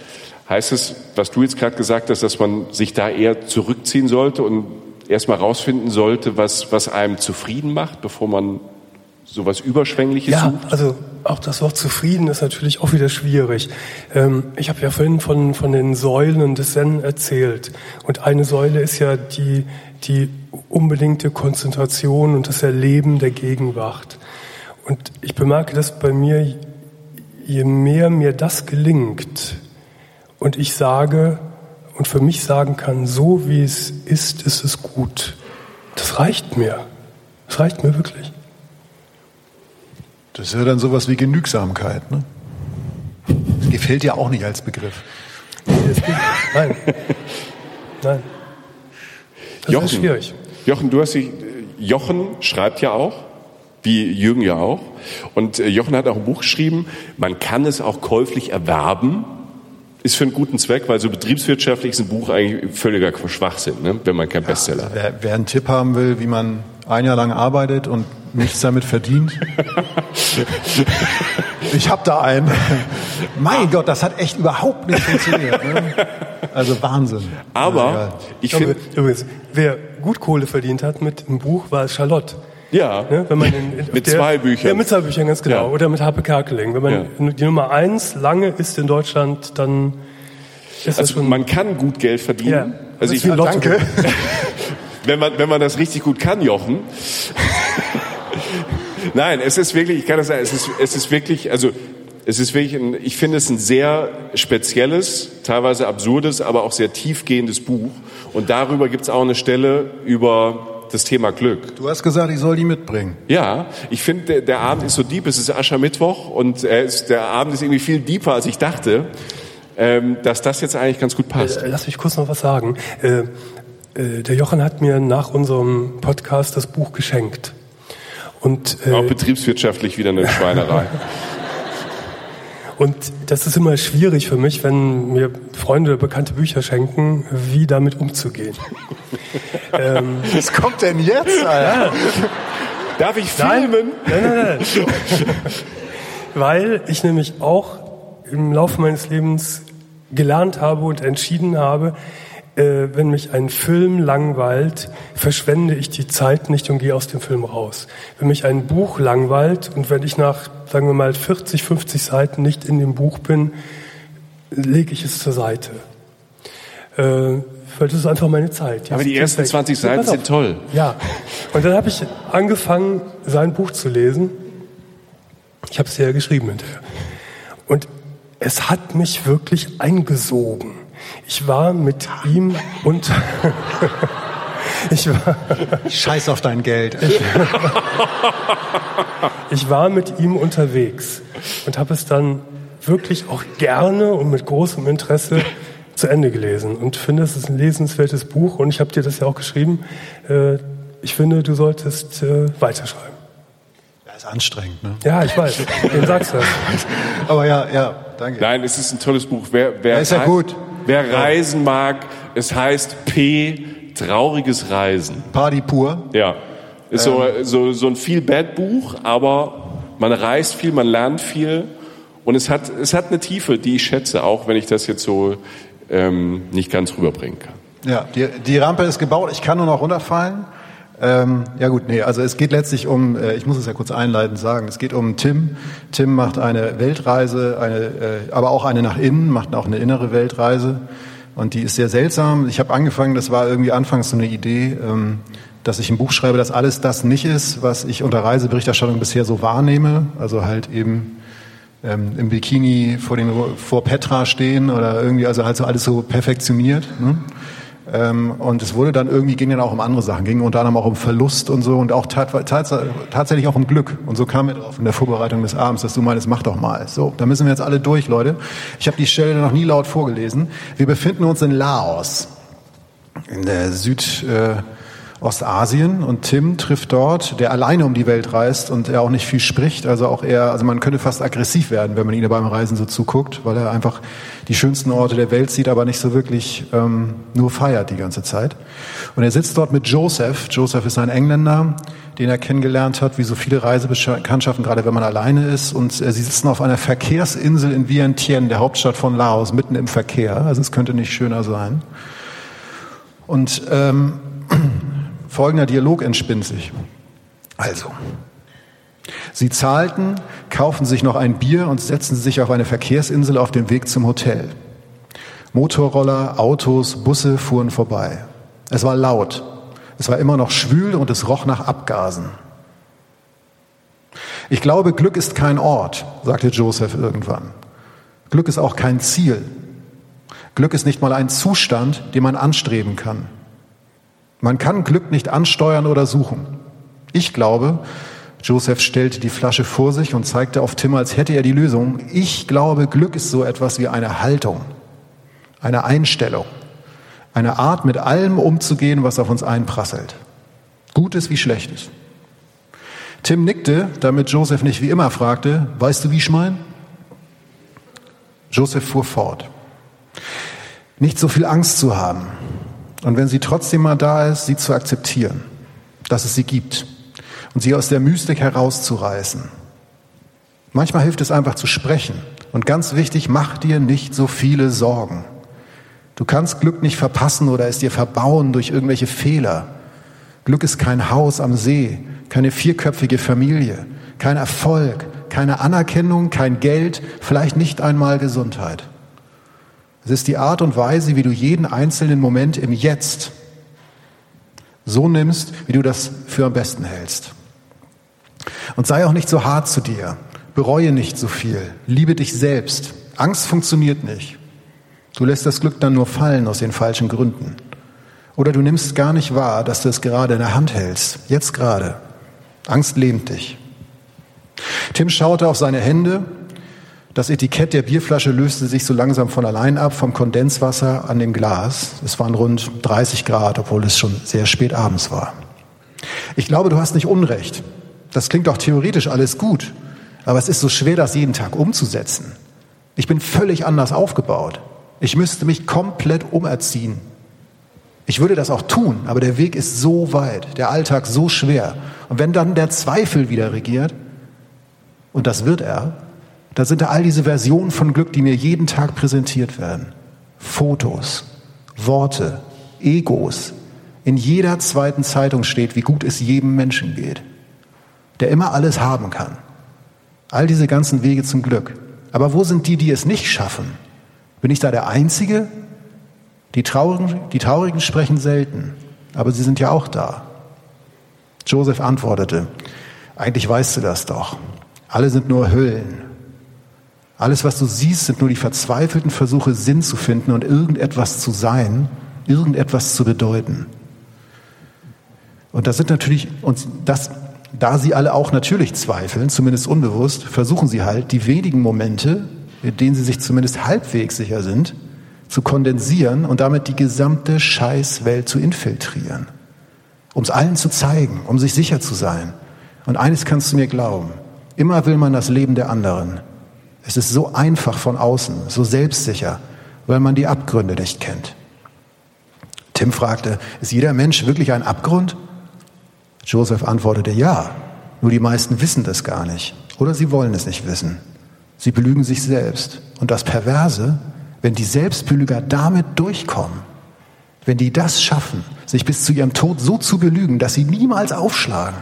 [SPEAKER 3] heißt es, was du jetzt gerade gesagt hast, dass man sich da eher zurückziehen sollte und erstmal rausfinden sollte, was, was einem zufrieden macht, bevor man sowas Überschwängliches
[SPEAKER 5] ja,
[SPEAKER 3] sucht?
[SPEAKER 5] also auch das Wort zufrieden ist natürlich auch wieder schwierig. Ähm, ich habe ja vorhin von, von den Säulen des Zen erzählt. Und eine Säule ist ja die, die unbedingte Konzentration und das Erleben der Gegenwart. Und ich bemerke dass bei mir, je mehr mir das gelingt und ich sage, und für mich sagen kann, so wie es ist, ist es gut. Das reicht mir. Das reicht mir wirklich.
[SPEAKER 4] Das ist ja dann sowas wie Genügsamkeit, ne? Das gefällt ja auch nicht als Begriff.
[SPEAKER 5] Nein. Nein. Das
[SPEAKER 3] Jochen,
[SPEAKER 5] ist schwierig.
[SPEAKER 3] Jochen, du hast dich, Jochen schreibt ja auch, wie Jürgen ja auch. Und äh, Jochen hat auch ein Buch geschrieben, man kann es auch käuflich erwerben. Ist für einen guten Zweck, weil so betriebswirtschaftlich ist ein Buch eigentlich völliger Schwachsinn, ne? wenn man kein Bestseller hat.
[SPEAKER 4] Wer, wer einen Tipp haben will, wie man ein Jahr lang arbeitet und nichts damit verdient. ich habe da einen. Mein Gott, das hat echt überhaupt nicht funktioniert. Ne? Also Wahnsinn.
[SPEAKER 3] Aber
[SPEAKER 4] Ja,
[SPEAKER 3] ich finde,
[SPEAKER 5] Übrigens, wer gut Kohle verdient hat mit dem Buch, war Charlotte.
[SPEAKER 3] ja,
[SPEAKER 5] Ne? Wenn man in, in,
[SPEAKER 3] Mit
[SPEAKER 5] der,
[SPEAKER 3] zwei Büchern.
[SPEAKER 5] Ja, mit zwei Büchern, ganz genau.
[SPEAKER 3] Ja.
[SPEAKER 5] Oder mit Harpe Kerkeling. Wenn man die Nummer eins lange ist in Deutschland, dann ist das
[SPEAKER 3] also
[SPEAKER 5] schon...
[SPEAKER 3] man kann gut Geld verdienen.
[SPEAKER 5] ja,
[SPEAKER 3] Also
[SPEAKER 5] das
[SPEAKER 3] ich
[SPEAKER 4] danke.
[SPEAKER 3] wenn man, wenn man das richtig gut kann, Jochen. Nein, es ist wirklich, ich kann das sagen, es ist, es ist wirklich, also, es ist wirklich, ein, ich finde es ein sehr spezielles, teilweise absurdes, aber auch sehr tiefgehendes Buch. Und darüber gibt es auch eine Stelle über das Thema Glück.
[SPEAKER 4] Du hast gesagt, ich soll die mitbringen.
[SPEAKER 3] Ja, ich finde, der, der Abend ist so deep, es ist Aschermittwoch und er ist, der Abend ist irgendwie viel deeper, als ich dachte, ähm, dass das jetzt eigentlich ganz gut passt.
[SPEAKER 5] Äh, Lass mich kurz noch was sagen. Äh, äh, der Jochen hat mir nach unserem Podcast das Buch geschenkt. Und, äh,
[SPEAKER 3] Auch betriebswirtschaftlich wieder eine Schweinerei.
[SPEAKER 5] und das ist immer schwierig für mich, wenn mir Freunde oder bekannte Bücher schenken, wie damit umzugehen. ähm,
[SPEAKER 4] Was kommt denn jetzt, Alter?
[SPEAKER 3] Darf ich filmen?
[SPEAKER 5] Nein, nein, nein. Weil ich nämlich auch im Laufe meines Lebens gelernt habe und entschieden habe, wenn mich ein Film langweilt, verschwende ich die Zeit nicht und gehe aus dem Film raus. Wenn mich ein Buch langweilt und wenn ich nach, sagen wir mal, 40, 50 Seiten nicht in dem Buch bin, lege ich es zur Seite. Äh, weil das ist einfach meine Zeit.
[SPEAKER 3] Aber die ersten
[SPEAKER 5] weg.
[SPEAKER 3] 20
[SPEAKER 5] Ja,
[SPEAKER 3] Seiten sind toll.
[SPEAKER 5] Ja, und dann habe ich angefangen, sein Buch zu lesen. Ich habe es ja geschrieben hinterher. Und es hat mich wirklich eingesogen. Ich war mit ihm und ich war,
[SPEAKER 4] Scheiß auf dein Geld.
[SPEAKER 5] ich war mit ihm unterwegs und habe es dann wirklich auch gerne und mit großem Interesse zu Ende gelesen und finde, es ist ein lesenswertes Buch und ich habe dir das ja auch geschrieben. Äh, Ich finde, du solltest äh, weiterschreiben.
[SPEAKER 4] Ja, ist anstrengend, ne?
[SPEAKER 5] Ja, ich weiß. Wem sagst du das?
[SPEAKER 4] Aber ja, ja, danke.
[SPEAKER 3] Nein, es ist ein tolles Buch. Wer, wer,
[SPEAKER 4] Ja, ist ja gut.
[SPEAKER 3] Wer reisen mag, es heißt P, trauriges Reisen.
[SPEAKER 4] Party pur.
[SPEAKER 3] Ja. Ist so, so, so ein viel Bad Buch, aber man reist viel, man lernt viel und es hat, es hat eine Tiefe, die ich schätze, auch wenn ich das jetzt so ähm, nicht ganz rüberbringen kann.
[SPEAKER 4] Ja, die, die Rampe ist gebaut. Ich kann nur noch runterfallen. Ähm, ja gut, nee, also es geht letztlich um, äh, ich muss es ja kurz einleitend sagen, es geht um Tim. Tim macht eine Weltreise, eine, äh, aber auch eine nach innen, macht auch eine innere Weltreise. Und die ist sehr seltsam. Ich habe angefangen, das war irgendwie anfangs so eine Idee, ähm, dass ich ein Buch schreibe, dass alles das nicht ist, was ich unter Reiseberichterstattung bisher so wahrnehme. Also halt eben ähm, im Bikini vor, den, vor Petra stehen oder irgendwie, also halt so alles so perfektioniert. Ne? Ähm, und es wurde dann irgendwie, ging dann auch um andere Sachen, ging unter anderem auch um Verlust und so und auch tat, tats, tatsächlich auch um Glück. Und so kam mir drauf in der Vorbereitung des Abends, dass du meinst, mach doch mal. So, da müssen wir jetzt alle durch, Leute. Ich habe die Stelle noch nie laut vorgelesen. Wir befinden uns in Laos, in der Süd... Äh, Ostasien und Tim trifft dort, der alleine um die Welt reist und er auch nicht viel spricht, also auch er, also man könnte fast aggressiv werden, wenn man ihn beim Reisen so zuguckt, weil er einfach die schönsten Orte der Welt sieht, aber nicht so wirklich ähm, nur feiert die ganze Zeit. Und er sitzt dort mit Joseph. Joseph ist ein Engländer, den er kennengelernt hat, wie so viele Reisebekanntschaften, gerade wenn man alleine ist. Und äh, sie sitzen auf einer Verkehrsinsel in Vientiane, der Hauptstadt von Laos, mitten im Verkehr. Also es könnte nicht schöner sein. Und ähm, folgender Dialog entspinnt sich. Also, Sie zahlten, kauften sich noch ein Bier und setzten sich auf eine Verkehrsinsel auf dem Weg zum Hotel. Motorroller, Autos, Busse fuhren vorbei. Es war laut. Es war immer noch schwül und es roch nach Abgasen. Ich glaube, Glück ist kein Ort, sagte Joseph irgendwann. Glück ist auch kein Ziel. Glück ist nicht mal ein Zustand, den man anstreben kann. Man kann Glück nicht ansteuern oder suchen. Ich glaube, Joseph stellte die Flasche vor sich und zeigte auf Tim, als hätte er die Lösung. Ich glaube, Glück ist so etwas wie eine Haltung, eine Einstellung, eine Art, mit allem umzugehen, was auf uns einprasselt. Gutes wie Schlechtes. Tim nickte, damit Joseph nicht wie immer fragte, weißt du, wie ich mein? Joseph fuhr fort. Nicht so viel Angst zu haben. Und wenn sie trotzdem mal da ist, sie zu akzeptieren, dass es sie gibt und sie aus der Mystik herauszureißen. Manchmal hilft es einfach zu sprechen. Und ganz wichtig, mach dir nicht so viele Sorgen. Du kannst Glück nicht verpassen oder es dir verbauen durch irgendwelche Fehler. Glück ist kein Haus am See, keine vierköpfige Familie, kein Erfolg, keine Anerkennung, kein Geld, vielleicht nicht einmal Gesundheit. Es ist die Art und Weise, wie du jeden einzelnen Moment im Jetzt so nimmst, wie du das für am besten hältst. Und sei auch nicht so hart zu dir. Bereue nicht so viel. Liebe dich selbst. Angst funktioniert nicht. Du lässt das Glück dann nur fallen aus den falschen Gründen. Oder du nimmst gar nicht wahr, dass du es gerade in der Hand hältst. Jetzt gerade. Angst lähmt dich. Tim schaute auf seine Hände. Das Etikett der Bierflasche löste sich so langsam von allein ab vom Kondenswasser an dem Glas. Es waren rund 30 Grad, obwohl es schon sehr spät abends war. Ich glaube, du hast nicht Unrecht. Das klingt doch theoretisch alles gut, aber es ist so schwer, das jeden Tag umzusetzen. Ich bin völlig anders aufgebaut. Ich müsste mich komplett umerziehen. Ich würde das auch tun, aber der Weg ist so weit, der Alltag so schwer. Und wenn dann der Zweifel wieder regiert, und das wird er, da sind da all diese Versionen von Glück, die mir jeden Tag präsentiert werden. Fotos, Worte, Egos. In jeder zweiten Zeitung steht, wie gut es jedem Menschen geht der immer alles haben kann. All diese ganzen Wege zum Glück. Aber wo sind die, die es nicht schaffen? Bin ich da der Einzige? Die Traurigen, die Traurigen sprechen selten, aber sie sind ja auch da. Joseph antwortete, eigentlich weißt du das doch. Alle sind nur Hüllen. Alles, was du siehst, sind nur die verzweifelten Versuche, Sinn zu finden und irgendetwas zu sein, irgendetwas zu bedeuten. Und das sind natürlich, und das da sie alle auch natürlich zweifeln, zumindest unbewusst, versuchen sie halt, die wenigen Momente, in denen sie sich zumindest halbwegs sicher sind, zu kondensieren und damit die gesamte Scheißwelt zu infiltrieren. Um es allen zu zeigen, um sich sicher zu sein. Und eines kannst du mir glauben, immer will man das Leben der anderen. Es ist so einfach von außen, so selbstsicher, weil man die Abgründe nicht kennt. Tim fragte, ist jeder Mensch wirklich ein Abgrund? Joseph antwortete, ja, nur die meisten wissen das gar nicht oder sie wollen es nicht wissen. Sie belügen sich selbst. Und das Perverse, wenn die Selbstbelüger damit durchkommen, wenn die das schaffen, sich bis zu ihrem Tod so zu belügen, dass sie niemals aufschlagen,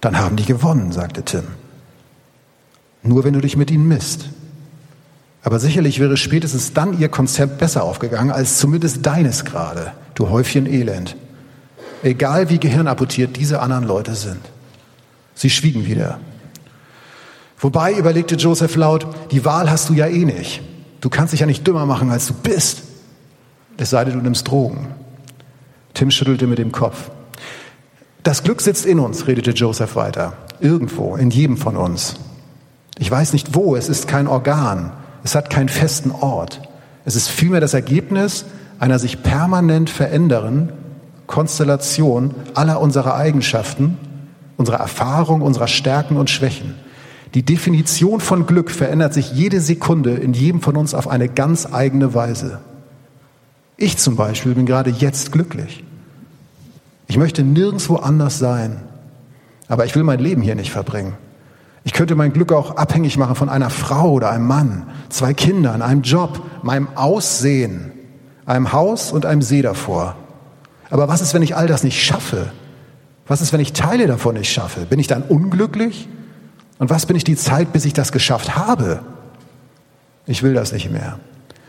[SPEAKER 4] dann haben die gewonnen, sagte Tim. Nur wenn du dich mit ihnen misst. Aber sicherlich wäre spätestens dann ihr Konzept besser aufgegangen als zumindest deines gerade, du Häufchen Elend egal wie gehirnapportiert diese anderen Leute sind. Sie schwiegen wieder. Wobei, überlegte Joseph laut, die Wahl hast du ja eh nicht. Du kannst dich ja nicht dümmer machen, als du bist. Es sei denn, du nimmst Drogen. Tim schüttelte mit dem Kopf. Das Glück sitzt in uns, redete Joseph weiter. Irgendwo, in jedem von uns. Ich weiß nicht wo, es ist kein Organ, es hat keinen festen Ort. Es ist vielmehr das Ergebnis einer sich permanent verändernden Konstellation aller unserer Eigenschaften, unserer Erfahrung, unserer Stärken und Schwächen. Die Definition von Glück verändert sich jede Sekunde in jedem von uns auf eine ganz eigene Weise. Ich zum Beispiel bin gerade jetzt glücklich. Ich möchte nirgendwo anders sein, aber ich will mein Leben hier nicht verbringen. Ich könnte mein Glück auch abhängig machen von einer Frau oder einem Mann, zwei Kindern, einem Job, meinem Aussehen, einem Haus und einem See davor. Aber was ist, wenn ich all das nicht schaffe? Was ist, wenn ich Teile davon nicht schaffe? Bin ich dann unglücklich? Und was bin ich die Zeit, bis ich das geschafft habe? Ich will das nicht mehr.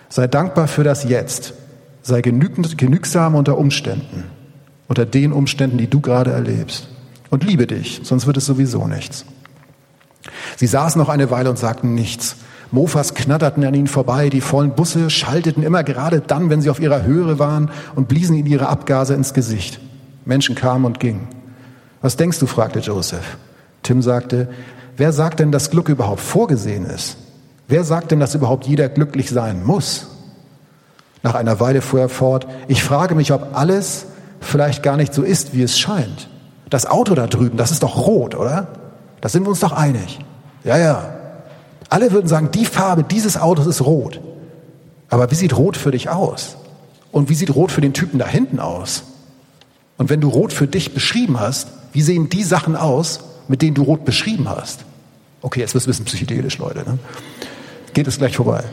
[SPEAKER 4] Sei dankbar für das Jetzt. Sei genügend, genügsam unter Umständen, unter den Umständen, die du gerade erlebst. Und liebe dich, sonst wird es sowieso nichts. Sie saßen noch eine Weile und sagten nichts. Mofas knatterten an ihnen vorbei, die vollen Busse schalteten immer gerade dann, wenn sie auf ihrer Höhe waren und bliesen ihnen ihre Abgase ins Gesicht. Menschen kamen und gingen. Was denkst du? fragte Joseph. Tim sagte, wer sagt denn, dass Glück überhaupt vorgesehen ist? Wer sagt denn, dass überhaupt jeder glücklich sein muss? Nach einer Weile fuhr er fort, ich frage mich, ob alles vielleicht gar nicht so ist, wie es scheint. Das Auto da drüben, das ist doch rot, oder? Da sind wir uns doch einig. Ja, ja. Alle würden sagen, die Farbe dieses Autos ist rot. Aber wie sieht rot für dich aus? Und wie sieht rot für den Typen da hinten aus? Und wenn du rot für dich beschrieben hast, wie sehen die Sachen aus, mit denen du rot beschrieben hast? Okay, jetzt wird es ein bisschen psychedelisch, Leute. Ne? Geht es gleich vorbei.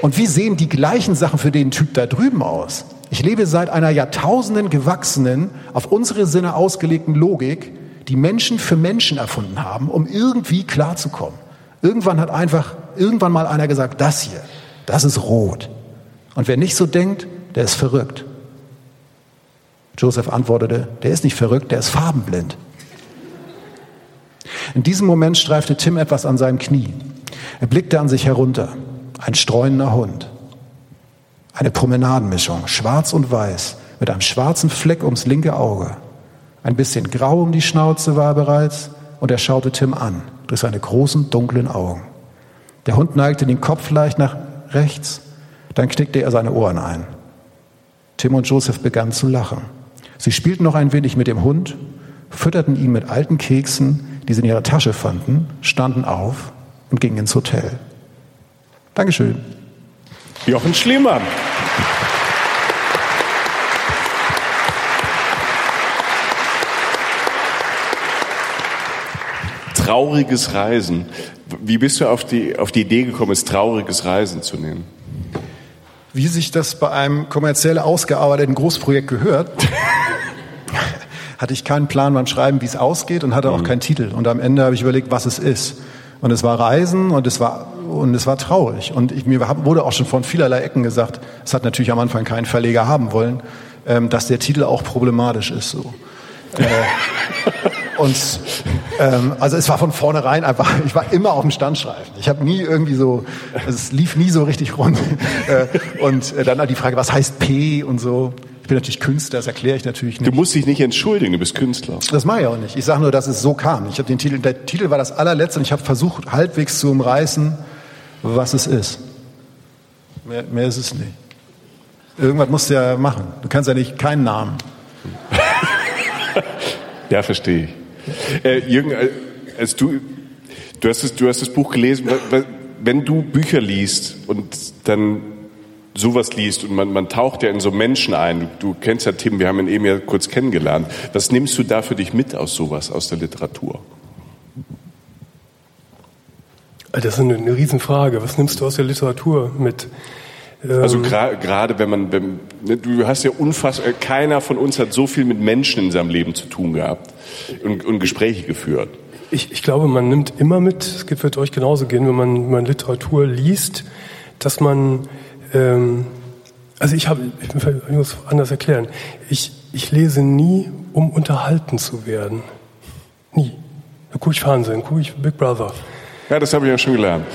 [SPEAKER 4] Und wie sehen die gleichen Sachen für den Typ da drüben aus? Ich lebe seit einer Jahrtausenden gewachsenen, auf unsere Sinne ausgelegten Logik, die Menschen für Menschen erfunden haben, um irgendwie klarzukommen. Irgendwann hat einfach, irgendwann mal einer gesagt, das hier, das ist rot. Und wer nicht so denkt, der ist verrückt. Joseph antwortete, der ist nicht verrückt, der ist farbenblind. In diesem Moment streifte Tim etwas an seinem Knie. Er blickte an sich herunter. Ein streunender Hund. Eine Promenadenmischung, schwarz und weiß, mit einem schwarzen Fleck ums linke Auge. Ein bisschen grau um die Schnauze war er bereits und er schaute Tim an durch seine großen dunklen Augen. Der Hund neigte den Kopf leicht nach rechts, dann knickte er seine Ohren ein. Tim und Joseph begannen zu lachen. Sie spielten noch ein wenig mit dem Hund, fütterten ihn mit alten Keksen, die sie in ihrer Tasche fanden, standen auf und gingen ins Hotel. Dankeschön.
[SPEAKER 3] Jochen Schliemann. Trauriges Reisen. Wie bist du auf die, auf die Idee gekommen, es trauriges Reisen zu nennen?
[SPEAKER 4] Wie sich das bei einem kommerziell ausgearbeiteten Großprojekt gehört, hatte ich keinen Plan beim Schreiben, wie es ausgeht und hatte auch mhm. keinen Titel. Und am Ende habe ich überlegt, was es ist. Und es war Reisen und es war, und es war traurig. Und ich, mir wurde auch schon von vielerlei Ecken gesagt, es hat natürlich am Anfang keinen Verleger haben wollen, ähm, dass der Titel auch problematisch ist. So. äh, und ähm, also es war von vornherein einfach, ich war immer auf dem Standstreifen. Ich habe nie irgendwie so, es lief nie so richtig rund. äh, und äh, dann die Frage, was heißt P und so bin natürlich Künstler, das erkläre ich natürlich nicht.
[SPEAKER 3] Du musst dich nicht entschuldigen, du bist Künstler.
[SPEAKER 4] Das mache ich auch nicht. Ich sage nur, dass es so kam. Ich habe den Titel, der Titel war das allerletzte und ich habe versucht, halbwegs zu umreißen, was es ist. Mehr, mehr ist es nicht. Irgendwas musst du ja machen. Du kannst ja nicht keinen Namen.
[SPEAKER 3] ja, verstehe ich. Äh, Jürgen, äh, als du, du hast, das, du hast das Buch gelesen, wenn du Bücher liest und dann sowas liest und man, man taucht ja in so Menschen ein. Du, kennst ja Tim, wir haben ihn eben ja kurz kennengelernt. Was nimmst du da für dich mit aus sowas, aus der Literatur?
[SPEAKER 5] Das ist eine, eine Riesenfrage. Was nimmst du aus der Literatur mit?
[SPEAKER 3] Also ähm, gerade wenn man, wenn, ne, du hast ja unfassbar, äh, keiner von uns hat so viel mit Menschen in seinem Leben zu tun gehabt und, und Gespräche geführt.
[SPEAKER 5] Ich, ich glaube, man nimmt immer mit, es wird euch genauso gehen, wenn man, wenn man Literatur liest, dass man ähm, also ich habe, ich muss anders erklären. Ich, ich lese nie, um unterhalten zu werden. Nie. Da gucke ich Fernsehen, gucke ich Big Brother.
[SPEAKER 3] Ja, das habe ich ja schon gelernt.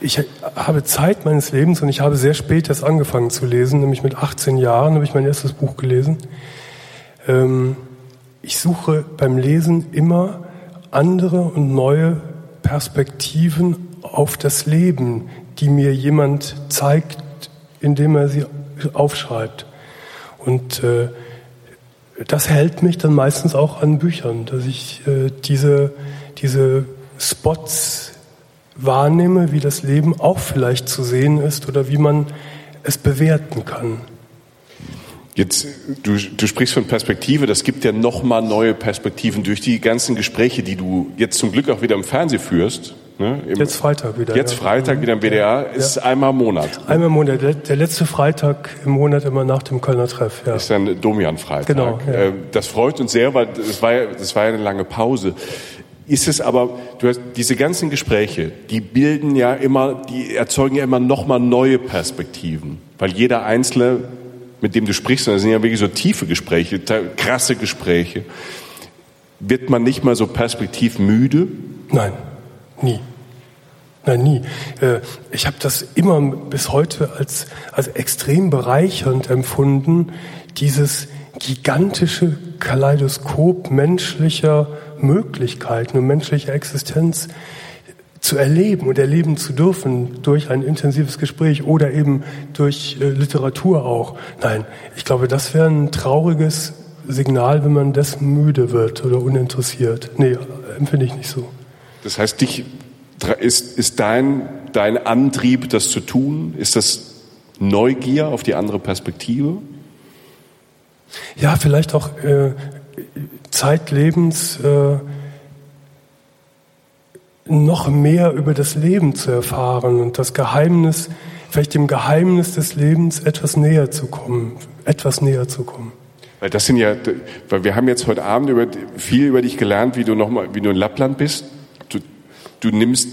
[SPEAKER 5] Ich habe Zeit meines Lebens und ich habe sehr spät erst angefangen zu lesen, nämlich mit 18 Jahren habe ich mein erstes Buch gelesen. Ähm, ich suche beim Lesen immer andere und neue Perspektiven auf das Leben, die mir jemand zeigt, indem er sie aufschreibt. Und äh, das hält mich dann meistens auch an Büchern, dass ich äh, diese, diese Spots wahrnehme, wie das Leben auch vielleicht zu sehen ist oder wie man es bewerten kann.
[SPEAKER 3] Jetzt, du, du sprichst von Perspektive, das gibt ja nochmal neue Perspektiven durch die ganzen Gespräche, die du jetzt zum Glück auch wieder im Fernsehen führst.
[SPEAKER 5] Ne? jetzt Freitag wieder.
[SPEAKER 3] Jetzt ja. Freitag wieder im WDR, ist ja. einmal im Monat.
[SPEAKER 5] Einmal im Monat, der, der, letzte Freitag im Monat immer nach dem Kölner Treff.
[SPEAKER 3] Ja. Ist dann Domian-Freitag.
[SPEAKER 5] Genau. Ja.
[SPEAKER 3] Ähm, das freut uns sehr, weil das war, ja, das war ja eine lange Pause. Ist es aber, du hast diese ganzen Gespräche, die bilden ja immer, die erzeugen ja immer nochmal neue Perspektiven. Weil jeder Einzelne, mit dem du sprichst, und das sind ja wirklich so tiefe Gespräche, krasse Gespräche, wird man nicht mal so perspektivmüde?
[SPEAKER 5] Nein. Nie. Nein, nie. Äh, ich habe das immer bis heute als, als extrem bereichernd empfunden, dieses gigantische Kaleidoskop menschlicher Möglichkeiten und menschliche Existenz zu erleben und erleben zu dürfen durch ein intensives Gespräch oder eben durch äh, Literatur auch. Nein, ich glaube, das wäre ein trauriges Signal, wenn man dessen müde wird oder uninteressiert. Nee, empfinde ich nicht so.
[SPEAKER 3] Das heißt, dich ist, ist dein, dein Antrieb, das zu tun? Ist das Neugier auf die andere Perspektive?
[SPEAKER 5] Ja, vielleicht auch äh, zeitlebens äh, noch mehr über das Leben zu erfahren und das Geheimnis, vielleicht dem Geheimnis des Lebens etwas näher zu kommen, etwas näher zu kommen.
[SPEAKER 3] Weil das sind ja, weil wir haben jetzt heute Abend über, viel über dich gelernt, wie du nochmal, wie du in Lappland bist. Du, du nimmst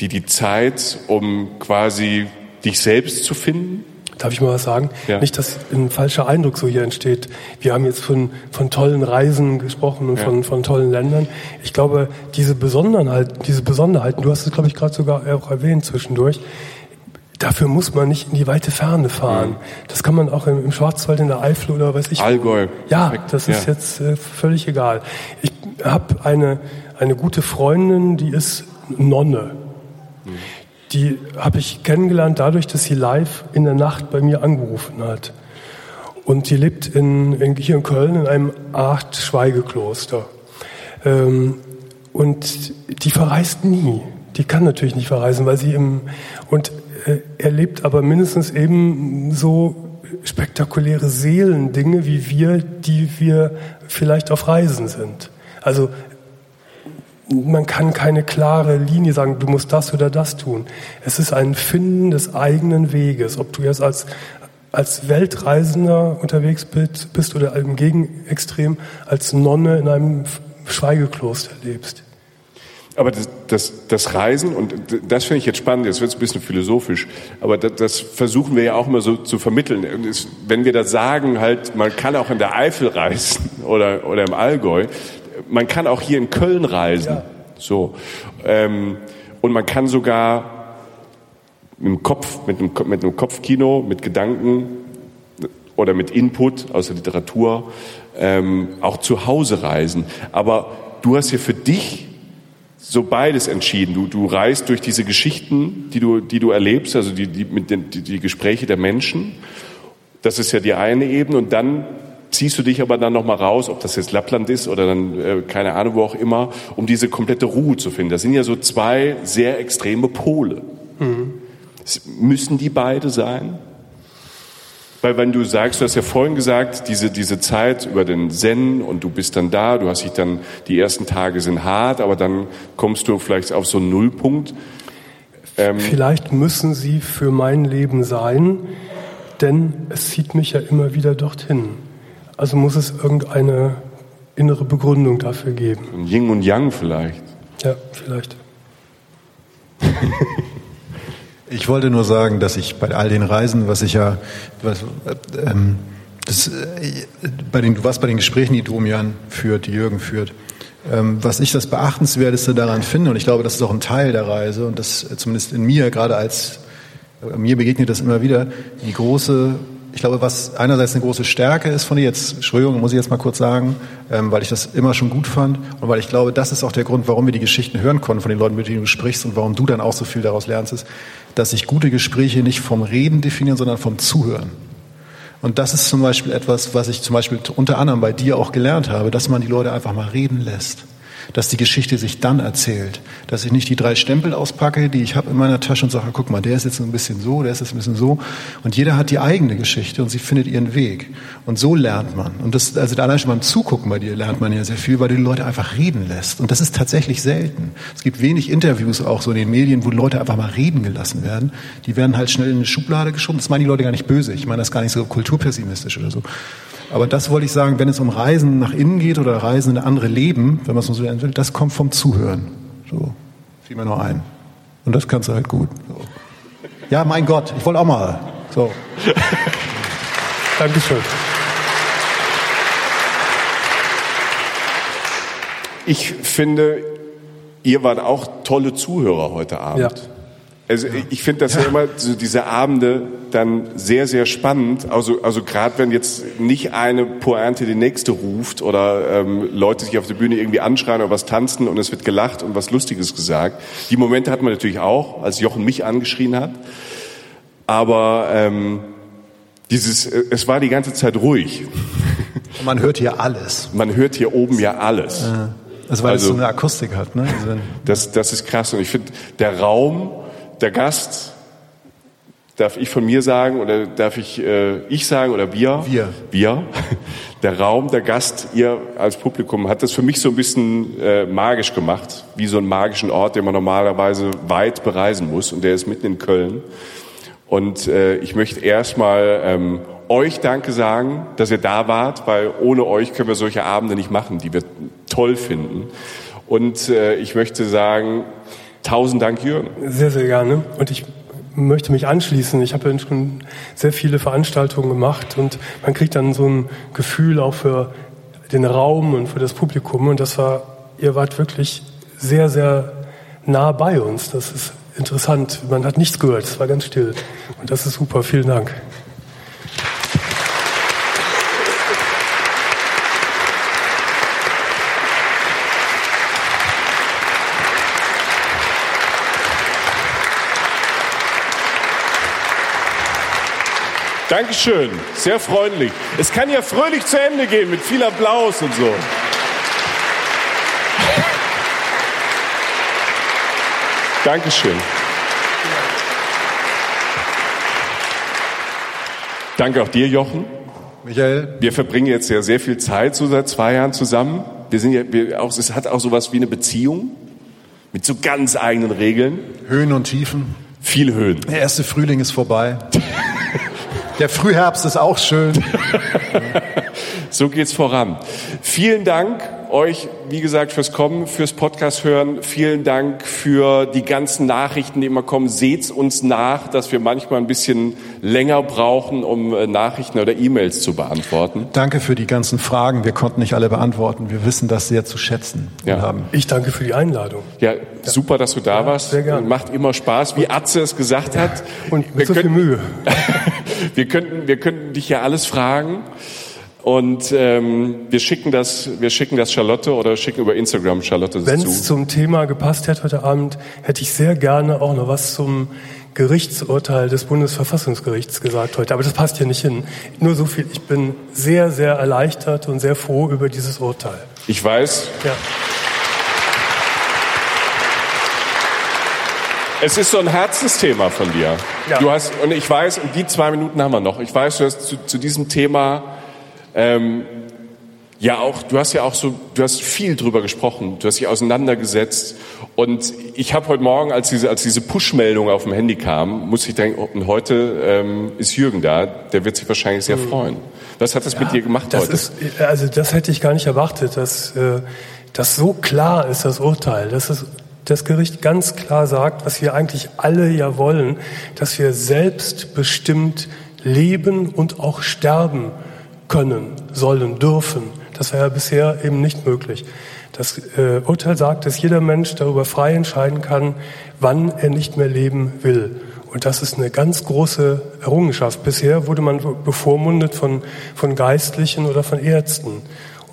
[SPEAKER 3] dir die Zeit, um quasi dich selbst zu finden.
[SPEAKER 5] Darf ich mal was sagen? Ja. Nicht, dass ein falscher Eindruck so hier entsteht. Wir haben jetzt von, von tollen Reisen gesprochen und ja. von, von tollen Ländern. Ich glaube, diese Besonderheiten, diese Besonderheiten, du hast es, glaube ich, gerade sogar auch erwähnt zwischendurch, dafür muss man nicht in die weite Ferne fahren. Mhm. Das kann man auch im, im, Schwarzwald, in der Eifel oder weiß ich.
[SPEAKER 3] Allgäu.
[SPEAKER 5] Ja, das ist ja. jetzt äh, völlig egal. Ich habe eine, eine gute Freundin, die ist Nonne. Mhm die habe ich kennengelernt dadurch, dass sie live in der Nacht bei mir angerufen hat. Und sie lebt in, in hier in Köln in einem Art Schweigekloster. Ähm, und die verreist nie. Die kann natürlich nicht verreisen, weil sie im und äh, erlebt aber mindestens eben so spektakuläre Seelendinge wie wir, die wir vielleicht auf Reisen sind. Also man kann keine klare Linie sagen, du musst das oder das tun. Es ist ein Finden des eigenen Weges, ob du jetzt als, als Weltreisender unterwegs bist, bist oder im Gegenextrem als Nonne in einem Schweigekloster lebst.
[SPEAKER 3] Aber das, das, das Reisen, und das finde ich jetzt spannend, jetzt wird es ein bisschen philosophisch, aber das, das, versuchen wir ja auch immer so zu vermitteln. Wenn wir das sagen, halt, man kann auch in der Eifel reisen oder, oder im Allgäu, man kann auch hier in Köln reisen. Ja. So. Ähm, und man kann sogar mit dem Kopf, mit einem, mit einem Kopfkino, mit Gedanken oder mit Input aus der Literatur ähm, auch zu Hause reisen. Aber du hast hier für dich so beides entschieden. Du, du reist durch diese Geschichten, die du, die du erlebst, also die, die, mit den, die, die Gespräche der Menschen. Das ist ja die eine Ebene. Und dann ziehst du dich aber dann nochmal raus, ob das jetzt Lappland ist oder dann äh, keine Ahnung wo auch immer, um diese komplette Ruhe zu finden. Das sind ja so zwei sehr extreme Pole. Mhm. Müssen die beide sein? Weil wenn du sagst, du hast ja vorhin gesagt, diese, diese Zeit über den Zen und du bist dann da, du hast dich dann, die ersten Tage sind hart, aber dann kommst du vielleicht auf so einen Nullpunkt.
[SPEAKER 5] Ähm vielleicht müssen sie für mein Leben sein, denn es zieht mich ja immer wieder dorthin. Also muss es irgendeine innere Begründung dafür geben.
[SPEAKER 3] Ein Yin und Yang vielleicht.
[SPEAKER 5] Ja, vielleicht.
[SPEAKER 4] Ich wollte nur sagen, dass ich bei all den Reisen, was ich ja, was, ähm, das, äh, bei den, du warst bei den Gesprächen, die Domian führt, die Jürgen führt, ähm, was ich das Beachtenswerteste daran finde, und ich glaube, das ist auch ein Teil der Reise, und das zumindest in mir, gerade als, äh, mir begegnet das immer wieder, die große ich glaube, was einerseits eine große Stärke ist von dir, jetzt, Entschuldigung, muss ich jetzt mal kurz sagen, ähm, weil ich das immer schon gut fand und weil ich glaube, das ist auch der Grund, warum wir die Geschichten hören konnten von den Leuten, mit denen du sprichst und warum du dann auch so viel daraus lernst, ist, dass sich gute Gespräche nicht vom Reden definieren, sondern vom Zuhören. Und das ist zum Beispiel etwas, was ich zum Beispiel unter anderem bei dir auch gelernt habe, dass man die Leute einfach mal reden lässt dass die Geschichte sich dann erzählt. Dass ich nicht die drei Stempel auspacke, die ich habe in meiner Tasche und sage, guck mal, der ist jetzt ein bisschen so, der ist jetzt ein bisschen so. Und jeder hat die eigene Geschichte und sie findet ihren Weg. Und so lernt man. Und das, also allein schon beim Zugucken bei dir lernt man ja sehr viel, weil du die Leute einfach reden lässt. Und das ist tatsächlich selten. Es gibt wenig Interviews auch so in den Medien, wo Leute einfach mal reden gelassen werden. Die werden halt schnell in eine Schublade geschoben. Das meinen die Leute gar nicht böse. Ich meine das gar nicht so kulturpessimistisch oder so. Aber das wollte ich sagen, wenn es um Reisen nach innen geht oder Reisen in andere Leben, wenn man es so nennen will, das kommt vom Zuhören. So, fiel mir nur ein. Und das kannst du halt gut. So. Ja, mein Gott, ich wollte auch mal. So.
[SPEAKER 5] Dankeschön.
[SPEAKER 3] Ich finde, ihr wart auch tolle Zuhörer heute Abend. Ja. Also ich finde das ja. ja. immer so diese Abende dann sehr sehr spannend. Also also gerade wenn jetzt nicht eine Pointe die nächste ruft oder ähm, Leute sich auf der Bühne irgendwie anschreien oder was tanzen und es wird gelacht und was Lustiges gesagt. Die Momente hat man natürlich auch, als Jochen mich angeschrien hat. Aber ähm, dieses, äh, es war die ganze Zeit ruhig.
[SPEAKER 4] Man hört hier alles.
[SPEAKER 3] Man hört hier oben ja alles. Ja.
[SPEAKER 4] Also weil also, es so eine Akustik hat, ne?
[SPEAKER 3] Also das, das ist krass. Und ich finde, der Raum, der Gast, darf ich von mir sagen oder darf ich äh, ich sagen oder wir?
[SPEAKER 4] Wir.
[SPEAKER 3] Wir. Der Raum, der Gast, ihr als Publikum hat das für mich so ein bisschen äh, magisch gemacht, wie so einen magischen Ort, den man normalerweise weit bereisen muss und der ist mitten in Köln. Und äh, ich möchte erstmal ähm, euch Danke sagen, dass ihr da wart, weil ohne euch können wir solche Abende nicht machen, die wir toll finden. Und äh, ich möchte sagen, tausend Dank, Jürgen.
[SPEAKER 5] Sehr, sehr gerne. Und ich möchte mich anschließen. Ich habe schon sehr viele Veranstaltungen gemacht und man kriegt dann so ein Gefühl auch für den Raum und für das Publikum. Und das war, ihr wart wirklich sehr, sehr nah bei uns. Das ist interessant. Man hat nichts gehört. Es war ganz still. Und das ist super. Vielen Dank.
[SPEAKER 3] Dankeschön, sehr freundlich. Es kann ja fröhlich zu Ende gehen mit viel Applaus und so. Dankeschön. Danke auch dir, Jochen.
[SPEAKER 4] Michael.
[SPEAKER 3] Wir verbringen jetzt ja sehr viel Zeit so seit zwei Jahren zusammen. Wir sind ja, wir auch, es hat auch sowas wie eine Beziehung mit so ganz eigenen Regeln.
[SPEAKER 4] Höhen und Tiefen.
[SPEAKER 3] Viel Höhen.
[SPEAKER 4] Der erste Frühling ist vorbei. Der Frühherbst ist auch schön.
[SPEAKER 3] so geht's voran. Vielen Dank euch, wie gesagt, fürs Kommen, fürs Podcast hören. Vielen Dank für die ganzen Nachrichten, die immer kommen. Seht's uns nach, dass wir manchmal ein bisschen länger brauchen, um äh, Nachrichten oder E-Mails zu beantworten.
[SPEAKER 4] Danke für die ganzen Fragen. Wir konnten nicht alle beantworten. Wir wissen das sehr zu schätzen.
[SPEAKER 5] Ja. Haben. Ich danke für die Einladung.
[SPEAKER 3] Ja, super, dass du da ja, warst. Sehr gerne. Macht immer Spaß, wie Atze es gesagt hat.
[SPEAKER 5] Und mit wir so viel Mühe.
[SPEAKER 3] wir könnten, wir könnten dich ja alles fragen. Und ähm, wir schicken das, wir schicken das Charlotte oder schicken über Instagram Charlotte
[SPEAKER 5] Wenn es zum Thema gepasst hätte heute Abend, hätte ich sehr gerne auch noch was zum Gerichtsurteil des Bundesverfassungsgerichts gesagt heute. Aber das passt hier nicht hin. Nur so viel. Ich bin sehr, sehr erleichtert und sehr froh über dieses Urteil.
[SPEAKER 3] Ich weiß. Ja. Es ist so ein Herzensthema von dir. Ja. Du hast, und ich weiß, und die zwei Minuten haben wir noch. Ich weiß, du hast zu, zu diesem Thema ähm, ja auch, du hast ja auch so, du hast viel drüber gesprochen, du hast dich auseinandergesetzt und ich habe heute Morgen, als diese, als diese Push-Meldung auf dem Handy kam, musste ich denken, oh, und heute ähm, ist Jürgen da, der wird sich wahrscheinlich sehr mhm. freuen. Was hat das ja, mit dir gemacht
[SPEAKER 5] das
[SPEAKER 3] heute?
[SPEAKER 5] Ist, also das hätte ich gar nicht erwartet, dass äh, das so klar ist, das Urteil, dass es das Gericht ganz klar sagt, was wir eigentlich alle ja wollen, dass wir selbstbestimmt leben und auch sterben können, sollen, dürfen. Das war ja bisher eben nicht möglich. Das äh, Urteil sagt, dass jeder Mensch darüber frei entscheiden kann, wann er nicht mehr leben will. Und das ist eine ganz große Errungenschaft. Bisher wurde man bevormundet von, von Geistlichen oder von Ärzten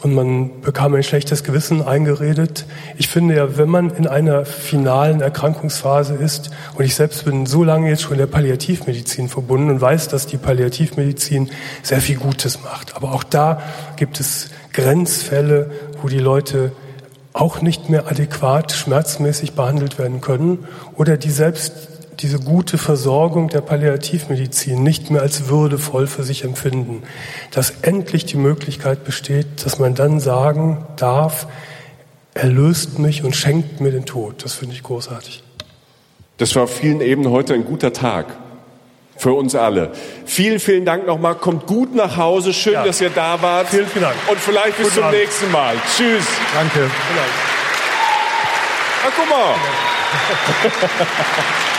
[SPEAKER 5] und man bekam ein schlechtes Gewissen eingeredet. Ich finde ja, wenn man in einer finalen Erkrankungsphase ist, und ich selbst bin so lange jetzt schon in der Palliativmedizin verbunden und weiß, dass die Palliativmedizin sehr viel Gutes macht. Aber auch da gibt es Grenzfälle, wo die Leute auch nicht mehr adäquat schmerzmäßig behandelt werden können oder die selbst diese gute Versorgung der Palliativmedizin nicht mehr als würdevoll für sich empfinden, dass endlich die Möglichkeit besteht, dass man dann sagen darf, er löst mich und schenkt mir den Tod. Das finde ich großartig.
[SPEAKER 3] Das war auf vielen Ebenen heute ein guter Tag für uns alle. Vielen, vielen Dank nochmal. Kommt gut nach Hause. Schön, ja. dass ihr da wart.
[SPEAKER 5] Vielen, vielen Dank.
[SPEAKER 3] Und vielleicht bis Guten zum Abend. nächsten Mal. Tschüss.
[SPEAKER 4] Danke.
[SPEAKER 3] Ach, guck mal.